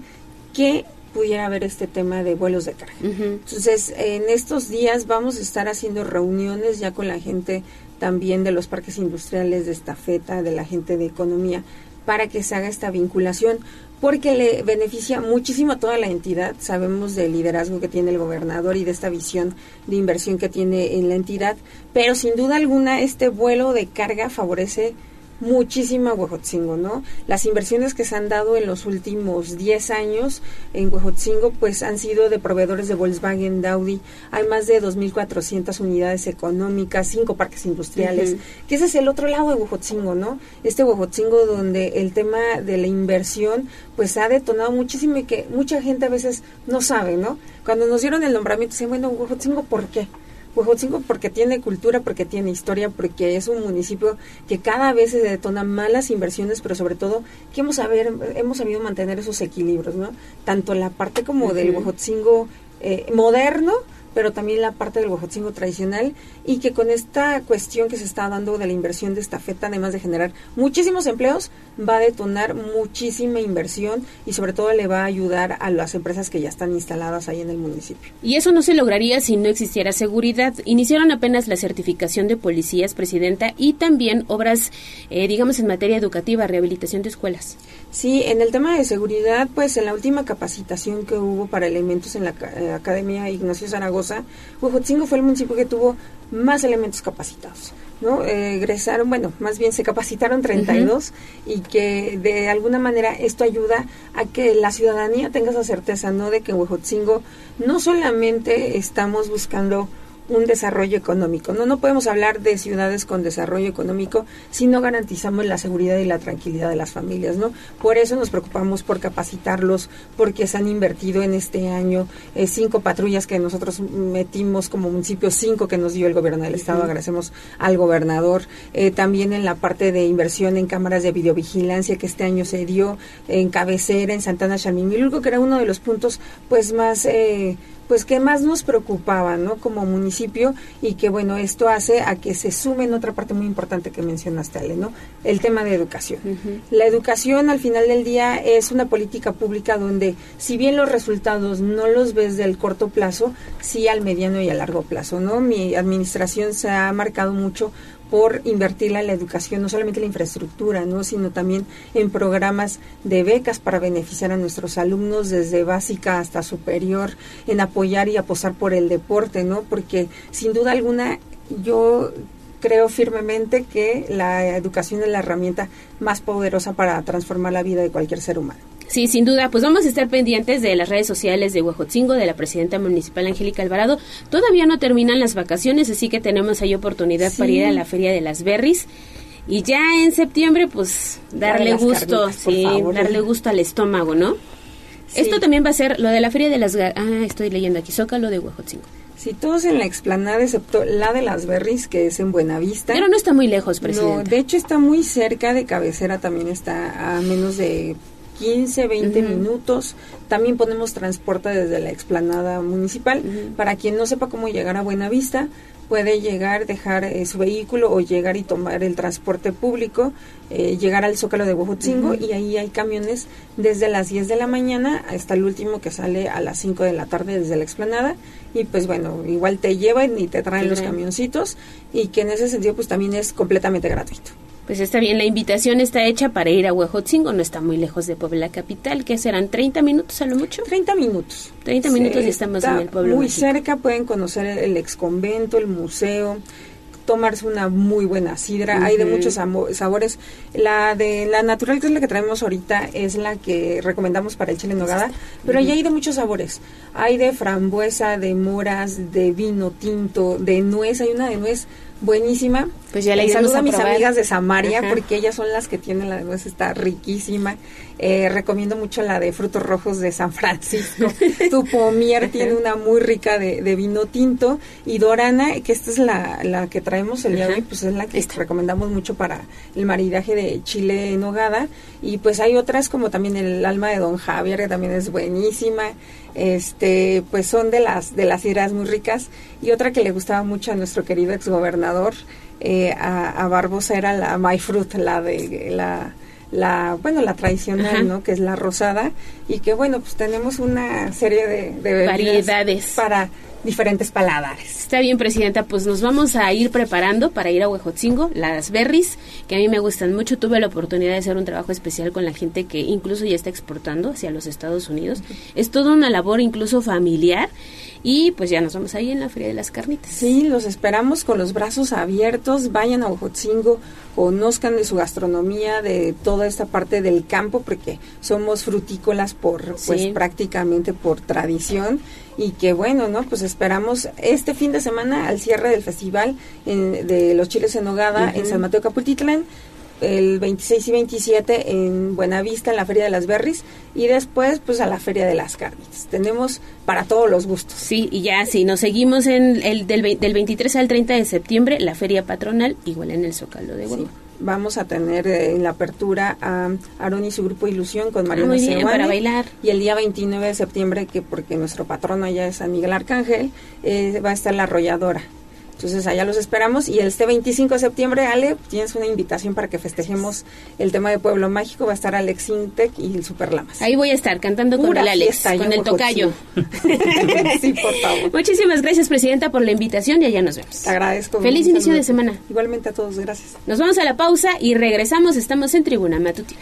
S34: que pudiera haber este tema de vuelos de carga. Entonces, en estos días vamos a estar haciendo reuniones ya con la gente también de los parques industriales, de estafeta, de la gente de economía, para que se haga esta vinculación, porque le beneficia muchísimo a toda la entidad. Sabemos del liderazgo que tiene el gobernador y de esta visión de inversión que tiene en la entidad, pero sin duda alguna este vuelo de carga favorece muchísima Huejotzingo, ¿no? Las inversiones que se han dado en los últimos 10 años en Huejotzingo, pues han sido de proveedores de Volkswagen, de Audi. Hay más de 2.400 unidades económicas, cinco parques industriales, que ese es el otro lado de Huejotzingo, ¿no? Este Huejotzingo donde el tema de la inversión, pues ha detonado muchísimo y que mucha gente a veces no sabe, ¿no? Cuando nos dieron el nombramiento, dicen, bueno, Huejotzingo, ¿por qué? Huejotzingo porque tiene cultura, porque tiene historia, porque es un municipio que cada vez se detona malas inversiones, pero sobre todo que hemos, saber, hemos sabido mantener esos equilibrios, ¿no? Tanto la parte como del Huejotzingo eh, moderno, pero también la parte del Huejotzingo tradicional y que con esta cuestión que se está dando de la inversión de esta feta, además de generar muchísimos empleos, va a detonar muchísima inversión y sobre todo le va a ayudar a las empresas que ya están instaladas ahí en el municipio.
S1: Y eso no se lograría si no existiera seguridad. Iniciaron apenas la certificación de policías, Presidenta, y también obras, eh, digamos, en materia educativa, rehabilitación de escuelas.
S34: Sí, en el tema de seguridad, pues en la última capacitación que hubo para elementos en la eh, Academia Ignacio Zaragoza, Huejotzingo fue el municipio que tuvo más elementos capacitados. ¿no? Eh, egresaron, bueno, más bien se capacitaron 32 y que de alguna manera esto ayuda a que la ciudadanía tenga esa certeza, ¿no? De que en Huejotzingo no solamente estamos buscando un desarrollo económico. No, no podemos hablar de ciudades con desarrollo económico si no garantizamos la seguridad y la tranquilidad de las familias, ¿no? Por eso nos preocupamos por capacitarlos, porque se han invertido en este año eh, cinco patrullas que nosotros metimos como municipio, cinco que nos dio el gobierno del estado. Agradecemos al gobernador. Eh, también en la parte de inversión en cámaras de videovigilancia que este año se dio en cabecera, en Santana Chalmimilulco, que era uno de los puntos pues más eh, pues que más nos preocupaba, ¿no? Como municipio y que bueno, esto hace a que se sume en otra parte muy importante que mencionaste, Ale, ¿no? El tema de educación. La educación al final del día es una política pública donde si bien los resultados no los ves del corto plazo, sí al mediano y a largo plazo, ¿no? Mi administración se ha marcado mucho por invertir en la educación, no solamente la infraestructura, ¿no? sino también en programas de becas para beneficiar a nuestros alumnos desde básica hasta superior, en apoyar y apostar por el deporte, ¿no? Porque sin duda alguna yo creo firmemente que la educación es la herramienta más poderosa para transformar la vida de cualquier ser humano.
S1: Sí, sin duda, pues vamos a estar pendientes de las redes sociales de Huejotzingo, de la presidenta municipal Angélica Alvarado. Todavía no terminan las vacaciones, así que tenemos ahí oportunidad para ir a la Feria de las Berries. Y ya en septiembre, pues darle gusto, sí, darle gusto al estómago, ¿no? Esto también va a ser lo de la Feria de las... Ah, estoy leyendo aquí, Zócalo de Huejotzingo.
S34: Sí, todos en la explanada, excepto la de las Berries, que es en Buenavista.
S1: Pero no está muy lejos, presidente.
S34: No, de hecho está muy cerca de cabecera, también está a menos de 15, 20 minutos. También ponemos transporte desde la explanada municipal. Para quien no sepa cómo llegar a Buenavista, puede llegar, dejar eh, su vehículo o llegar y tomar el transporte público, eh, llegar al Zócalo de Huejotzingo y ahí hay camiones desde las 10 de la mañana hasta el último que sale a las 5 de la tarde desde la explanada y pues bueno, igual te llevan y te traen los camioncitos y que en ese sentido pues también es completamente gratuito.
S1: Pues está bien, la invitación está hecha para ir a Huejotzingo, no está muy lejos de Puebla Capital, que serán 30 minutos a lo mucho.
S34: 30 minutos.
S1: 30 minutos y estamos en el pueblo.
S34: Muy cerca, pueden conocer el ex convento, el museo, tomarse una muy buena sidra. Hay de muchos sabores. La de la natural, que es la que traemos ahorita, es la que recomendamos para el chile en nogada, pero ahí hay de muchos sabores. Hay de frambuesa, de moras, de vino tinto, de nuez. Hay una de nuez buenísima.
S1: Pues ya le
S34: eh, a mis amigas de Samaria porque ellas son las que tienen la de nuez, está riquísima. Eh, recomiendo mucho la de frutos rojos de San Francisco. (laughs) tu pomier tiene una muy rica de, vino tinto y Dorana, que esta es la, la que traemos el día de hoy, pues es la que recomendamos mucho para el maridaje de chile en hogada. Y pues hay otras como también el alma de Don Javier, que también es buenísima. Este pues son de las de las ideas muy ricas. Y otra que le gustaba mucho a nuestro querido exgobernador eh, a, a, Barbosa era la My Fruit la de la la bueno la tradicional no que es la rosada. Y que bueno pues tenemos una serie de, de
S1: variedades.
S34: para diferentes paladares.
S1: Está bien, Presidenta, pues nos vamos a ir preparando para ir a Huejotzingo, las berries, que a mí me gustan mucho. Tuve la oportunidad de hacer un trabajo especial con la gente que incluso ya está exportando hacia los Estados Unidos. Es toda una labor incluso familiar y pues ya nos vamos ahí en la Feria de las Carnitas.
S34: Sí, los esperamos con los brazos abiertos. Vayan a Ojotzingo, conozcan de su gastronomía, de toda esta parte del campo, porque somos frutícolas por, pues prácticamente por tradición. Y que bueno, ¿no? Pues esperamos este fin de semana al cierre del festival de los chiles en nogada en San Mateo Capultitlán el 26 y 27 en Buenavista, en la Feria de las Berries, y después pues a la Feria de las Carnitas. Tenemos para todos los gustos.
S1: Sí, y ya si nos seguimos en el del, del 23 al 30 de septiembre, la Feria Patronal, igual en el Zócalo de Huevo.
S34: Vamos a tener en la apertura a Aaron y su grupo Ilusión con María
S1: ah, para bailar.
S34: Y el día 29 de septiembre, que porque nuestro patrono allá es San Miguel Arcángel, eh, va a estar la arrolladora. Entonces allá los esperamos y este 25 de septiembre, Ale, tienes una invitación para que festejemos el tema de Pueblo Mágico. Va a estar Alex Intec y el Super Lamas.
S1: Ahí voy a estar cantando con el Alex, con el tocayo. (laughs)
S34: sí, por favor.
S1: Muchísimas gracias, Presidenta, por la invitación y allá nos vemos.
S34: Te agradezco.
S1: Feliz inicio de semana.
S34: Igualmente a todos, gracias.
S1: Nos vamos a la pausa y regresamos. Estamos en Tribuna Matutina.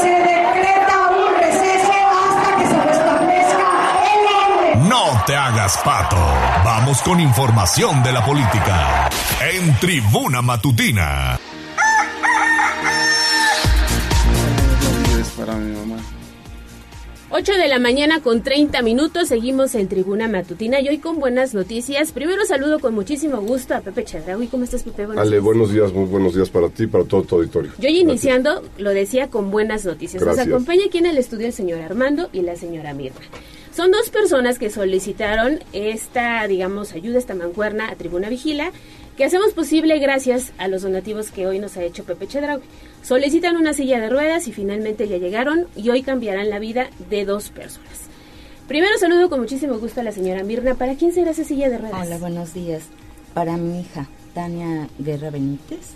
S35: Se decreta un receso hasta que se restablezca el orden.
S7: No te hagas pato. Vamos con información de la política. En Tribuna Matutina.
S1: 8 de la mañana con 30 minutos, seguimos en Tribuna Matutina y hoy con buenas noticias. Primero saludo con muchísimo gusto a Pepe Chedraui. ¿Cómo estás, Pepe? Buenos
S36: Ale,
S1: días.
S36: buenos días, muy buenos días para ti para todo tu auditorio.
S1: Yo iniciando, lo decía con buenas noticias. Nos acompaña aquí en el estudio el señor Armando y la señora Mirna. Son dos personas que solicitaron esta, digamos, ayuda, esta mancuerna a Tribuna Vigila, que hacemos posible gracias a los donativos que hoy nos ha hecho Pepe Chedraui. Solicitan una silla de ruedas y finalmente ya llegaron y hoy cambiarán la vida de dos personas. Primero saludo con muchísimo gusto a la señora Mirna. ¿Para quién será esa silla de ruedas?
S37: Hola, buenos días. Para mi hija, Tania Guerra Benítez,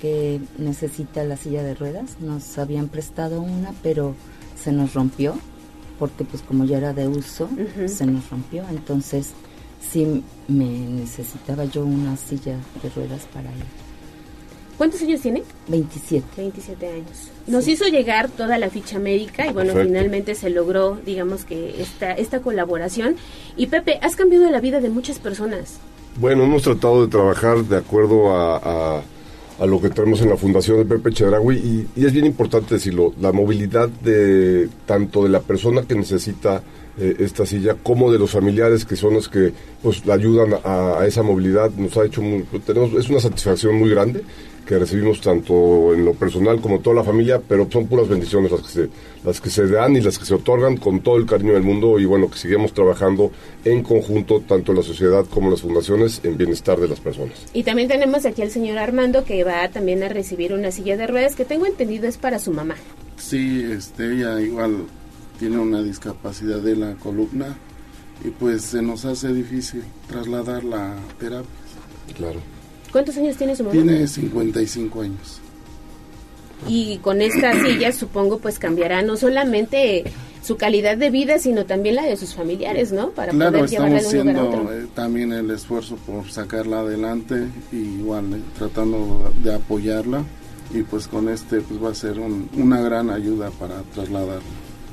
S37: que necesita la silla de ruedas. Nos habían prestado una, pero se nos rompió, porque pues como ya era de uso, se nos rompió. Entonces, sí me necesitaba yo una silla de ruedas para ella.
S1: ¿Cuántos años tiene?
S37: 27.
S1: 27 años. Nos hizo llegar toda la ficha médica y bueno,
S36: Perfecto.
S1: finalmente se logró, digamos que esta, esta colaboración. Y Pepe, has cambiado la vida de muchas personas.
S36: Bueno, hemos tratado de trabajar de acuerdo a, a- a lo que tenemos en la Fundación de Pepe Chedraui y, y es bien importante decirlo, la movilidad de tanto de la persona que necesita eh, esta silla como de los familiares que son los que pues la ayudan a, a esa movilidad nos ha hecho muy, tenemos es una satisfacción muy grande que recibimos tanto en lo personal como toda la familia, pero son puras bendiciones las que se, las que se dan y las que se otorgan con todo el cariño del mundo y bueno, que sigamos trabajando en conjunto, tanto la sociedad como las fundaciones, en bienestar de las personas.
S1: Y también tenemos aquí al señor Armando que va también a recibir una silla de ruedas que tengo entendido es para su mamá.
S38: Sí, este, ella igual tiene una discapacidad de la columna y pues se nos hace difícil trasladar la terapia.
S36: Claro.
S1: ¿Cuántos años tiene su mamá?
S38: Tiene 55 años.
S1: Y con esta silla supongo pues cambiará no solamente su calidad de vida, sino también la de sus familiares, ¿no? Para
S38: Claro,
S1: poder llevarla
S38: estamos
S1: de un lugar a
S38: haciendo
S1: otro.
S38: eh, también el esfuerzo por sacarla adelante y igual eh, tratando de apoyarla y pues con este pues va a ser un- una gran ayuda para trasladarla.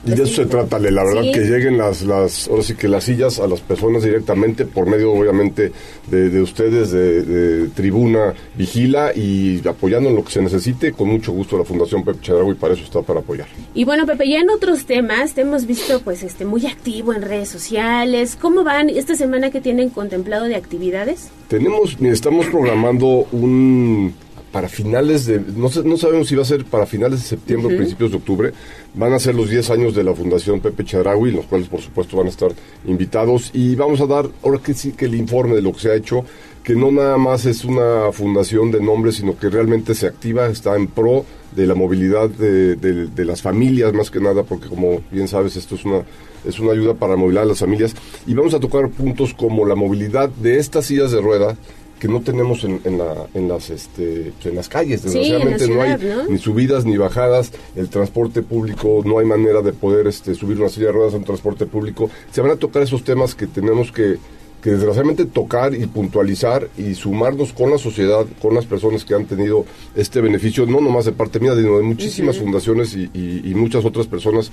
S36: Y de eso se trata, la verdad
S38: Sí.
S36: que lleguen las, las, ahora sí que las sillas a las personas directamente por medio, obviamente, de, de ustedes, de, de Tribuna Vigila y apoyando en lo que se necesite, con mucho gusto la Fundación Pepe Chedraui para eso está para apoyar.
S1: Y bueno, Pepe, ya en otros temas te hemos visto pues este muy activo en redes sociales. ¿Cómo van esta semana que tienen contemplado de actividades?
S36: Tenemos, estamos programando un para finales de, no, sé- no sabemos si va a ser para finales de septiembre o principios de octubre, van a ser los 10 años de la Fundación Pepe Chedraui, los cuales por supuesto van a estar invitados. Y vamos a dar, ahora que sí que el informe de lo que se ha hecho, que no nada más es una fundación de nombres, sino que realmente se activa, está en pro de la movilidad de, de- de las familias más que nada, porque como bien sabes esto es una es una ayuda para movilizar a las familias. Y vamos a tocar puntos como la movilidad de estas sillas de rueda que no tenemos en, en la, en las este en las calles
S1: Sí, en la
S36: desgraciadamente no hay ni subidas ni bajadas el transporte público no hay manera de poder este subir una silla de ruedas a un transporte público. Se van a tocar esos temas que tenemos que que desgraciadamente tocar y puntualizar y sumarnos con la sociedad, con las personas que han tenido este beneficio, no nomás de parte mía, sino de muchísimas fundaciones y, y- y muchas otras personas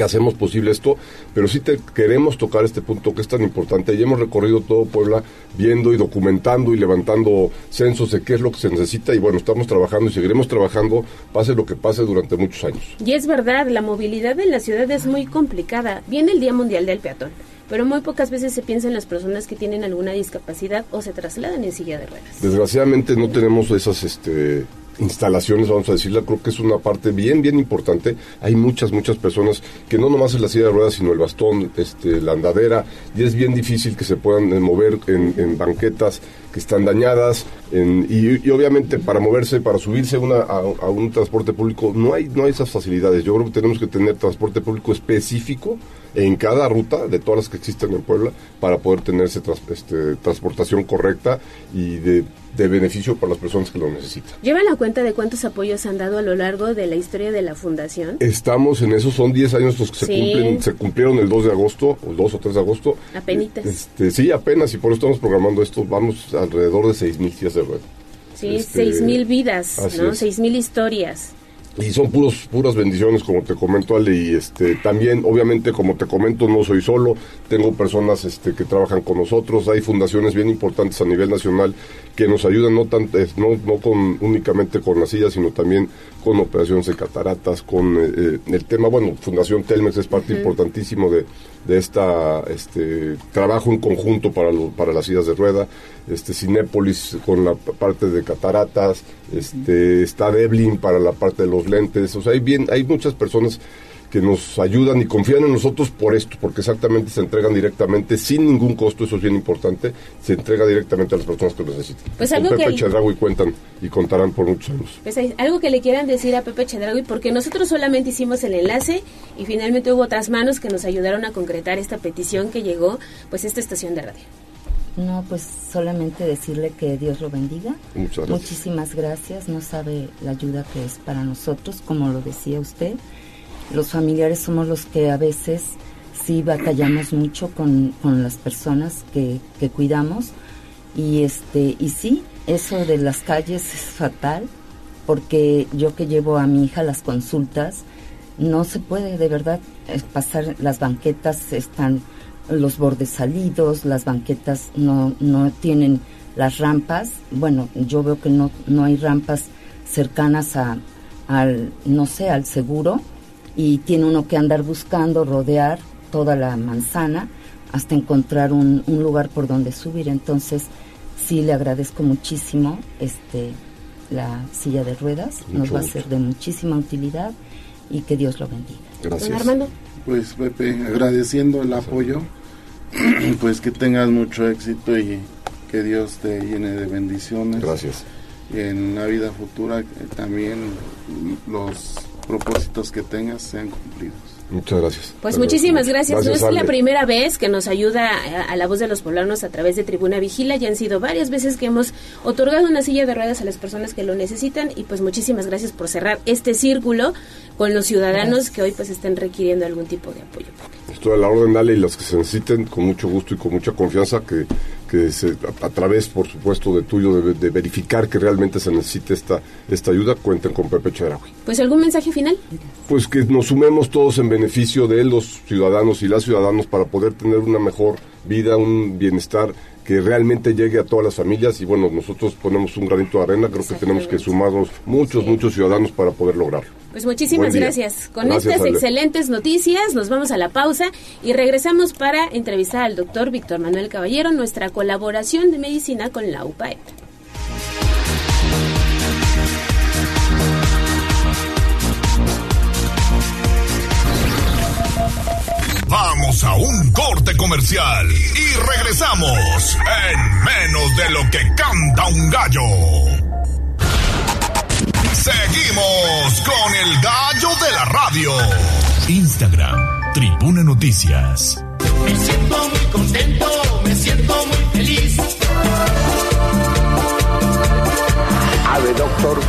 S36: que hacemos posible esto, pero sí te queremos tocar este punto que es tan importante y hemos recorrido todo Puebla viendo y documentando y levantando censos de qué es lo que se necesita y bueno, estamos trabajando y seguiremos trabajando, pase lo que pase durante muchos años.
S1: Y es verdad, la movilidad en la ciudad es muy complicada. Viene el Día Mundial del Peatón, pero muy pocas veces se piensa en las personas que tienen alguna discapacidad o se trasladan en silla de ruedas.
S36: Desgraciadamente no tenemos esas este, instalaciones, vamos a decirla, creo que es una parte bien, bien importante. Hay muchas, muchas personas que no nomás es la silla de ruedas, sino el bastón, este, la andadera, y es bien difícil que se puedan eh, mover en, en banquetas que están dañadas, en- y, obviamente para moverse, para subirse una, a, a un transporte público, no hay, no hay esas facilidades. Yo creo que tenemos que tener transporte público específico en cada ruta de todas las que existen en Puebla para poder tener esa tras- este, transportación correcta y de, de beneficio para las personas que lo necesitan.
S1: ¿Llevan la cuenta de cuántos apoyos han dado a lo largo de la historia de la fundación?
S36: Estamos en eso, son 10 años los que se cumplen, se cumplieron el 2 de agosto, o el 2 o 3 de agosto.
S1: Apenitas.
S36: Este, sí, apenas, y por eso estamos programando esto, vamos alrededor de 6.000 sillas de rueda.
S1: Sí,
S36: Este,
S1: seis mil vidas,
S36: así
S1: ¿no?
S36: es.
S1: Seis mil historias.
S36: Y son puros, puras bendiciones, como te comento, Ale, y este, también, obviamente, como te comento, no soy solo, tengo personas este, que trabajan con nosotros, hay fundaciones bien importantes a nivel nacional que nos ayudan no, tan, es- no, no con, únicamente con las sillas, sino también con operaciones de cataratas, con eh, eh, el tema, bueno, Fundación Telmex es parte
S39: Ujú.
S36: importantísimo de, de esta este trabajo en conjunto para lo- para las sillas de rueda este Cinépolis con la parte de cataratas este está Devlin para la parte de los lentes o sea hay bien hay muchas personas que nos ayudan y confían en nosotros por esto, porque exactamente se entregan directamente, sin ningún costo, eso es bien importante, se entrega directamente a las personas que lo necesitan.
S1: Pues
S36: Con
S1: algo
S36: Pepe
S1: que-
S36: Chedraui cuentan y contarán por muchos años.
S1: Pues hay algo que le quieran decir a Pepe Chedraui, porque nosotros solamente hicimos el enlace y finalmente hubo otras manos que nos ayudaron a concretar esta petición que llegó, pues, a esta estación de radio.
S37: No, pues solamente decirle que Dios lo bendiga.
S36: Muchas gracias.
S37: Muchísimas gracias. No sabe la ayuda que es para nosotros, como lo decía usted. Los familiares somos los que a veces sí batallamos mucho con, con las personas que, que cuidamos. Y, este, y sí, eso de las calles es fatal, porque yo que llevo a mi hija las consultas, no se puede de verdad pasar, las banquetas están los bordes salidos, las banquetas no, no tienen las rampas, bueno, yo veo que no, no hay rampas cercanas a, al, no sé, al seguro, y tiene uno que andar buscando, rodear toda la manzana hasta encontrar un, un lugar por donde subir. Entonces, sí le agradezco muchísimo este la silla de ruedas, nos va a ser de muchísima utilidad y que Dios lo bendiga.
S38: Gracias.
S1: Armando.
S38: Pues Pepe, agradeciendo el apoyo, (clears throat) pues que tengas mucho éxito y que Dios te llene de bendiciones.
S36: Gracias.
S38: Y en la vida futura eh, también los propósitos que tengas sean cumplidos.
S36: Muchas gracias.
S1: Pues muchísimas gracias. no es
S38: Ale.
S1: la primera vez que nos ayuda a, a la voz de los poblanos a través de Tribuna Vigila. Ya han sido varias veces que hemos otorgado una silla de ruedas a las personas que lo necesitan. Y pues muchísimas gracias por cerrar este círculo con los ciudadanos
S37: Gracias.
S1: que hoy pues están requiriendo algún tipo de apoyo.
S36: Estoy a la orden, dale, y las que se necesiten, con mucho gusto y con mucha confianza, que, que se, a, a través, por supuesto, de tuyo, de, de verificar que realmente se necesite esta, esta ayuda, cuenten con Pepe Chedraui.
S1: Pues algún mensaje final.
S36: Pues que nos sumemos todos en beneficio de los ciudadanos y las ciudadanos para poder tener una mejor vida, un bienestar que realmente llegue a todas las familias y bueno, nosotros ponemos un granito de arena, creo que tenemos que sumarnos muchos, muchos ciudadanos para poder lograrlo.
S1: Pues muchísimas gracias. Con
S36: Gracias,
S1: estas
S36: Ale.
S1: excelentes noticias nos vamos a la pausa y regresamos para entrevistar al doctor Víctor Manuel Caballero, nuestra colaboración de medicina con la UPAEP.
S7: Vamos a un corte comercial y regresamos en menos de lo que canta un gallo. Seguimos con el gallo de la radio.
S40: Instagram, Tribuna Noticias.
S35: Me siento muy contento, me siento muy feliz.
S41: Ave doctor,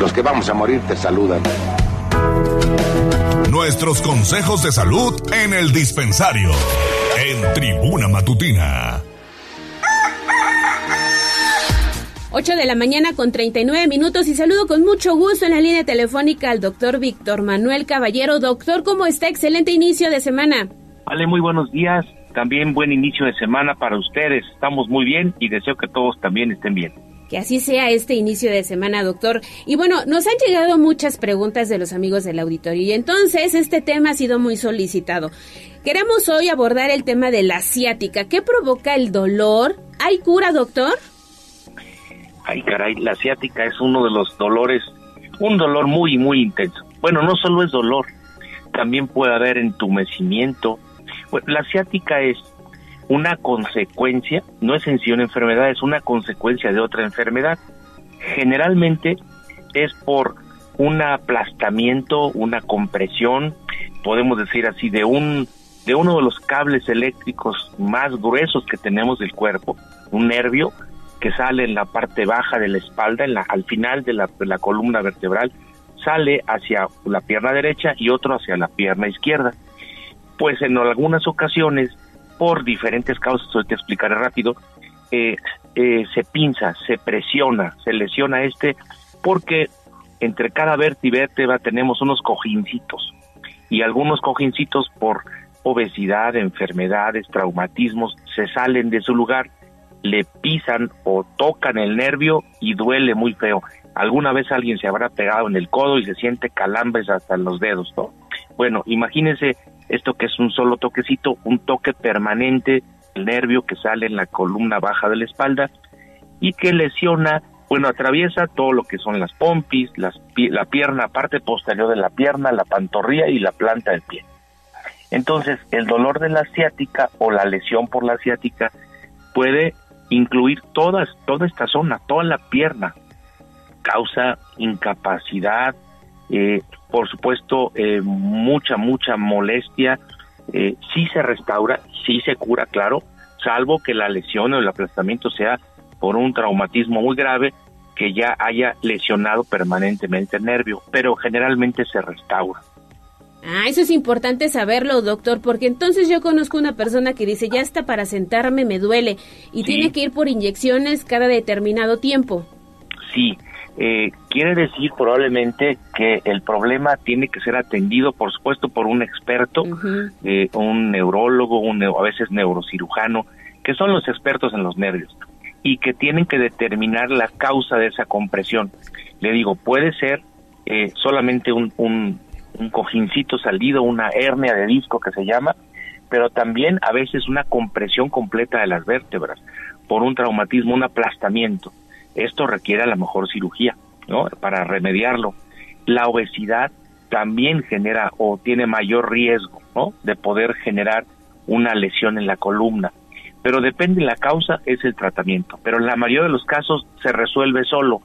S41: los que vamos a morir te saludan.
S7: Nuestros consejos de salud en el dispensario. En Tribuna Matutina.
S1: 8 de la mañana con 39 minutos y saludo con mucho gusto en la línea telefónica al doctor Víctor Manuel Caballero. Doctor, ¿cómo está? Excelente inicio de semana.
S42: Vale, muy buenos días. También buen inicio de semana para ustedes. Estamos muy bien y deseo que todos también estén bien.
S1: Que así sea este inicio de semana, doctor. Y bueno, nos han llegado muchas preguntas de los amigos del auditorio y entonces este tema ha sido muy solicitado. Queremos hoy abordar el tema de la ciática. ¿Qué provoca el dolor? ¿Hay cura, doctor?
S42: Ay, caray, la ciática es uno de los dolores, un dolor muy, muy intenso. Bueno, no solo es dolor, también puede haber entumecimiento. Bueno, la ciática es una consecuencia, no es en sí una enfermedad, es una consecuencia de otra enfermedad. Generalmente es por un aplastamiento, una compresión, podemos decir así, de un de uno de los cables eléctricos más gruesos que tenemos del cuerpo, un nervio que sale en la parte baja de la espalda, en la, al final de la, de la columna vertebral, sale hacia la pierna derecha y otro hacia la pierna izquierda. Pues en algunas ocasiones, por diferentes causas, hoy te explicaré rápido, eh, eh, se pinza, se presiona, se lesiona este, porque entre cada vértebra tenemos unos cojincitos y algunos cojincitos por obesidad, enfermedades, traumatismos, se salen de su lugar, le pisan o tocan el nervio y duele muy feo. Alguna vez alguien se habrá pegado en el codo y se siente calambres hasta en los dedos, ¿no? Bueno, imagínense esto que es un solo toquecito, un toque permanente, el nervio que sale en la columna baja de la espalda y que lesiona, bueno, atraviesa todo lo que son las pompis, las, la pierna, parte posterior de la pierna, la pantorrilla y la planta del pie. Entonces, el dolor de la ciática o la lesión por la ciática puede incluir todas, toda esta zona, toda la pierna. Causa incapacidad, eh, por supuesto, eh, mucha, mucha molestia. Eh, sí se restaura, sí se cura, claro, salvo que la lesión o el aplastamiento sea por un traumatismo muy grave que ya haya lesionado permanentemente el nervio, pero generalmente se restaura.
S1: Ah, eso es importante saberlo, doctor, porque entonces yo conozco una persona que dice, ya está para sentarme, me duele, y tiene que ir por inyecciones cada determinado tiempo.
S42: Sí, eh, quiere decir probablemente que el problema tiene que ser atendido, por supuesto, por un experto, eh, un neurólogo, un a veces neurocirujano, que son los expertos en los nervios y que tienen que determinar la causa de esa compresión. Le digo, puede ser eh, solamente un, un cojincito salido, una hernia de disco que se llama, pero también a veces una compresión completa de las vértebras por un traumatismo, un aplastamiento. Esto requiere a lo mejor cirugía, ¿no? Para remediarlo. La obesidad también genera o tiene mayor riesgo, ¿no? De poder generar una lesión en la columna. Pero depende de la causa, es el tratamiento. Pero en la mayoría de los casos se resuelve solo.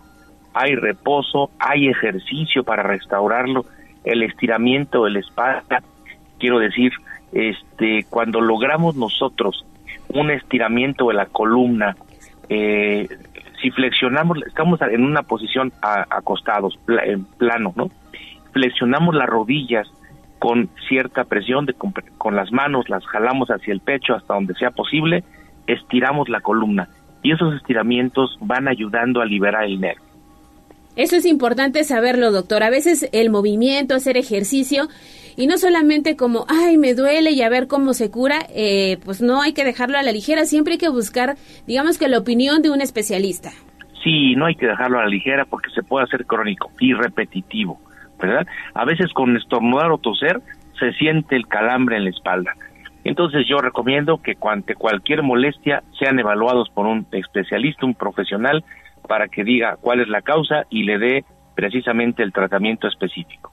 S42: Hay reposo, hay ejercicio para restaurarlo el estiramiento de la espalda, quiero decir, este, cuando logramos nosotros un estiramiento de la columna, eh, si flexionamos, estamos en una posición acostados, en plano, ¿no? Flexionamos las rodillas con cierta presión, de, con las manos las jalamos hacia el pecho hasta donde sea posible, estiramos la columna y esos estiramientos van ayudando a liberar el nervio.
S1: Eso es importante saberlo, doctor. A veces el movimiento, hacer ejercicio, y no solamente como, ay, me duele y a ver cómo se cura, eh, pues no hay que dejarlo a la ligera, siempre hay que buscar, digamos que la opinión de un especialista.
S42: Sí, no hay que dejarlo a la ligera porque se puede hacer crónico y repetitivo, ¿verdad? A veces con estornudar o toser se siente el calambre en la espalda. Entonces yo recomiendo que ante cualquier molestia sean evaluados por un especialista, un profesional, para que diga cuál es la causa y le dé precisamente el tratamiento específico.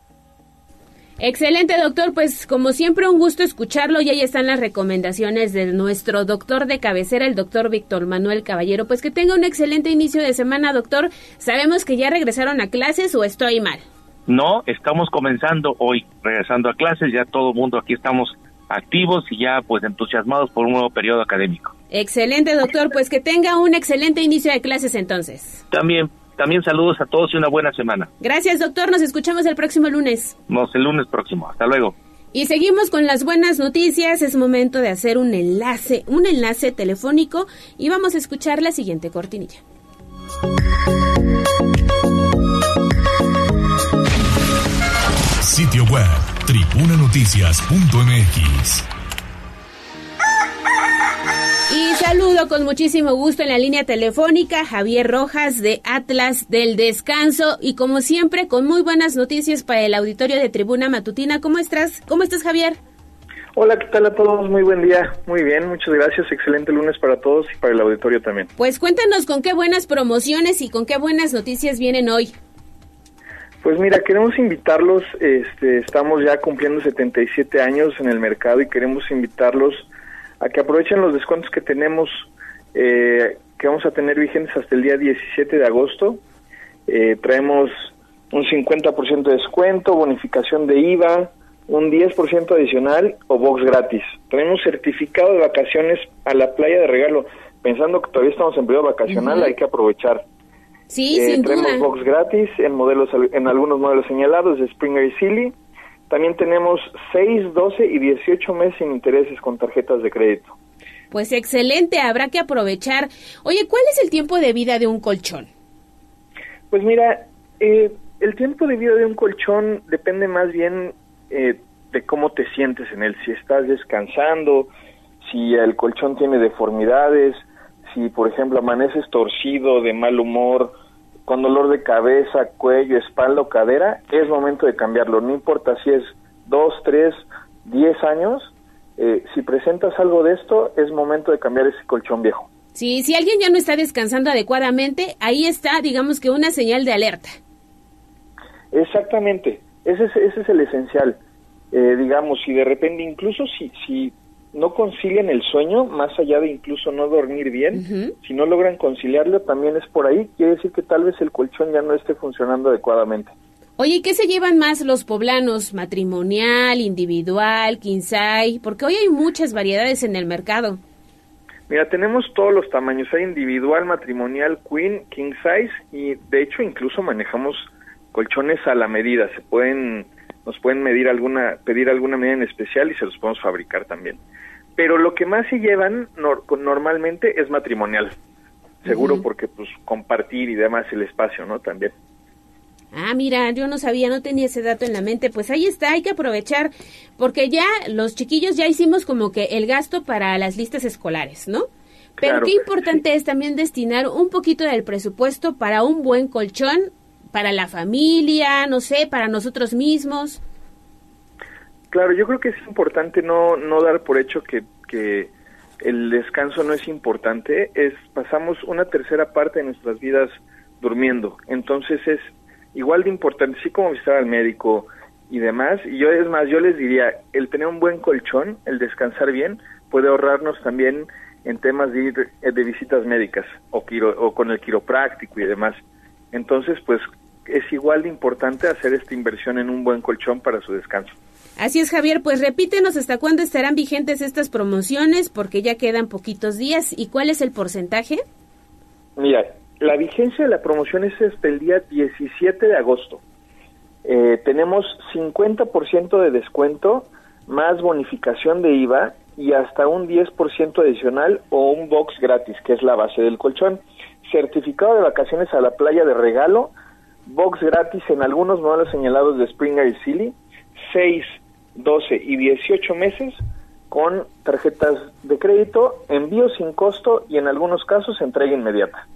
S1: Excelente, doctor. Pues como siempre, un gusto escucharlo y ahí están las recomendaciones de nuestro doctor de cabecera, el doctor Víctor Manuel Caballero. Pues que tenga un excelente inicio de semana, doctor. Sabemos que ya regresaron a clases o estoy mal.
S42: No, estamos comenzando hoy, regresando a clases, ya todo el mundo aquí estamos activos y ya pues entusiasmados por un nuevo periodo académico.
S1: Excelente, doctor. Pues que tenga un excelente inicio de clases entonces.
S42: También, también saludos a todos y una buena semana.
S1: Gracias, doctor. Nos escuchamos el próximo lunes.
S42: Nos el lunes próximo. Hasta luego.
S1: Y seguimos con las buenas noticias. Es momento de hacer un enlace, un enlace telefónico y vamos a escuchar la siguiente cortinilla.
S40: Sitio web tribunanoticias.mx.
S1: Y saludo con muchísimo gusto en la línea telefónica Javier Rojas de Atlas del Descanso y como siempre con muy buenas noticias para el auditorio de Tribuna Matutina. ¿Cómo estás? ¿Cómo estás, Javier?
S43: Hola, ¿qué tal a todos? Muy buen día. Muy bien, muchas gracias. Excelente lunes para todos y para el auditorio también.
S1: Pues cuéntanos con qué buenas promociones y con qué buenas noticias vienen hoy.
S43: Pues mira, queremos invitarlos, este, estamos ya cumpliendo 77 años en el mercado y queremos invitarlos a que aprovechen los descuentos que tenemos, eh, que vamos a tener vigentes hasta el día 17 de agosto. Eh, traemos un 50% de descuento, bonificación de IVA, un 10% adicional o box gratis. Tenemos certificado de vacaciones a la playa de regalo. Pensando que todavía estamos en periodo vacacional, hay que aprovechar.
S1: Sí,
S43: Eh,
S1: sin duda.
S43: box gratis en modelos en algunos modelos señalados de Springer y Silly. También tenemos 6, 12 y 18 meses sin intereses con tarjetas de crédito.
S1: Pues excelente, habrá que aprovechar. Oye, ¿cuál es el tiempo de vida de un colchón?
S43: Pues mira, eh, el tiempo de vida de un colchón depende más bien eh, de cómo te sientes en él. Si estás descansando, si el colchón tiene deformidades, si por ejemplo amaneces torcido, de mal humor, con dolor de cabeza, cuello, espalda o cadera, es momento de cambiarlo. No importa si es dos, tres, diez años, eh, si presentas algo de esto, es momento de cambiar ese colchón viejo.
S1: Sí, si alguien ya no está descansando adecuadamente, ahí está, digamos que una señal de alerta.
S43: Exactamente, ese es, ese es el esencial. Eh, digamos, si de repente, incluso si, si no concilian el sueño, más allá de incluso no dormir bien, si no logran conciliarlo, también es por ahí, quiere decir que tal vez el colchón ya no esté funcionando adecuadamente.
S1: Oye, ¿y ¿qué se llevan más los poblanos? ¿Matrimonial, individual, quinsay? Porque hoy hay muchas variedades en el mercado.
S43: Mira, tenemos todos los tamaños, hay individual, matrimonial, queen, king size y de hecho incluso manejamos colchones a la medida, se pueden nos pueden medir alguna pedir alguna medida en especial y se los podemos fabricar también. Pero lo que más se llevan nor- normalmente es matrimonial. Seguro porque pues compartir y demás el espacio, ¿no? También.
S1: Ah, mira, yo no sabía, no tenía ese dato en la mente. Pues ahí está, hay que aprovechar, porque ya los chiquillos ya hicimos como que el gasto para las listas escolares, ¿no? Pero
S43: Claro,
S1: qué importante es también destinar un poquito del presupuesto para un buen colchón, para la familia, no sé, para nosotros mismos.
S43: Claro, yo creo que es importante no, no dar por hecho que, que el descanso no es importante. Es pasamos una tercera parte de nuestras vidas durmiendo, entonces es igual de importante, así como visitar al médico y demás. Y yo es más, yo les diría, el tener un buen colchón, el descansar bien, puede ahorrarnos también en temas de ir eh, de visitas médicas o, quiro- o con el quiropráctico y demás. Entonces, pues es igual de importante hacer esta inversión en un buen colchón para su descanso.
S1: Así es, Javier, pues repítenos hasta cuándo estarán vigentes estas promociones, porque ya quedan poquitos días. ¿Y cuál es el porcentaje?
S43: Mira, la vigencia de la promoción es hasta el día 17 de agosto. Eh, tenemos 50% de descuento más bonificación de IVA y hasta un 10% adicional o un box gratis, que es la base del colchón. Certificado de vacaciones a la playa de regalo, box gratis en algunos modelos señalados de Springer y Silly, 6, 12 y 18 meses con tarjetas de crédito, envío sin costo y en algunos casos entrega inmediata.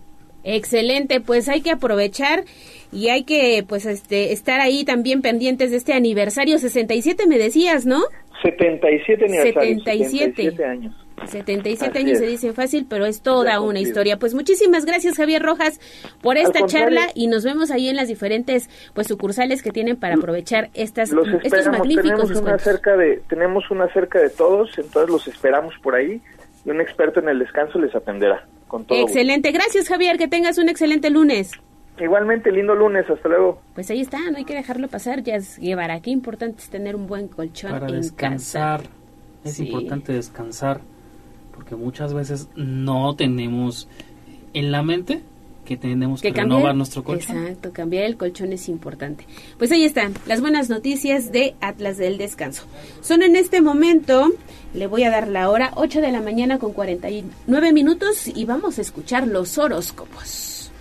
S1: Excelente, pues hay que aprovechar y hay que pues este estar ahí también pendientes de este aniversario 67 me decías, ¿no?
S43: 77 aniversario,
S1: 77.
S43: 77 años.
S1: 77
S43: Así
S1: años se
S43: es.
S1: dice fácil, pero es toda una historia. Pues muchísimas gracias Javier Rojas por esta charla y nos vemos ahí en las diferentes pues sucursales que tienen para aprovechar estas
S43: Los
S1: estos magníficos
S43: tenemos una cerca de tenemos una cerca de todos, entonces los esperamos por ahí y un experto en el descanso les atenderá con todo. gusto.
S1: Excelente, gracias Javier, que tengas un excelente lunes.
S43: Igualmente lindo lunes, hasta luego.
S1: Pues ahí está, no hay que dejarlo pasar, ya es llevará. Qué importante es tener un buen colchón
S44: para
S1: en
S44: descansar.
S1: casa.
S44: Es
S1: Sí.
S44: importante descansar porque muchas veces no tenemos en la mente que tenemos que,
S1: cambiar-
S44: renovar nuestro colchón.
S1: Exacto, cambiar el colchón es importante. Pues ahí están las buenas noticias de Atlas del Descanso. Son en este momento, le voy a dar la hora, 8 de la mañana con 49 minutos y vamos a escuchar los horóscopos.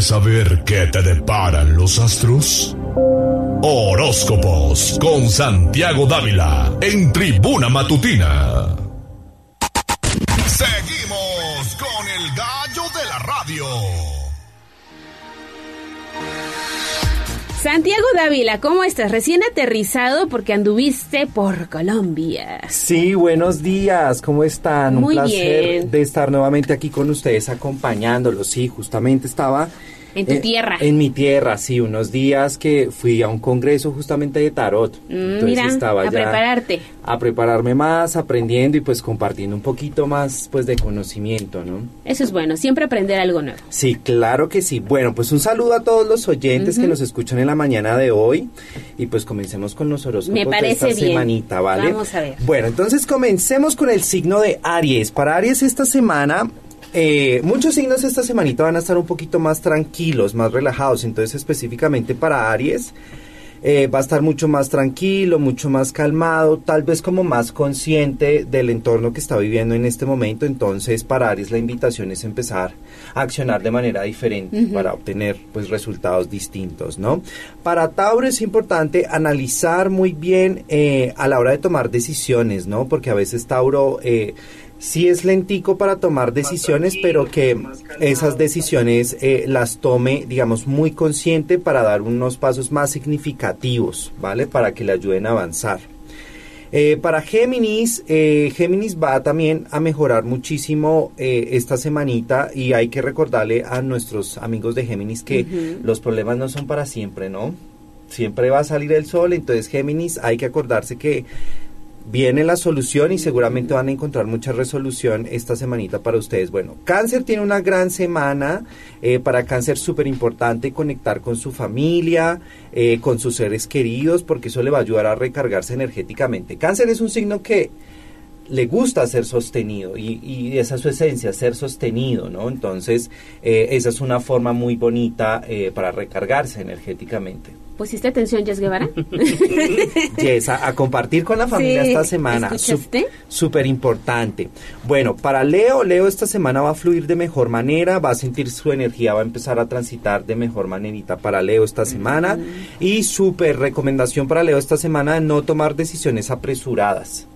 S7: ¿Quieres saber qué te deparan los astros? Horóscopos con Santiago Dávila en Tribuna Matutina. Seguimos con el gallo de la radio.
S1: Santiago Dávila, ¿cómo estás? Recién aterrizado porque anduviste por Colombia.
S45: Sí, buenos días, ¿cómo están?
S1: Muy
S45: Un placer
S1: bien.
S45: de estar nuevamente aquí con ustedes acompañándolos. Sí, justamente estaba...
S1: En tu
S45: eh,
S1: tierra.
S45: En mi tierra, sí, unos días que fui a un congreso justamente de tarot.
S1: Mm,
S45: Entonces
S1: Mira,
S45: estaba
S1: a
S45: ya
S1: prepararte.
S45: a prepararme más, aprendiendo y pues compartiendo un poquito más pues de conocimiento, ¿no?
S1: Eso es bueno, siempre aprender algo nuevo.
S45: Sí, claro que sí. Bueno, pues un saludo a todos los oyentes que nos escuchan en la mañana de hoy y pues comencemos con los horóscopos
S1: Me
S45: de
S1: parece
S45: esta
S1: bien.
S45: semanita, ¿vale?
S1: Vamos a ver.
S45: Bueno, entonces comencemos con el signo de Aries. Para Aries esta semana, eh, muchos signos esta semanita van a estar un poquito más tranquilos, más relajados. Entonces específicamente para Aries eh, va a estar mucho más tranquilo, mucho más calmado, tal vez como más consciente del entorno que está viviendo en este momento. Entonces para Aries la invitación es empezar a accionar de manera diferente para obtener pues resultados distintos, ¿no? Para Tauro es importante analizar muy bien eh, a la hora de tomar decisiones, ¿no? Porque a veces Tauro eh, sí es lentico para tomar decisiones, pero que esas decisiones eh, las tome, digamos, muy consciente para dar unos pasos más significativos, ¿vale? Para que le ayuden a avanzar. Eh, para Géminis, eh, Géminis va también a mejorar muchísimo eh, esta semanita y hay que recordarle a nuestros amigos de Géminis que los problemas no son para siempre, ¿no? Siempre va a salir el sol, entonces Géminis hay que acordarse que viene la solución y seguramente van a encontrar mucha resolución esta semanita para ustedes. Bueno, cáncer tiene una gran semana, eh, para cáncer súper importante conectar con su familia, eh, con sus seres queridos, porque eso le va a ayudar a recargarse energéticamente. Cáncer es un signo que le gusta ser sostenido y, y esa es su esencia, ser sostenido, ¿no? Entonces, eh, esa es una forma muy bonita eh, para recargarse energéticamente.
S1: ¿Pusiste atención, Jess Guevara? (laughs)
S45: Yes, a, a compartir con la familia
S1: Sí,
S45: esta semana.
S1: ¿escuchaste?
S45: Súper importante. Bueno, para Leo, Leo esta semana va a fluir de mejor manera, va a sentir su energía, va a empezar a transitar de mejor manerita para Leo esta semana. Y súper recomendación para Leo esta semana, no tomar decisiones apresuradas.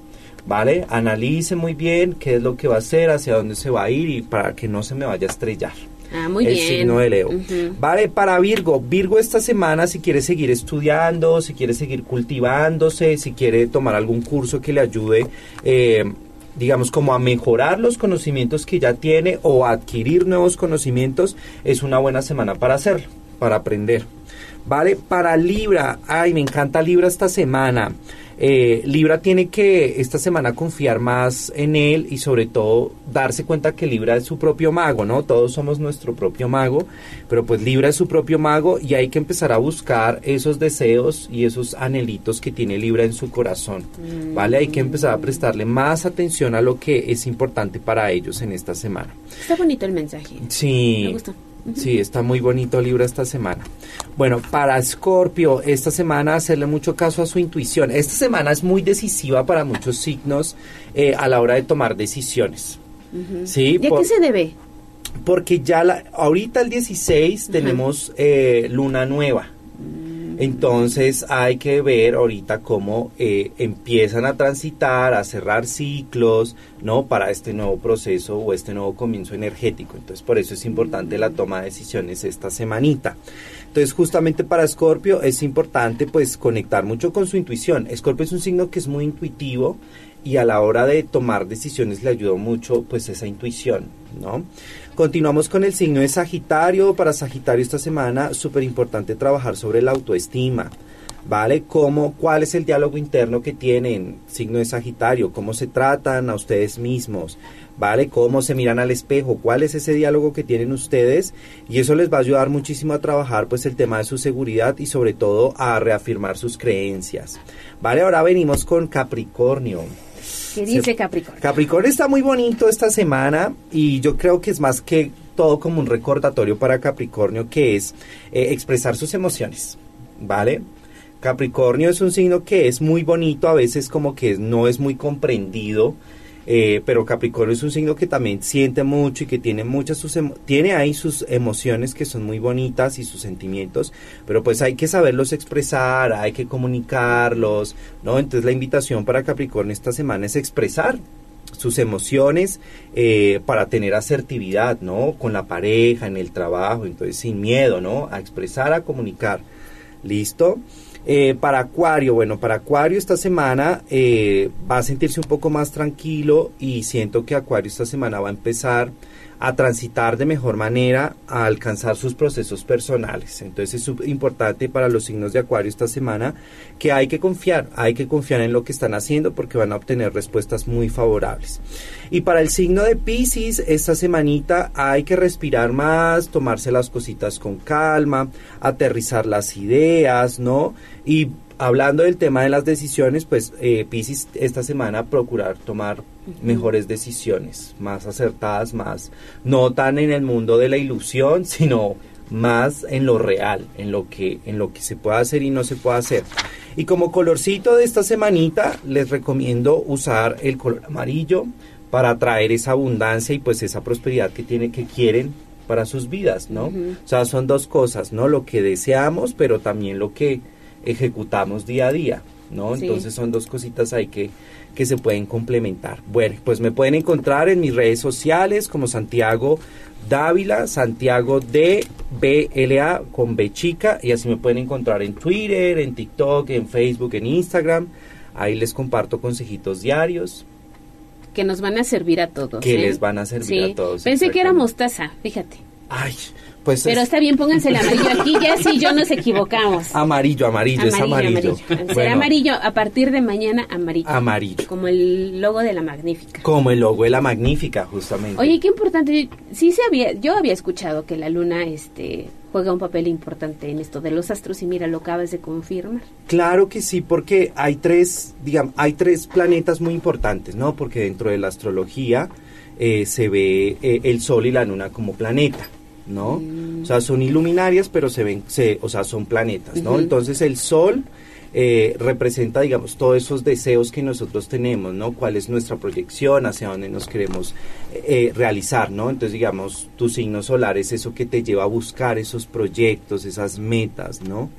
S45: ¿Vale? Analice muy bien qué es lo que va a hacer, hacia dónde se va a ir y para que no se me vaya a estrellar.
S1: Ah, muy
S45: el
S1: bien.
S45: signo de Leo. Vale, para Virgo, Virgo esta semana si quiere seguir estudiando, si quiere seguir cultivándose, si quiere tomar algún curso que le ayude, eh, digamos, como a mejorar los conocimientos que ya tiene o a adquirir nuevos conocimientos, es una buena semana para hacerlo, para aprender. Vale, para Libra, ay, me encanta Libra esta semana. Eh, Libra tiene que esta semana confiar más en él y sobre todo darse cuenta que Libra es su propio mago, ¿no? Todos somos nuestro propio mago, pero pues Libra es su propio mago y hay que empezar a buscar esos deseos y esos anhelitos que tiene Libra en su corazón, ¿vale? Hay que empezar a prestarle más atención a lo que es importante para ellos en esta semana.
S1: Está bonito el mensaje.
S45: Sí.
S1: Me gusta.
S45: Sí, está muy bonito Libra esta semana. Bueno, para Scorpio, esta semana hacerle mucho caso a su intuición. Esta semana es muy decisiva para muchos signos eh, a la hora de tomar decisiones. Sí,
S1: ¿Y a
S45: por-
S1: qué se debe?
S45: Porque ya la, ahorita el 16 tenemos eh, luna nueva. Entonces hay que ver ahorita cómo eh, empiezan a transitar, a cerrar ciclos, ¿no? Para este nuevo proceso o este nuevo comienzo energético. Entonces por eso es importante la toma de decisiones esta semanita. Entonces justamente para Escorpio es importante pues conectar mucho con su intuición. Escorpio es un signo que es muy intuitivo y a la hora de tomar decisiones le ayuda mucho pues esa intuición, ¿no? Continuamos con el signo de Sagitario. Para Sagitario esta semana súper importante trabajar sobre la autoestima. ¿Vale? ¿Cómo, ¿Cuál es el diálogo interno que tienen, signo de Sagitario? ¿Cómo se tratan a ustedes mismos? ¿Vale? ¿Cómo se miran al espejo? ¿Cuál es ese diálogo que tienen ustedes? Y eso les va a ayudar muchísimo a trabajar pues el tema de su seguridad y sobre todo a reafirmar sus creencias. ¿Vale? Ahora venimos con Capricornio.
S1: ¿Qué dice Capricornio?
S45: Capricornio está muy bonito esta semana y yo creo que es más que todo como un recordatorio para Capricornio que es eh, expresar sus emociones, ¿vale? Capricornio es un signo que es muy bonito, a veces como que no es muy comprendido, eh, pero Capricornio es un signo que también siente mucho y que tiene muchas sus tiene ahí sus emociones que son muy bonitas y sus sentimientos, pero pues hay que saberlos expresar, hay que comunicarlos, ¿no? Entonces la invitación para Capricornio esta semana es expresar sus emociones eh, para tener asertividad, ¿no? Con la pareja, en el trabajo, entonces sin miedo, ¿no? A expresar, a comunicar. ¿Listo? Eh, para Acuario, bueno, para Acuario esta semana eh, va a sentirse un poco más tranquilo y siento que Acuario esta semana va a empezar a transitar de mejor manera, a alcanzar sus procesos personales. Entonces es importante para los signos de Acuario esta semana que hay que confiar, hay que confiar en lo que están haciendo porque van a obtener respuestas muy favorables. Y para el signo de Pisces, esta semanita hay que respirar más, tomarse las cositas con calma, aterrizar las ideas, ¿no? Y hablando del tema de las decisiones, pues eh, Pisces esta semana procurar tomar mejores decisiones, más acertadas, más, no tan en el mundo de la ilusión, (laughs) sino más en lo real, en lo que, en lo que se puede hacer y no se puede hacer. Y como colorcito de esta semanita, les recomiendo usar el color amarillo para atraer esa abundancia y pues esa prosperidad que tiene, que quieren para sus vidas, ¿no? O sea, son dos cosas, ¿no? Lo que deseamos, pero también lo que ejecutamos día a día, ¿no?
S1: Sí.
S45: Entonces son dos cositas ahí que, que se pueden complementar. Bueno, pues me pueden encontrar en mis redes sociales como Santiago Dávila, Santiago de BLA con B chica y así me pueden encontrar en Twitter, en TikTok, en Facebook, en Instagram. Ahí les comparto consejitos diarios
S1: Que nos van a servir a todos.
S45: que
S1: ¿eh?
S45: les van a servir
S1: Sí.
S45: a todos.
S1: Pensé que era mostaza, fíjate.
S45: Ay, pues
S1: Pero
S45: es
S1: está bien, pónganse el amarillo aquí, ya sí, yo nos equivocamos.
S45: amarillo, amarillo, es amarillo.
S1: Será
S45: Bueno,
S1: amarillo, a partir de mañana amarillo.
S45: Amarillo.
S1: Como el logo de la magnífica.
S45: Como el logo de la magnífica, justamente.
S1: Oye, qué importante. Sí se había, yo había escuchado que la luna, este, juega un papel importante en esto de los astros y mira, lo acabas de confirmar.
S45: Claro que sí, porque hay tres, digamos, hay tres planetas muy importantes, ¿no? Porque dentro de la astrología eh, se ve eh, el Sol y la Luna como planeta, ¿no? O sea, son iluminarias, pero se ven, se, o sea, son planetas, ¿no? Entonces el Sol eh, representa, digamos, todos esos deseos que nosotros tenemos, ¿no? ¿Cuál es nuestra proyección, hacia dónde nos queremos eh, realizar, ¿no? Entonces, digamos, tu signo solar es eso que te lleva a buscar esos proyectos, esas metas, ¿no?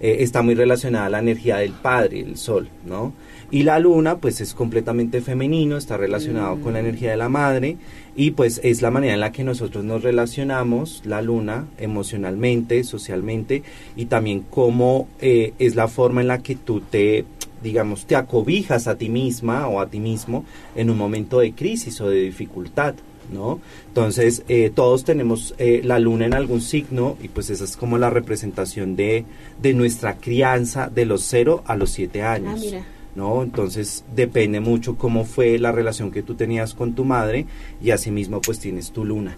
S45: Eh, está muy relacionada a la energía del padre, el sol, ¿no? Y la luna, pues es completamente femenino, está relacionado con la energía de la madre y pues es la manera en la que nosotros nos relacionamos, la luna, emocionalmente, socialmente y también cómo eh, es la forma en la que tú te, digamos, te acobijas a ti misma o a ti mismo en un momento de crisis o de dificultad. ¿No? Entonces, eh, todos tenemos eh, la luna en algún signo y pues esa es como la representación de, de nuestra crianza de los 0 a los 7 años.
S1: Ah, mira.
S45: ¿No? Entonces depende mucho cómo fue la relación que tú tenías con tu madre y asimismo pues tienes tu luna.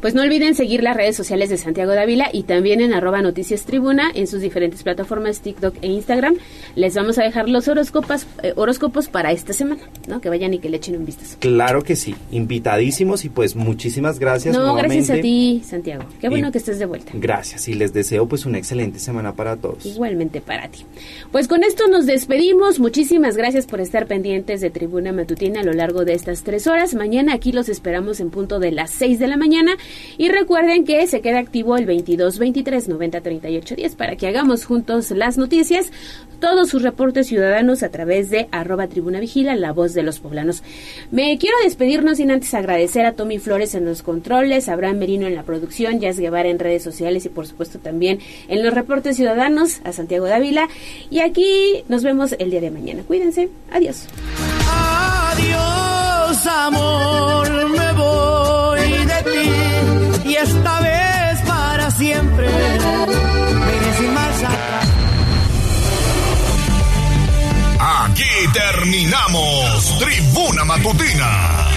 S1: Pues no olviden seguir las redes sociales de Santiago Dávila y también en arroba noticias tribuna en sus diferentes plataformas TikTok e Instagram. Les vamos a dejar los horóscopos, eh, horóscopos para esta semana, ¿no? Que vayan y que le echen un vistazo.
S45: Claro que sí, invitadísimos y pues muchísimas gracias.
S1: no,
S45: nuevamente.
S1: gracias a ti, Santiago. Qué bueno
S45: Y-
S1: que estés de vuelta.
S45: Gracias y les deseo pues una excelente semana para todos.
S1: Igualmente para ti. Pues con esto nos despedimos. Muchísimas gracias por estar pendientes de Tribuna Matutina a lo largo de estas tres horas. Mañana aquí los esperamos en punto de las 6 de la mañana. Y recuerden que se queda activo el 22 23 90 38 10 para que hagamos juntos las noticias. Todos sus reportes ciudadanos a través de arroba tribuna vigila, la voz de los poblanos. Me quiero despedirnos sin antes agradecer a Tommy Flores en los controles, a Abraham Merino en la producción, Jazz Guevara en redes sociales y por supuesto también en los reportes ciudadanos, a Santiago Dávila. Y aquí nos vemos el día de mañana. Cuídense. Adiós.
S46: Adiós, amor, me voy de ti y esta vez para siempre. Sin marcha.
S7: Aquí terminamos Tribuna Matutina